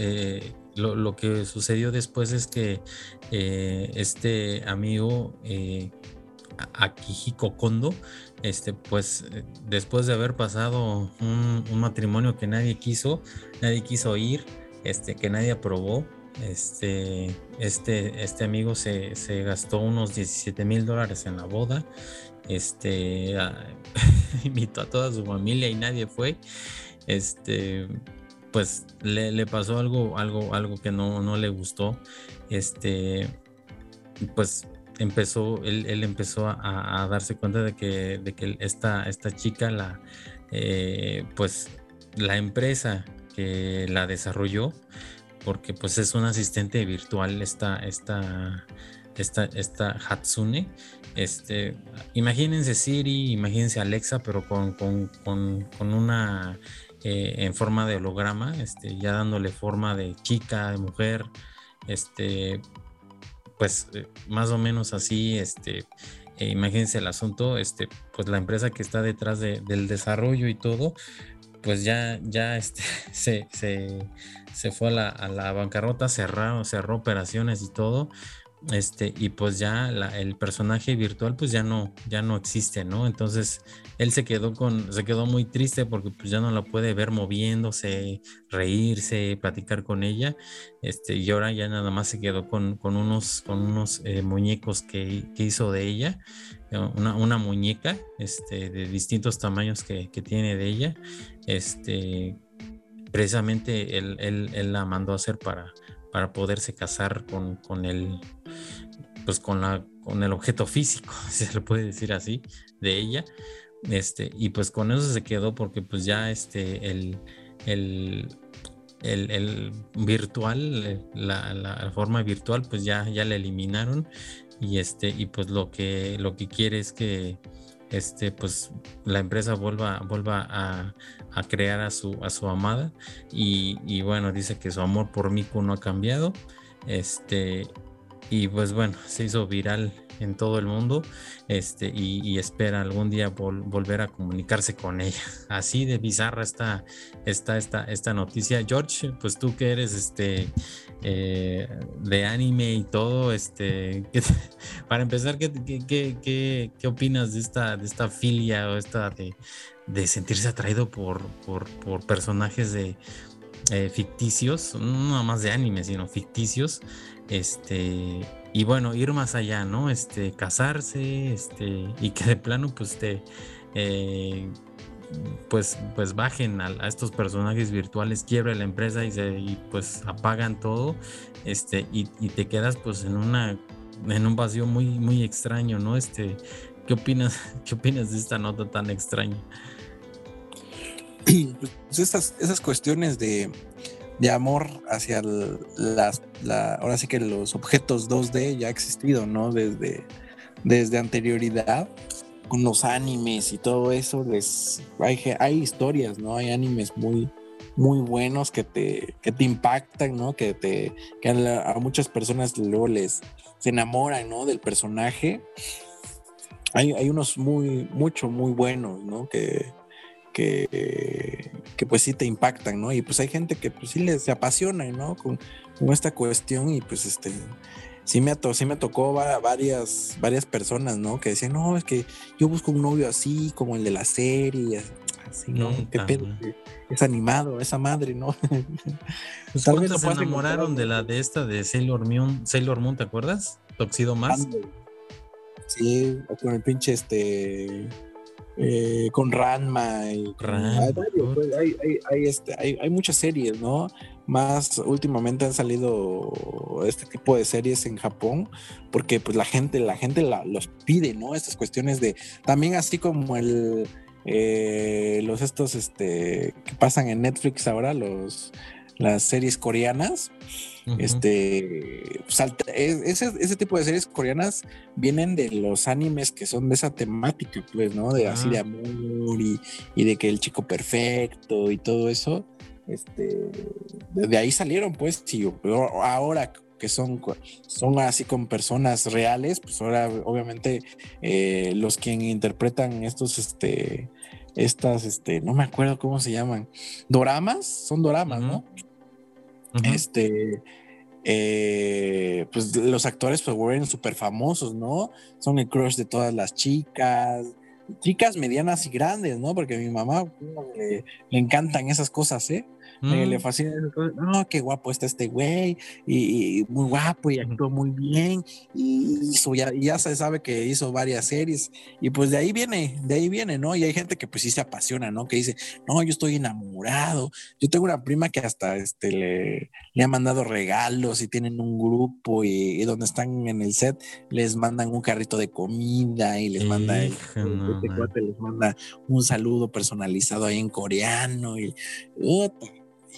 lo, que sucedió después es que este amigo Akihiko Kondo, este, pues después de haber pasado un, matrimonio que nadie quiso, nadie quiso ir, este, que nadie aprobó, este, este, este amigo se, gastó unos 17 mil dólares en la boda. Este, invitó a toda su familia y nadie fue. Este, pues le, pasó algo, algo, algo que no, no, le gustó. Este, pues empezó, él, empezó a, darse cuenta de que, de que esta, esta chica, la, eh, pues la empresa que la desarrolló, porque pues es un asistente virtual esta, esta, esta, esta Hatsune. Este, imagínense Siri, imagínense Alexa, pero con, con, una eh, en forma de holograma, este, ya dándole forma de chica, de mujer, este, pues eh, más o menos así, este, eh, imagínense el asunto, este, pues la empresa que está detrás del desarrollo y todo, pues ya, ya este, se, se, fue a la, a la, bancarrota, cerró, cerró operaciones y todo. Este, y pues ya el personaje virtual pues ya no, ya no existe, ¿no? Entonces él se quedó con, se quedó muy triste porque pues ya no la puede ver moviéndose, reírse, platicar con ella. Este, y ahora ya nada más se quedó con, con unos, con unos eh, muñecos que, que, hizo de ella una, muñeca este, de distintos tamaños que, tiene de ella. Este, precisamente él, la mandó a hacer para, para poderse casar con, con el pues con la con el objeto físico, si se le puede decir así, de ella. Este, y pues con eso se quedó porque pues ya este el, el, el, virtual, la, la, forma virtual, pues ya, ya la eliminaron y este y pues lo que lo que quiere es que este pues la empresa vuelva vuelva a, crear a su a su amada. Y, y, bueno dice que su amor por Miku no ha cambiado. Este y pues bueno se hizo viral en todo el mundo este, y, espera algún día volver a comunicarse con ella. Así de bizarra está, está esta, esta noticia. George, pues tú que eres este, eh, de anime y todo, este, para empezar, ¿qué, qué, qué, opinas de esta, de esta filia o esta de, de sentirse atraído por, por, por personajes de... Eh, ficticios, no más de anime, sino ficticios, este, y bueno, ir más allá, ¿no? Este, casarse, este, y que de plano, pues te, eh, pues, pues bajen a, estos personajes virtuales, quiebre la empresa y, se, pues apagan todo, este, y, te quedas pues en una en un vacío muy, muy extraño, ¿no? Este, ¿qué opinas, qué opinas de esta nota tan extraña? Pues esas, esas cuestiones de, de amor hacia las, la, ahora sí que los objetos 2D ya ha existido, ¿no? Desde, desde anterioridad con los animes y todo eso, hay, hay historias, ¿no? Hay animes muy, muy buenos que te, que te impactan, ¿no? Que, te, que a, muchas personas luego les se enamoran, ¿no? Del personaje. Hay, hay unos muy, mucho, muy buenos, ¿no? Que, que, que, pues sí te impactan, ¿no? Y pues hay gente que pues sí les se apasiona, ¿no? Con, con esta cuestión y pues este sí me, sí me tocó varias, varias personas, ¿no? Que decían, no, es que yo busco un novio así, como el de la serie, así, ¿no? ¿Qué pedo? Es animado, esa madre, ¿no? Pues Tal vez se enamoraron de la de esta de Sailor Moon, Sailor Moon, ¿te acuerdas? Toxido más. Sí, con el pinche este eh, con Ranma y pues, hay, hay, este, hay, hay, muchas series, ¿no? Más últimamente han salido este tipo de series en Japón porque pues la gente, la gente los pide, ¿no? Estas cuestiones de también así como el eh, los estos este que pasan en Netflix ahora, los las series coreanas. Este, pues, ese, ese, tipo de series coreanas vienen de los animes que son de esa temática, pues, ¿no? De así de amor y, de que el chico perfecto y todo eso. Este, de ahí salieron, pues, sí, ahora que son, son así con personas reales, pues ahora obviamente eh, los quien interpretan estos, este, estas, este, no me acuerdo cómo se llaman, doramas, son doramas, ¿no? Este, eh, pues los actores pues fueron súper famosos, ¿no? Son el crush de todas las chicas, chicas medianas y grandes, ¿no? Porque a mi mamá le encantan esas cosas, ¿eh? Le mm. fascina. No, qué guapo está este güey, y, muy guapo, y actuó muy bien, y ya, ya, se sabe que hizo varias series, y pues de ahí viene, de ahí viene, ¿no? Y hay gente que pues sí se apasiona, ¿no? Que dice, no, yo estoy enamorado. Yo tengo una prima que hasta este le, le ha mandado regalos y tienen un grupo y, donde están en el set les mandan un carrito de comida y les manda el, este les manda un saludo personalizado ahí en coreano y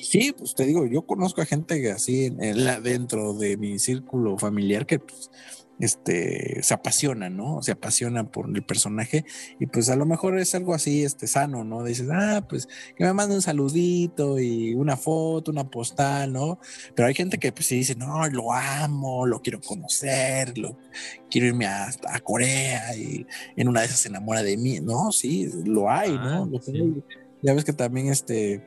sí, pues te digo, yo conozco a gente así en, dentro de mi círculo familiar que pues, este, se apasiona, ¿no? Se apasiona por el personaje y pues a lo mejor es algo así, este, sano, ¿no? Dices, ah, pues que me mande un saludito y una foto, una postal, ¿no? Pero hay gente que pues sí dice, no, lo amo, lo quiero conocer, lo, quiero irme a, Corea y en una de esas se enamora de mí, ¿no? Sí, lo hay, ¿no? Ah, ya ves que también, este,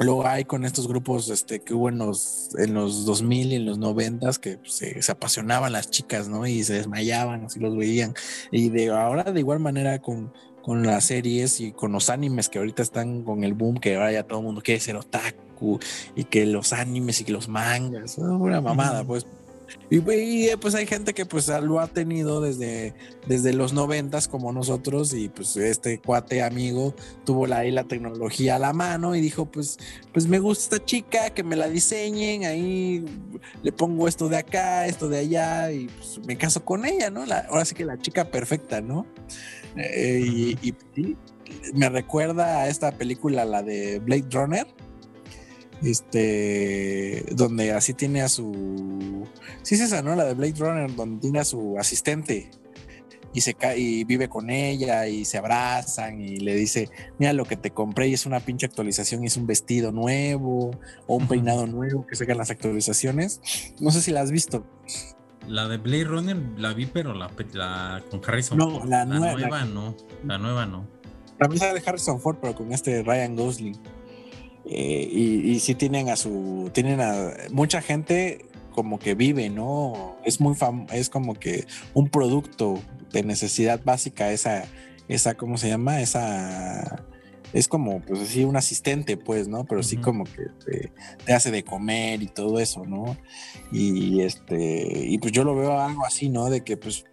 Luego hay con estos grupos este, que hubo en los, en los 2000 y en los 90 que se, apasionaban las chicas, ¿no? Y se desmayaban, así los veían. Y de ahora, de igual manera, con, con las series y con los animes que ahorita están con el boom, que ahora ya todo el mundo quiere ser otaku y que los animes y que los mangas, una mamada, pues. Y, eh, pues hay gente que pues lo ha tenido desde, desde los noventas como nosotros y pues este cuate amigo tuvo la, ahí la tecnología a la mano y dijo pues, pues me gusta esta chica, que me la diseñen, ahí le pongo esto de acá, esto de allá y pues me caso con ella, ¿no? ahora sí que la chica perfecta, ¿no? Eh, y, y me recuerda a esta película, la de Blade Runner este, donde así tiene a su, sí es esa, ¿no? La de Blade Runner, donde tiene a su asistente y se cae y vive con ella y se abrazan y le dice, mira lo que te compré y es una pinche actualización y es un vestido nuevo o un peinado nuevo que sacan las actualizaciones. No sé si la has visto. La de Blade Runner la vi, pero la, con Harrison no, La, nueva, no. La nueva no. La misma de Harrison Ford, pero con este Ryan Gosling. Eh, y, y sí tienen a su, tienen a mucha gente como que vive, ¿no? Es muy fam es como que un producto de necesidad básica, esa, esa, ¿cómo se llama? Esa, es como, pues así, un asistente, pues, ¿no? Pero sí como que te, hace de comer y todo eso, ¿no? Y este, y pues yo lo veo algo así, ¿no? De que pues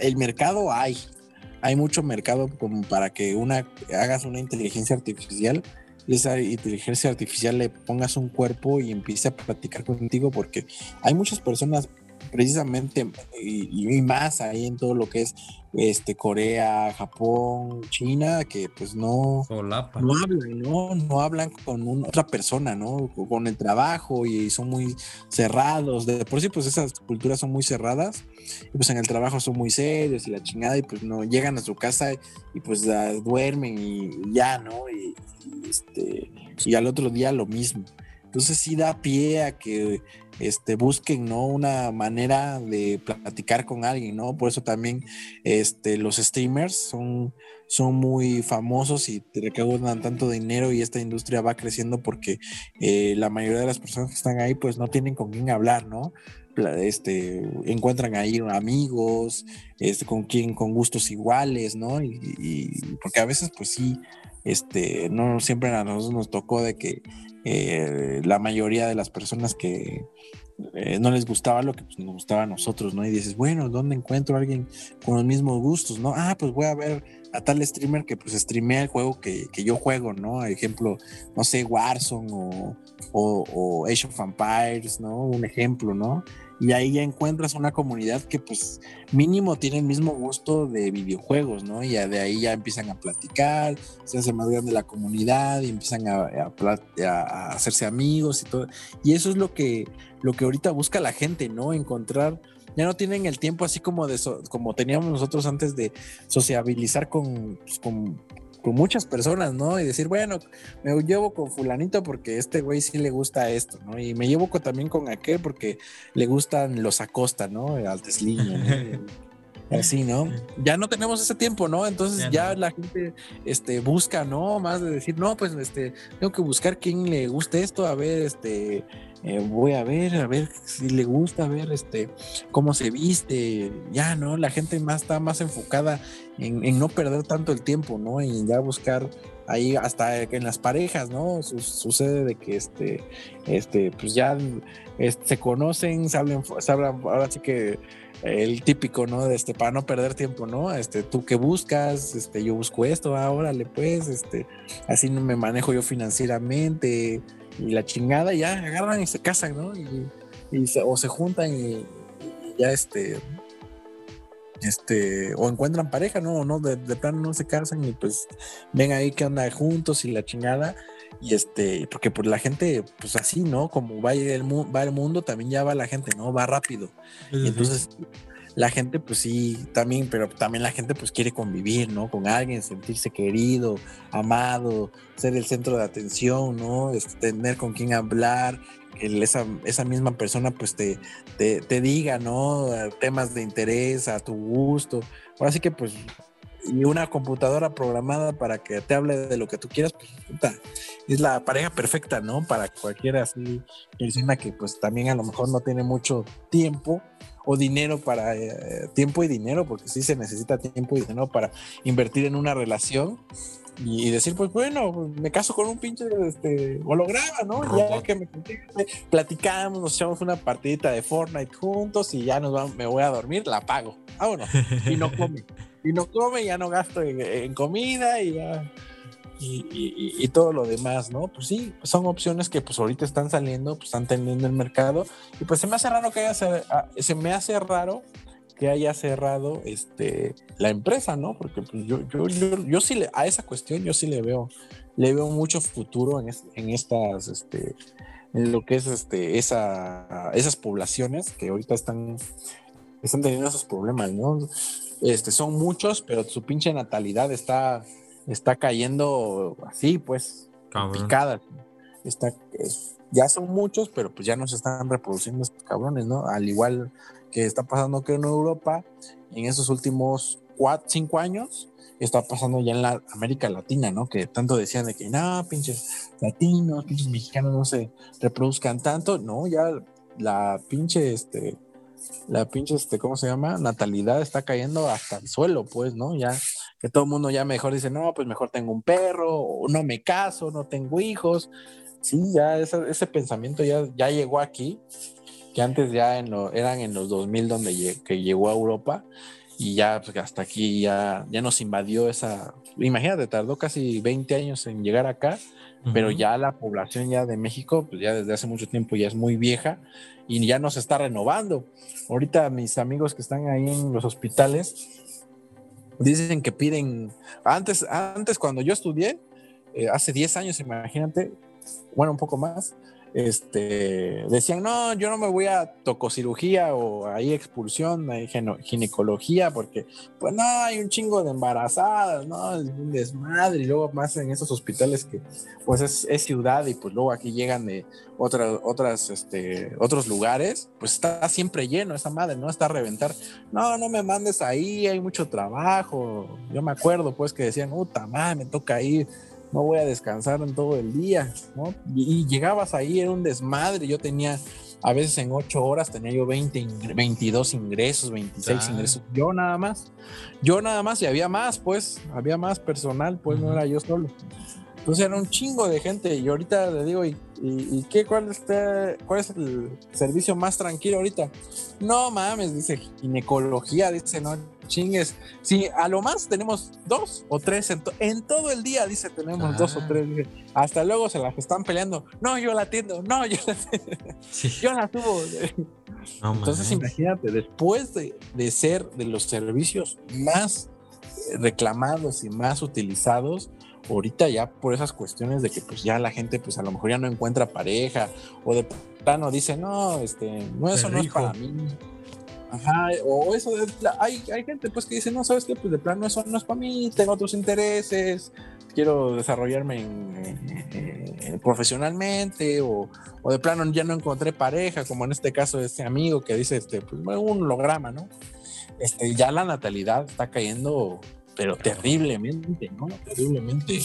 el mercado hay, hay mucho mercado como para que una hagas una inteligencia artificial esa inteligencia artificial le pongas un cuerpo y empiece a platicar contigo porque hay muchas personas precisamente y, más ahí en todo lo que es este Corea, Japón, China, que pues no, no hablan, ¿no? no hablan con otra persona, ¿no? Con el trabajo y son muy cerrados. De por sí, pues esas culturas son muy cerradas. Y pues en el trabajo son muy serios y la chingada, y pues no llegan a su casa y, pues duermen y, ya, ¿no? Y, este, y al otro día lo mismo. Entonces sí da pie a que este, busquen, ¿no? Una manera de platicar con alguien, ¿no? Por eso también este, los streamers son, son muy famosos y te recaudan tanto dinero y esta industria va creciendo porque eh, la mayoría de las personas que están ahí pues no tienen con quién hablar, ¿no? Este, encuentran ahí amigos, este, con quien, con gustos iguales, ¿no? Y, y porque a veces pues sí, este, no siempre a nosotros nos tocó de que eh, la mayoría de las personas que eh, no les gustaba lo que pues, nos gustaba a nosotros, ¿no? Y dices, bueno, ¿dónde encuentro a alguien con los mismos gustos, ¿no? Ah, pues voy a ver a tal streamer que pues streamea el juego que, yo juego, ¿no? Ejemplo, no sé, Warzone o, o, o Age of Empires, ¿no? Un ejemplo, ¿no? Y ahí ya encuentras una comunidad que pues mínimo tiene el mismo gusto de videojuegos, ¿no? Y de ahí ya empiezan a platicar, se hace más grande la comunidad y empiezan a, hacerse amigos y todo. Y eso es lo que, lo que ahorita busca la gente, ¿no? Encontrar ya no tienen el tiempo así como de como teníamos nosotros antes de sociabilizar con, pues, con con muchas personas, ¿no? Y decir, bueno, me llevo con fulanito porque este güey sí le gusta esto, ¿no? Y me llevo también con aquel porque le gustan los Acosta, ¿no? Altesliña, ¿no? Así, ¿no? Ya no tenemos ese tiempo, ¿no? Entonces ya, la gente este, busca, ¿no? Más de decir, no, pues este, tengo que buscar quién le guste esto, a ver, este, eh, voy a ver, a ver si le gusta, ver este, cómo se viste, ya, ¿no? La gente más está más enfocada en, no perder tanto el tiempo, ¿no? En ya buscar ahí hasta en las parejas, ¿no? sucede de que este, este, pues ya se conocen, se hablan, ahora sí que el típico, ¿no? De este, para no perder tiempo, ¿no? Este, tú que buscas, este, yo busco esto, ahora le pues, este, así me manejo yo financieramente, y la chingada, ya agarran y se casan, ¿no? Y, o se juntan y, ya este, este, o encuentran pareja, ¿no? O no, de, plano no se casan y pues ven ahí que andan juntos y la chingada. Y este, porque pues la gente, pues así, ¿no? Como va el, va el mundo, también ya va la gente, ¿no? Va rápido. Y entonces la gente pues sí, también, pero también la gente pues quiere convivir, ¿no? Con alguien, sentirse querido, amado, ser el centro de atención, ¿no? Este, tener con quién hablar, que esa, esa misma persona pues te, te, diga, ¿no? Temas de interés, a tu gusto. Ahora sí que pues y una computadora programada para que te hable de lo que tú quieras, pues es la pareja perfecta, ¿no? Para cualquiera así persona que pues también a lo mejor no tiene mucho tiempo o dinero para eh, tiempo y dinero, porque sí se necesita tiempo y dinero para invertir en una relación y, decir, pues bueno, me caso con un pinche este, holograma, ¿no? Ya que me platicamos, nos echamos una partidita de Fortnite juntos y ya nos vamos, me voy a dormir, la pago. Vámonos. Y no come. y no come, ya no gasto en, comida y ya. Y, todo lo demás, ¿no? Pues sí, son opciones que pues ahorita están saliendo, pues están teniendo el mercado y pues se me hace raro que haya, ah, se me hace raro que haya cerrado este, la empresa, ¿no? Porque pues, yo, yo, yo, sí le, a esa cuestión yo sí le veo, le veo mucho futuro en, en estas, este, en lo que es este, esa, esas poblaciones que ahorita están, están teniendo esos problemas, ¿no? Este, son muchos, pero su pinche natalidad está, está cayendo así, pues, picada. Está, ya son muchos, pero pues ya no se están reproduciendo estos cabrones, ¿no? Al igual que está pasando que en Europa, en esos últimos cuatro, cinco años, está pasando ya en la América Latina, ¿no? Que tanto decían de que, no, pinches latinos, pinches mexicanos no se reproduzcan tanto, no, ya la pinche, este, la pinche, este, ¿cómo se llama? Natalidad está cayendo hasta el suelo, pues, ¿no? Ya que todo el mundo ya mejor dice, no, pues mejor tengo un perro, o no me caso, no tengo hijos. Sí, ya ese, ese pensamiento ya, ya llegó aquí que antes ya en lo, eran en los 2000 donde que llegó a Europa y ya pues, hasta aquí ya, ya nos invadió esa, imagínate, tardó casi 20 años en llegar acá, pero ya la población ya de México, pues ya desde hace mucho tiempo ya es muy vieja y ya no se está renovando. Ahorita mis amigos que están ahí en los hospitales dicen que piden, antes, antes cuando yo estudié, eh, hace 10 años, imagínate, bueno, un poco más, este, decían, no, yo no me voy a tococirugía o ahí expulsión, ahí ginecología, porque pues no, hay un chingo de embarazadas, no, es un desmadre, y luego más en esos hospitales que pues es, es ciudad y pues luego aquí llegan de otras, otras, este, otros lugares, pues está siempre lleno esa madre, ¿no? Está a reventar, no, no me mandes ahí, hay mucho trabajo, yo me acuerdo pues que decían, puta madre, me toca ir no voy a descansar en todo el día, ¿no? Y, llegabas ahí, era un desmadre, yo tenía, a veces en ocho horas tenía yo 20, 22 ingresos, 26 ingresos, yo nada más, yo nada más, y había más, pues, había más personal, pues no era yo solo. Entonces era un chingo de gente y ahorita le digo, ¿y, y, qué? Cuál, este, ¿Cuál es el servicio más tranquilo ahorita? No mames, dice ginecología, dice, no chingues. Sí, a lo más tenemos dos o tres en, todo el día, dice, tenemos dos o ah. tres. Hasta luego se las están peleando. No, yo la atiendo, no, yo la, yo la subo. Entonces imagínate, después de, de ser de los servicios más reclamados y más utilizados, ahorita ya por esas cuestiones de que pues ya la gente pues a lo mejor ya no encuentra pareja o de plano dice, no, este, no, eso no es para mí. Ajá, o eso, hay, hay gente pues que dice, no, ¿sabes qué? Pues de plano eso no es para mí, tengo otros intereses, quiero desarrollarme profesionalmente o, o, de plano ya no encontré pareja, como en este caso de este amigo que dice, este, pues un holograma, ¿no? Este, ya la natalidad está cayendo pero terriblemente, ¿no? Terriblemente,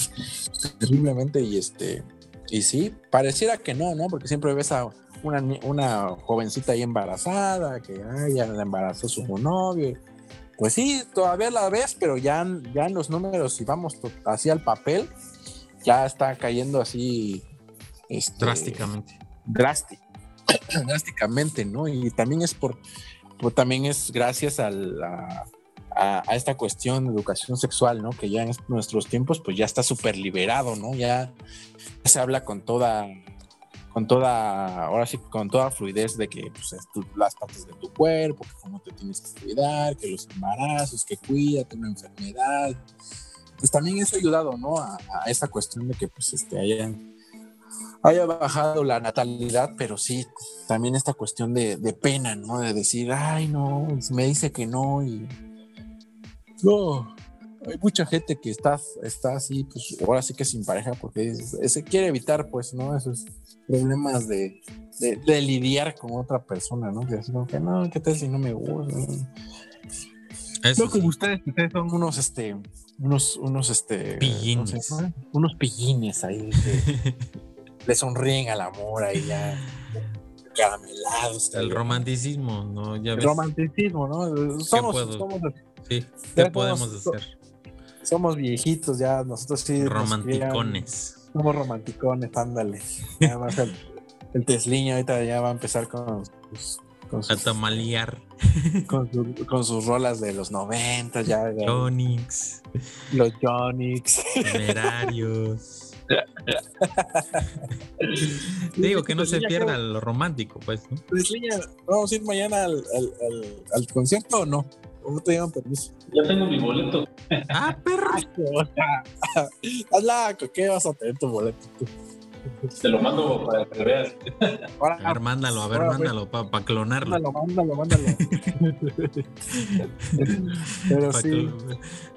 terriblemente y este, y sí, pareciera que no, ¿no? Porque siempre ves a una, una jovencita ahí embarazada, que ay, ya la embarazó su novio. Pues sí, todavía la ves, pero ya, ya en los números, si vamos hacia el papel, ya está cayendo así. Este, drásticamente. Drásticamente, ¿no? Y también es por, por también es gracias a la a, esta cuestión de educación sexual, ¿no? Que ya en nuestros tiempos, pues ya está súper liberado, ¿no? Ya, se habla con toda, con toda, ahora sí, con toda fluidez de que pues, las partes de tu cuerpo, que cómo te tienes que cuidar, que los embarazos, que cuídate una enfermedad. Pues también eso ha ayudado, ¿no? A, esta cuestión de que pues este, haya bajado la natalidad, pero sí, también esta cuestión de, de pena, ¿no? De decir, ay, no, me dice que no y no, hay mucha gente que está, está así, pues ahora sí que sin pareja, porque se quiere evitar, pues, ¿no? Esos problemas de, de, lidiar con otra persona, ¿no? Que así como que, no, ¿qué tal si no me gusta? Eso no, como ustedes, ustedes son unos, este, unos, unos, este... Pillines. unos pillines ahí que le sonríen al amor ahí ya caramelados. El romanticismo, ¿no? Ya ves. El romanticismo, ¿no? Somos, somos ¿qué podemos hacer? Somos viejitos ya, nosotros sí. Romanticones. somos romanticones, ándale. Además, el, el Tesliño ahorita ya va a empezar con sus. Con sus, a tamalear. Con, con, sus rolas de los 90, ya. ya Jonix. Los Jonix. Temerarios. Digo que no se pierda lo romántico, pues. ¿no? ¿vamos a ir mañana al, al, al, al concierto o no? ¿Cómo te llevan permiso? Ya tengo mi boleto. Ah, perro. Hazla, ¿qué vas a tener tu boleto? Te lo mando para que veas. a ver, mándalo, a ver, mándalo, para clonarlo. Mándalo, mándalo, mándalo. Pero sí.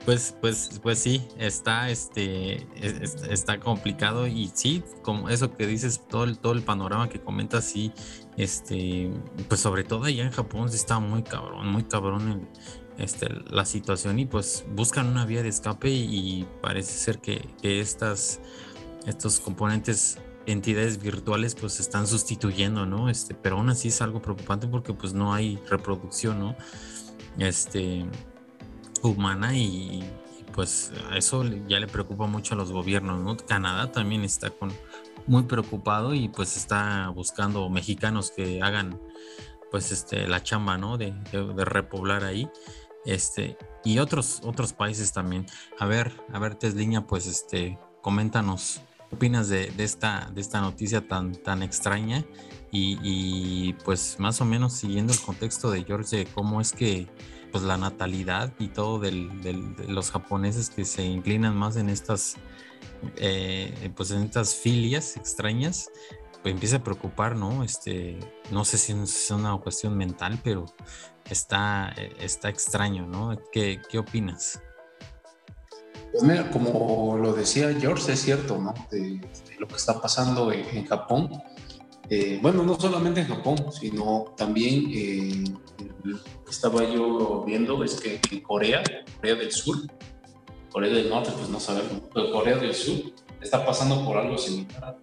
Pues, pues, pues sí, está, este, está complicado y sí, como eso que dices, todo el, todo el panorama que comentas, sí, este, pues sobre todo allá en Japón está muy cabrón, muy cabrón este, la situación y pues buscan una vía de escape y, parece ser que, estas, estos componentes entidades virtuales pues se están sustituyendo, ¿no? Este, pero aún así es algo preocupante porque pues no hay reproducción, ¿no? Este, humana y, pues a eso ya le preocupa mucho a los gobiernos, ¿no? Canadá también está con muy preocupado y pues está buscando mexicanos que hagan pues este la chamba, ¿no? De, repoblar ahí. Este, y otros, otros países también. A ver, a ver, Tesliña, pues este, coméntanos, ¿qué opinas de, esta, de esta noticia tan, tan extraña? Y, pues más o menos siguiendo el contexto de George, cómo es que pues la natalidad y todo de los japoneses que se inclinan más en estas eh, pues en estas filias extrañas pues empieza a preocupar no este no sé si es una cuestión mental pero está, está extraño, ¿no? ¿Qué, qué opinas? Pues mira, como lo decía George, es cierto, ¿no? De, lo que está pasando en, Japón. Eh, bueno, no solamente en Japón, sino también eh, estaba yo viendo, es que en Corea, Corea del Sur, Corea del Norte, pues no sabemos, pero Corea del Sur está pasando por algo similar.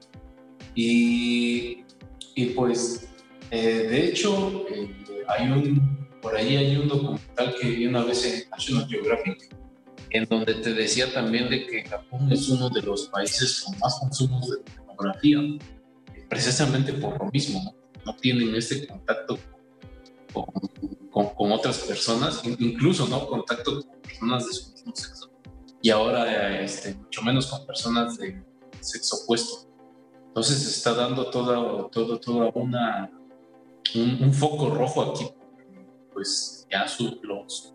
Y, y pues, eh, de hecho, hay un por ahí hay un documental que vi una vez en National Geographic, en donde te decía también de que Japón es uno de los países con más consumos de pornografía, precisamente por lo mismo, no, tienen ese contacto con, con, otras personas, incluso no contacto con personas de su mismo sexo, y ahora este, mucho menos con personas de sexo opuesto. Entonces se está dando toda, todo, toda una, un, un foco rojo aquí pues ya los,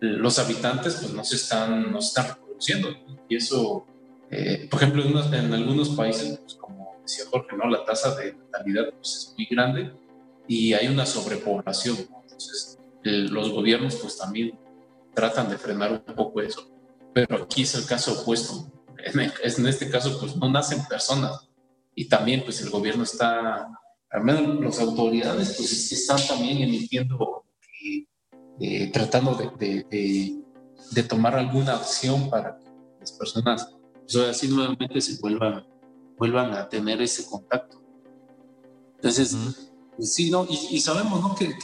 los habitantes pues no se están, no están reproduciendo. Y eso, eh, por ejemplo, en, algunos países, pues como decía Jorge, ¿no? la tasa de natalidad pues, es muy grande y hay una sobrepoblación. Entonces, los gobiernos pues también tratan de frenar un poco eso. Pero aquí es el caso opuesto. En, en este caso, pues no nacen personas. Y también, pues el gobierno está, al menos las autoridades, pues están también emitiendo eh, tratando de, de, tomar alguna acción para que las personas, pues así nuevamente se vuelvan, vuelvan a tener ese contacto. Entonces, pues sí, ¿no? Y, sabemos, ¿no? Que,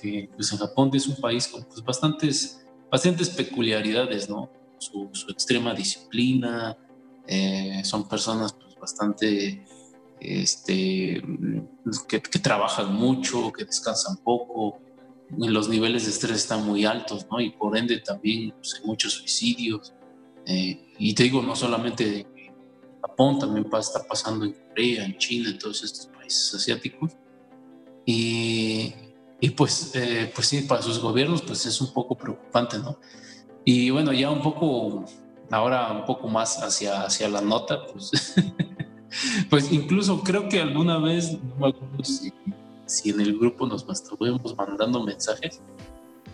que, pues en Japón es un país con pues, bastantes, bastantes peculiaridades, ¿no? Su, su extrema disciplina, eh, son personas pues, bastante este, que, que, trabajan mucho, que descansan poco, los niveles de estrés están muy altos, ¿no? Y por ende también pues, hay muchos suicidios. Eh, y te digo, no solamente en Japón, también está pasando en Corea, en China, en todos estos países asiáticos. Y, y pues, eh, pues sí, para sus gobiernos pues es un poco preocupante, ¿no? Y bueno, ya un poco, ahora un poco más hacia, hacia la nota, pues, pues incluso creo que alguna vez, no me acuerdo si si en el grupo nos estuvimos mandando mensajes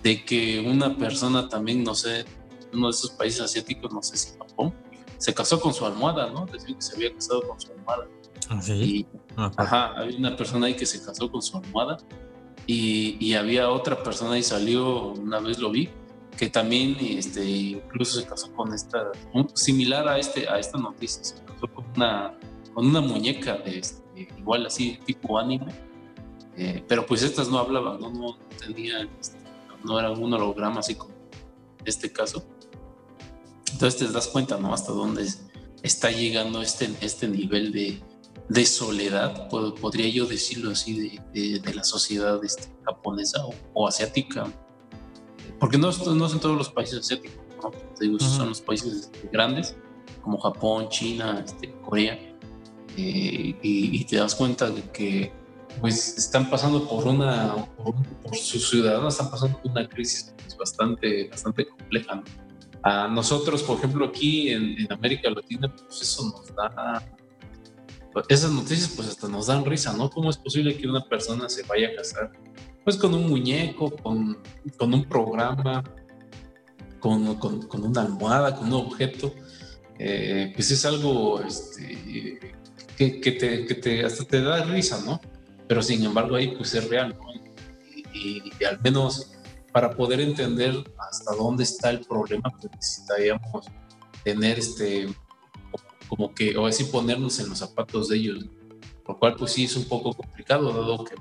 de que una persona también, no sé, uno de esos países asiáticos, no sé si Japón, se casó con su almohada, ¿no? Decía que se había casado con su almohada. ¿Ah, sí? Ah, pues. ajá, había una persona ahí que se casó con su almohada y, y, había otra persona y salió, una vez lo vi, que también este, incluso se casó con esta, similar a, este, a esta noticia, se casó con una, con una muñeca de este, igual así, tipo anime eh, pero pues estas no hablaban, no, no tenían, este, no era un holograma así como este caso. Entonces te das cuenta, ¿no? Hasta dónde está llegando este, este nivel de, de soledad, podría yo decirlo así, de, de, la sociedad este, japonesa o, asiática. Porque no, no son todos los países asiáticos, ¿no? Te digo, son los países grandes, como Japón, China, este, Corea. Eh, y, y, te das cuenta de que pues están pasando por una, por, sus ciudadanos están pasando por una crisis pues, bastante, bastante compleja. A nosotros, por ejemplo, aquí en, América Latina, pues eso nos da, esas noticias pues hasta nos dan risa, ¿no? ¿Cómo es posible que una persona se vaya a casar? Pues con un muñeco, con, con un programa, con, con, con, una almohada, con un objeto. Eh, pues es algo este, que, que, te, que te, hasta te da risa, ¿no? pero sin embargo ahí pues es real, ¿no? y, al menos para poder entender hasta dónde está el problema, pues necesitaríamos tener este, como que, o así ponernos en los zapatos de ellos, lo cual pues sí es un poco complicado, dado que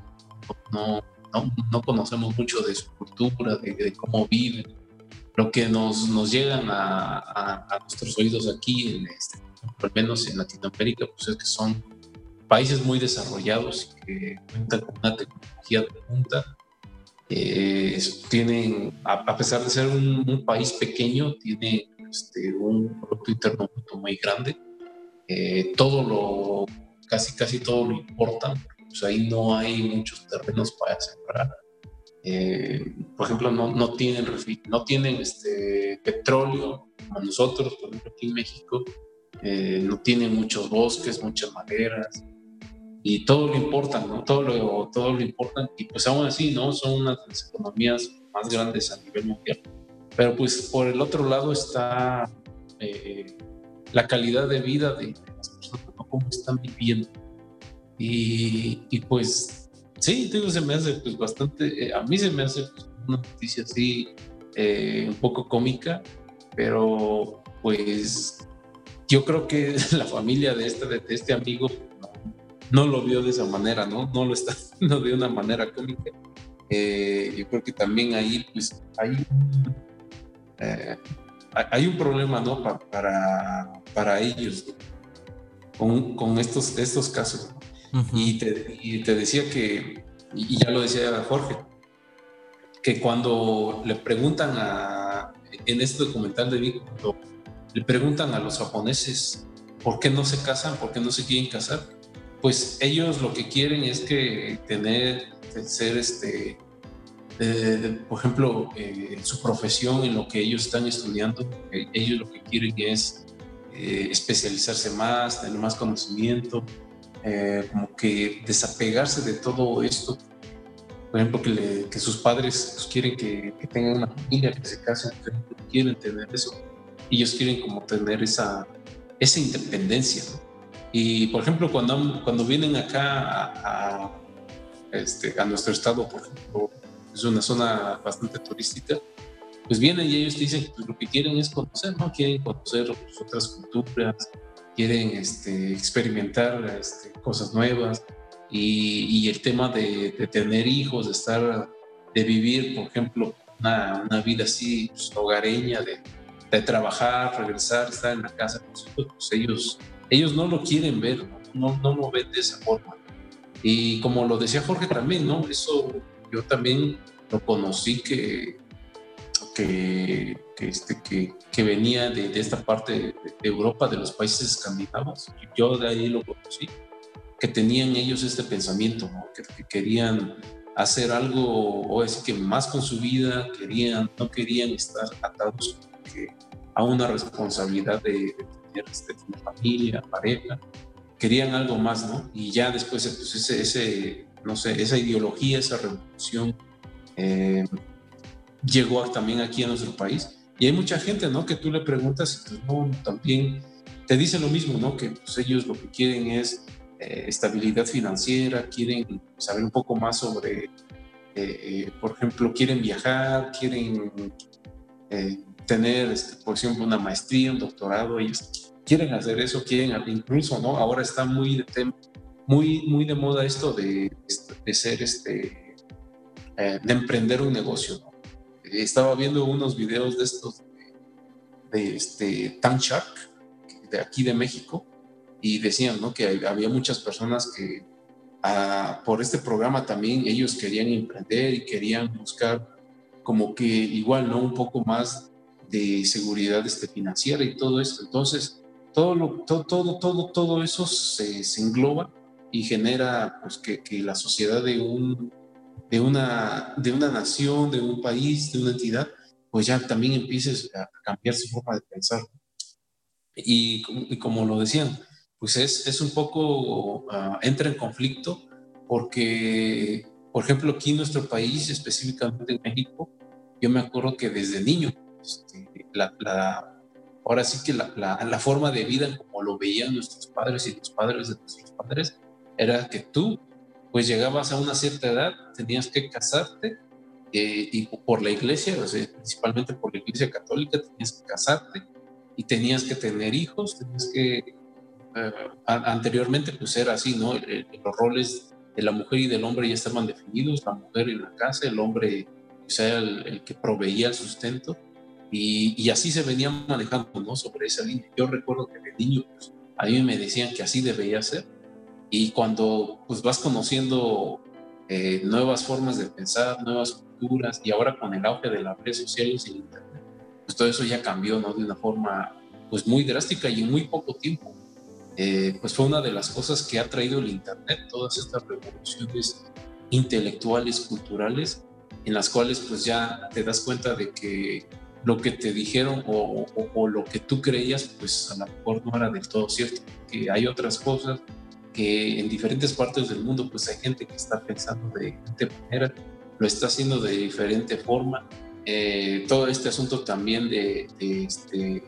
no, no, no conocemos mucho de su cultura, de, cómo viven, lo que nos, nos llegan a, a, nuestros oídos aquí, en este, al menos en Latinoamérica, pues es que son países muy desarrollados que cuentan con una tecnología de punta Eh, tienen, a, pesar de ser un, país pequeño, tiene este, un Producto Interno muy grande. Eh, todo lo, casi, casi todo lo importan. Pues ahí no hay muchos terrenos para sembrar. Eh, por ejemplo, no, no tienen, no tienen este, petróleo como nosotros, por ejemplo, aquí en México. no tienen muchos bosques, muchas maderas y todo lo importan, ¿no? Todo lo, todo lo importan y pues aún así, ¿no? Son una de las economías más grandes a nivel mundial. Pero pues por el otro lado está eh, la calidad de vida de, las personas, ¿no? Cómo están viviendo. Y, pues sí, digo, se me hace pues bastante, eh, a mí se me hace pues, una noticia así eh, un poco cómica, pero pues yo creo que la familia de este, de este amigo no lo vio de esa manera, ¿no? No lo está viendo de una manera cómica. Eh, yo creo que también ahí, pues, hay, hay un problema, ¿no? para, para ellos con, con, estos, estos casos. Y, te, decía que, y ya lo decía Jorge, que cuando le preguntan a, en este documental de Vic, le preguntan a los japoneses por qué no se casan, por qué no se quieren casar, pues ellos lo que quieren es que tener, ser este, por ejemplo, eh, su profesión en lo que ellos están estudiando, eh, ellos lo que quieren es eh, especializarse más, tener más conocimiento, como que desapegarse de todo esto. Por ejemplo, que, sus padres pues, quieren que, tengan una familia, que se casen, que quieren tener eso. Ellos quieren como tener esa, esa independencia. ¿no? Y, por ejemplo, cuando, cuando vienen acá a, este, a nuestro estado, por ejemplo, es una zona bastante turística, pues vienen y ellos dicen que pues, lo que quieren es conocer, ¿no? Quieren conocer otras culturas, quieren este, experimentar este, cosas nuevas y, y el tema de, de, tener hijos, de estar, de vivir, por ejemplo, una, una vida así pues, hogareña, de, de, trabajar, regresar, estar en la casa, pues, pues ellos ellos no lo quieren ver, no, no lo ven de esa forma. Y como lo decía Jorge también, ¿no? Eso yo también lo conocí que, que, que, este, que, que venía de, de, esta parte de Europa, de los países escandinavos. Yo de ahí lo conocí, que tenían ellos este pensamiento, ¿no? que, querían hacer algo, o decir que más con su vida, querían, no querían estar atados a una responsabilidad de, este, tener, familia, pareja, querían algo más, ¿no? Y ya después, pues, ese, ese no sé, esa ideología, esa revolución eh, llegó también aquí a nuestro país. Y hay mucha gente, ¿no? Que tú le preguntas y pues no, también te dice lo mismo, ¿no? Que pues, ellos lo que quieren es eh, estabilidad financiera, quieren saber un poco más sobre, eh, por ejemplo, quieren viajar, quieren tener, este, por ejemplo, una maestría, un doctorado, ellos quieren hacer eso, quieren incluso, ¿no? Ahora está muy de, muy, muy de moda esto de, de ser, este, eh, de emprender un negocio, ¿no? Estaba viendo unos videos de estos de, este Tan Shark, de aquí de México, y decían, ¿no? Que había muchas personas que ah, por este programa también ellos querían emprender y querían buscar como que igual, ¿no? Un poco más de seguridad este, financiera y todo esto. Entonces, todo, lo, todo, todo, todo, todo eso se, se engloba y genera pues, que, que, la sociedad de, un, de, una, de una nación, de un país, de una entidad, pues ya también empiece a cambiar su forma de pensar. Y, y como lo decían, pues es, es un poco, uh, entra en conflicto porque, por ejemplo, aquí en nuestro país, específicamente en México, yo me acuerdo que desde niño, este, la, ahora sí que la, la, forma de vida como lo veían nuestros padres y los padres de nuestros padres era que tú pues llegabas a una cierta edad, tenías que casarte eh, y por la iglesia, principalmente por la iglesia católica, tenías que casarte y tenías que tener hijos, tenías que... Eh, anteriormente pues era así, ¿no? los roles de la mujer y del hombre ya estaban definidos, la mujer en la casa, el hombre pues, era el, el que proveía el sustento y, así se venía manejando, ¿no? Sobre esa línea. Yo recuerdo que de niño, pues, a mí me decían que así debería ser. Y cuando pues vas conociendo eh, nuevas formas de pensar, nuevas culturas y ahora con el auge de las redes sociales y el internet, pues todo eso ya cambió, ¿no? De una forma pues muy drástica y en muy poco tiempo. Eh, pues fue una de las cosas que ha traído el internet, todas estas revoluciones intelectuales, culturales, en las cuales pues ya te das cuenta de que lo que te dijeron o, lo que tú creías, pues a lo mejor no era del todo cierto, que hay otras cosas que en diferentes partes del mundo pues hay gente que está pensando de diferente manera, lo está haciendo de diferente forma. Eh, todo este asunto también de, este,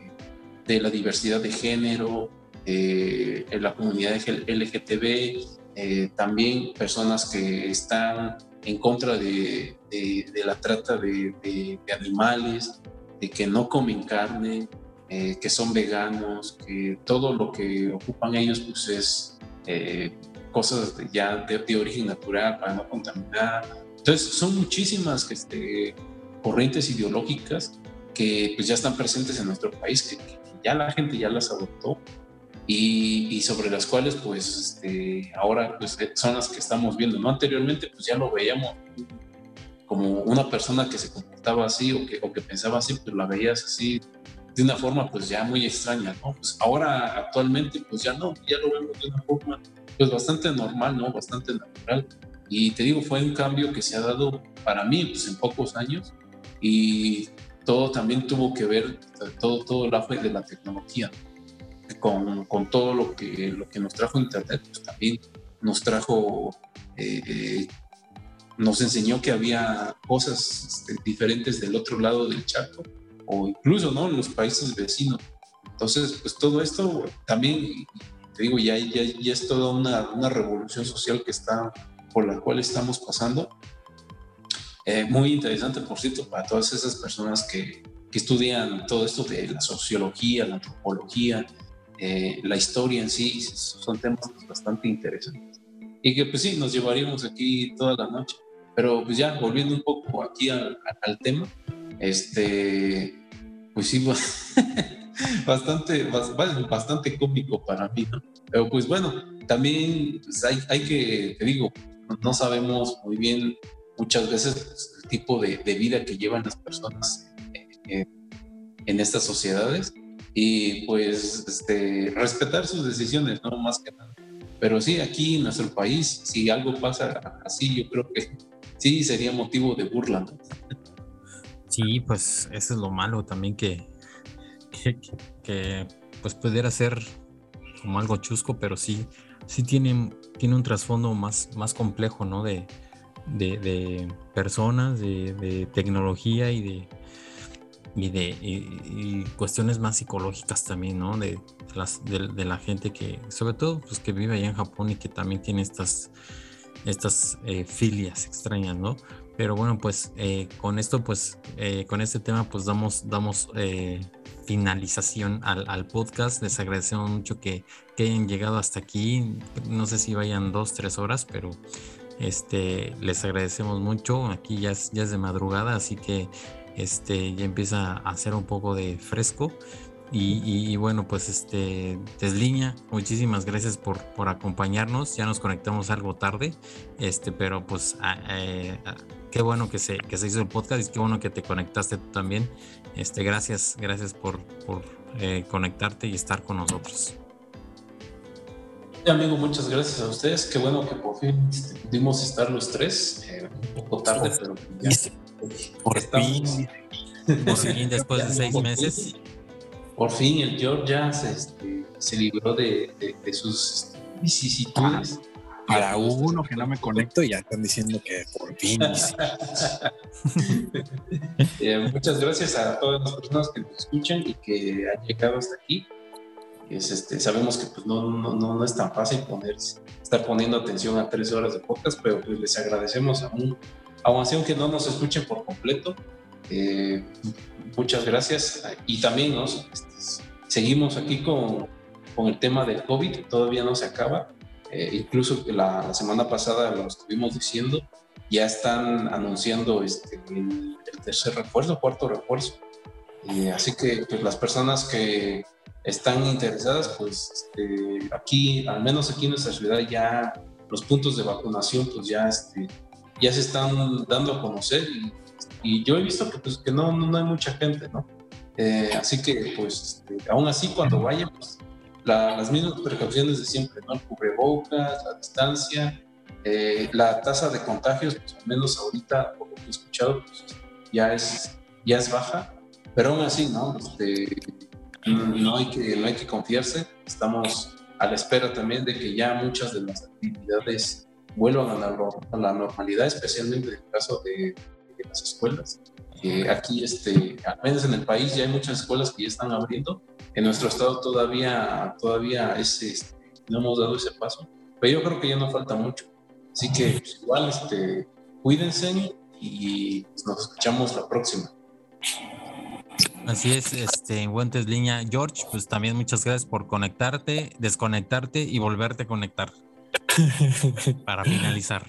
de la diversidad de género, eh, en la comunidad LGTB, eh, también personas que están en contra de, la trata de, animales, de que no comen carne, eh, que son veganos, que todo lo que ocupan ellos pues es eh, cosas ya de, origen natural para no contaminar. Entonces son muchísimas este, corrientes ideológicas que pues ya están presentes en nuestro país, que, que ya la gente ya las adoptó y, sobre las cuales pues este, ahora pues son las que estamos viendo, ¿no? Anteriormente pues ya lo veíamos como una persona que se comportaba así o que, o que pensaba así, pues la veías así de una forma pues ya muy extraña, ¿no? Pues ahora actualmente pues ya no, ya lo vemos de una forma pues bastante normal, ¿no? Bastante natural. Y te digo, fue un cambio que se ha dado para mí pues en pocos años y todo también tuvo que ver, todo, todo el auge de la tecnología con, con, todo lo que, lo que nos trajo Internet, pues también nos trajo, eh, nos enseñó que había cosas este, diferentes del otro lado del charco o incluso ¿no? los países vecinos. Entonces, pues todo esto también, te digo, ya, ya, ya es toda una, una, revolución social que está, por la cual estamos pasando. Eh, muy interesante, por cierto, para todas esas personas que, que estudian todo esto de la sociología, la antropología, eh, la historia en sí, son temas bastante interesantes. Y que pues sí, nos llevaríamos aquí toda la noche. Pero pues ya, volviendo un poco aquí al, tema, este, pues sí, bastante, bastante cómico para mí, ¿no? Pero pues bueno, también pues, hay, hay, que, te digo, no sabemos muy bien muchas veces pues, el tipo de, de, vida que llevan las personas eh, en estas sociedades y pues este, respetar sus decisiones, no más que nada. Pero sí, aquí en nuestro país, si algo pasa así, yo creo que sí sería motivo de burla. Sí, pues eso es lo malo también que, que, pues pudiera ser como algo chusco, pero sí, sí tiene, tiene un trasfondo más, más complejo, ¿no? De, de, personas, de, tecnología y de, y de cuestiones más psicológicas también, ¿no? De, las, de, la gente que, sobre todo, pues que vive allá en Japón y que también tiene estas, estas eh, filias extrañas, ¿no? Pero bueno, pues eh, con esto, pues eh, con este tema, pues damos, damos finalización al, al, podcast. Les agradecemos mucho que, hayan llegado hasta aquí. No sé si vayan dos, tres horas, pero este, les agradecemos mucho. Aquí ya es, ya es de madrugada, así que este, ya empieza a hacer un poco de fresco. Y, bueno, pues este, Desliña, muchísimas gracias por, por acompañarnos. Ya nos conectamos algo tarde, este, pero pues eh, qué bueno que se, que se hizo el podcast y qué bueno que te conectaste tú también. Este, gracias, gracias por, por eh, conectarte y estar con nosotros. amigo, muchas gracias a ustedes. Qué bueno que por fin este, pudimos estar los tres. Eh, un poco tarde, pero ya. Por fin. Por fin, después de seis meses. Por fin el George ya se, este, se libró de, de, sus vicisitudes. Para uno que no me conecto, ya están diciendo que por fin. Eh, muchas gracias a todas las personas que nos escuchan y que han llegado hasta aquí. Es, este, sabemos que pues, no, no, no, es tan fácil poner, estar poniendo atención a tres horas de podcast, pero pues les agradecemos aún aún así aunque no nos escuchen por completo, eh, muchas gracias. Y también nos seguimos aquí con, con, el tema del COVID, todavía no se acaba. Eh, incluso la, semana pasada lo estuvimos diciendo, ya están anunciando este, el, tercer refuerzo, cuarto refuerzo. así que pues, las personas que están interesadas, pues este, aquí, al menos aquí en nuestra ciudad, ya los puntos de vacunación, pues ya este, ya se están dando a conocer y, yo he visto que, pues, que no, no hay mucha gente, ¿no? Eh, así que, pues, este, aún así, cuando vayan, pues, las mismas precauciones de siempre, ¿no? El cubrebocas, la distancia, eh, la tasa de contagios, pues, al menos ahorita, por lo que he escuchado, pues, ya, es, ya es baja, pero aún así, ¿no? Este, no, hay que, no hay que confiarse, estamos a la espera también de que ya muchas de las actividades vuelvan a la, normalidad, especialmente en el caso de, las escuelas. Aquí, este, al menos en el país, ya hay muchas escuelas que ya están abriendo. En nuestro estado todavía, todavía es, este, no hemos dado ese paso, pero yo creo que ya no falta mucho. Así que pues, igual, este, cuídense y nos escuchamos la próxima. Así es, este, Guantes Línea. George, pues también muchas gracias por conectarte, desconectarte y volverte a conectar. para finalizar.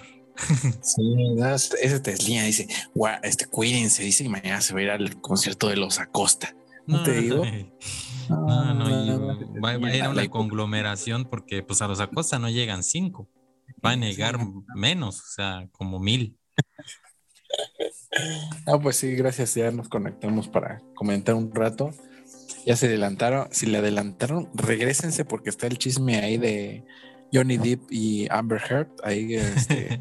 Sí, ese Tesla dice, este, cuídense, dice, y mañana se va a ir al concierto de los Acosta. ¿No, te digo? No, no, va, a ir a una conglomeración porque pues a los Acosta no llegan cinco, va a negar menos, o sea, como mil. Ah, pues sí, gracias, ya nos conectamos para comentar un rato. Ya se adelantaron, si le adelantaron, regresense porque está el chisme ahí de Johnny Depp y Amber Heard, ahí este,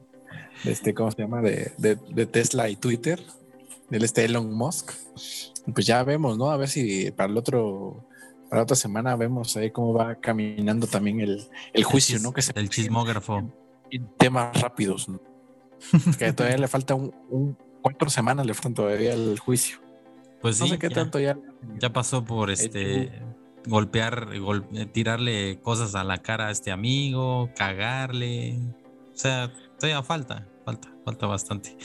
este ¿cómo se llama? De, de, Tesla y Twitter, del este Elon Musk. Pues ya vemos, ¿no? A ver si para el otro, para la otra semana vemos ahí cómo va caminando también el, el juicio, ¿no? Que se el chismógrafo. En temas rápidos, ¿no? que todavía le falta un, cuatro semanas le faltan todavía el juicio. Pues no sé qué tanto ya. Ya pasó por este golpear, eh, tirarle cosas a la cara a este amigo, cagarle. O sea, todavía falta, falta, falta bastante.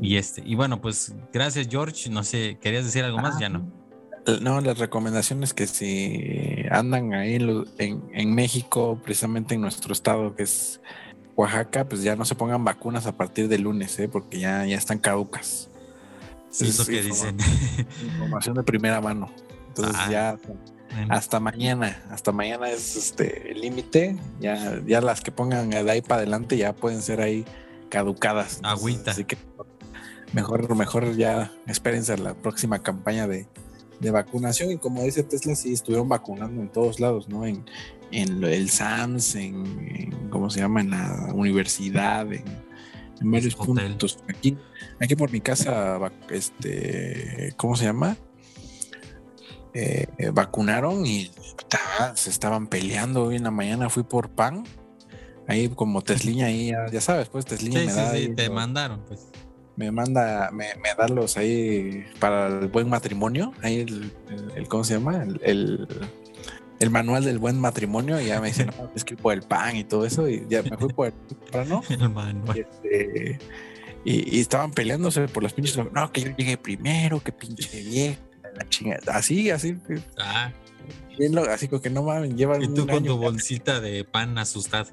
Y este, y bueno, pues gracias George. No sé, ¿querías decir algo más? ya no. Ah, no, las recomendaciones que si andan ahí en, en, México, precisamente en nuestro estado, que es Oaxaca, pues ya no se pongan vacunas a partir del lunes, ¿eh? porque ya, ya están caducas. eso que dicen. Información de primera mano. Entonces ah. ya hasta mañana, hasta mañana es este el límite. Ya, ya las que pongan de ahí para adelante ya pueden ser ahí caducadas. Agüita. Así que mejor, mejor ya espérense a la próxima campaña de, vacunación. Y como dice Tesla, sí estuvieron vacunando en todos lados, ¿no? En, en el SAMS, en, ¿cómo se llama? En la universidad, en, varios puntos. Aquí, aquí por mi casa, este, ¿cómo se llama? Eh, eh, vacunaron y se estaban peleando. Hoy en la mañana fui por pan. Ahí como Tesliña, ahí ya, sabes, pues Tesliña me da. te mandaron, pues. Me manda, me, da los ahí para el buen matrimonio. Ahí el, ¿cómo se llama? El, el, manual del buen matrimonio. Y ya me dicen, no, es que por el pan y todo eso. Y ya me fui por el pan, el manual. Y, este, y, estaban peleándose por los pinches. No, que yo llegué primero, que pinche viejo Así, así. Ah. así como que no mames, llevan. Y tú con tu bolsita de pan asustado.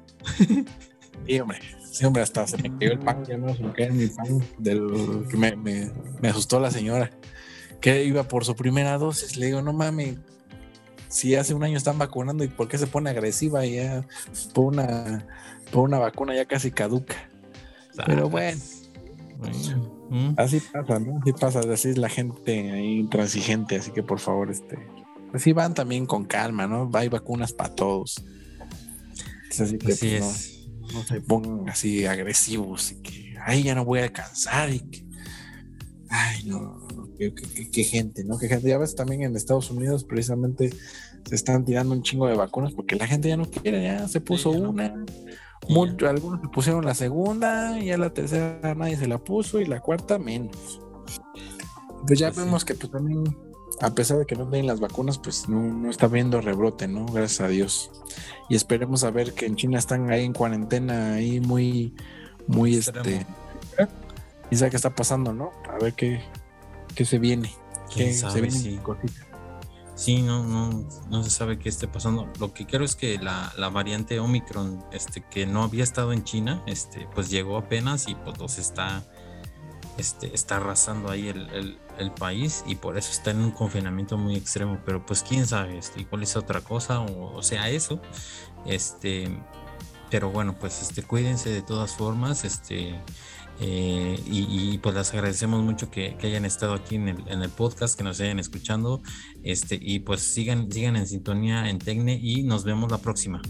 Sí, hombre. Sí, hombre, hasta se me cayó el pan, ya me cayó mi pan del que me, me, asustó la señora. Que iba por su primera dosis. Le digo, no mames, si hace un año están vacunando y por qué se pone agresiva ya por una, por una vacuna ya casi caduca. Pero bueno. ¿Mm? Así pasa, ¿no? Así pasa, así es la gente ahí intransigente, así que por favor, este, así van también con calma, ¿no? Hay vacunas para todos. así que pues, No, se pongan así agresivos y que, ay, ya no voy a alcanzar y que, ay, no, qué, gente, ¿no? Qué gente, ya ves también en Estados Unidos precisamente se están tirando un chingo de vacunas porque la gente ya no quiere, ya se puso una algunos se pusieron la segunda, y a la tercera nadie se la puso y la cuarta menos. Pues ya pues vemos que pues también, a pesar de que no den las vacunas, pues no, está viendo rebrote, ¿no? Gracias a Dios. Y esperemos a ver que en China están ahí en cuarentena, ahí muy, muy este. Y sabe qué está pasando, ¿no? A ver qué, qué se viene. Qué se viene sí. Sí, no, no, no se sabe qué esté pasando. Lo que quiero es que la, variante Omicron, este, que no había estado en China, este, pues llegó apenas y pues está, este, está arrasando ahí el, país y por eso está en un confinamiento muy extremo. Pero pues quién sabe, este, igual es otra cosa o, sea eso. Este, pero bueno, pues este, cuídense de todas formas, este, eh, y, pues las agradecemos mucho que, hayan estado aquí en el, podcast, que nos hayan escuchando. Este, y pues sigan, sigan en sintonía en Tecne y nos vemos la próxima.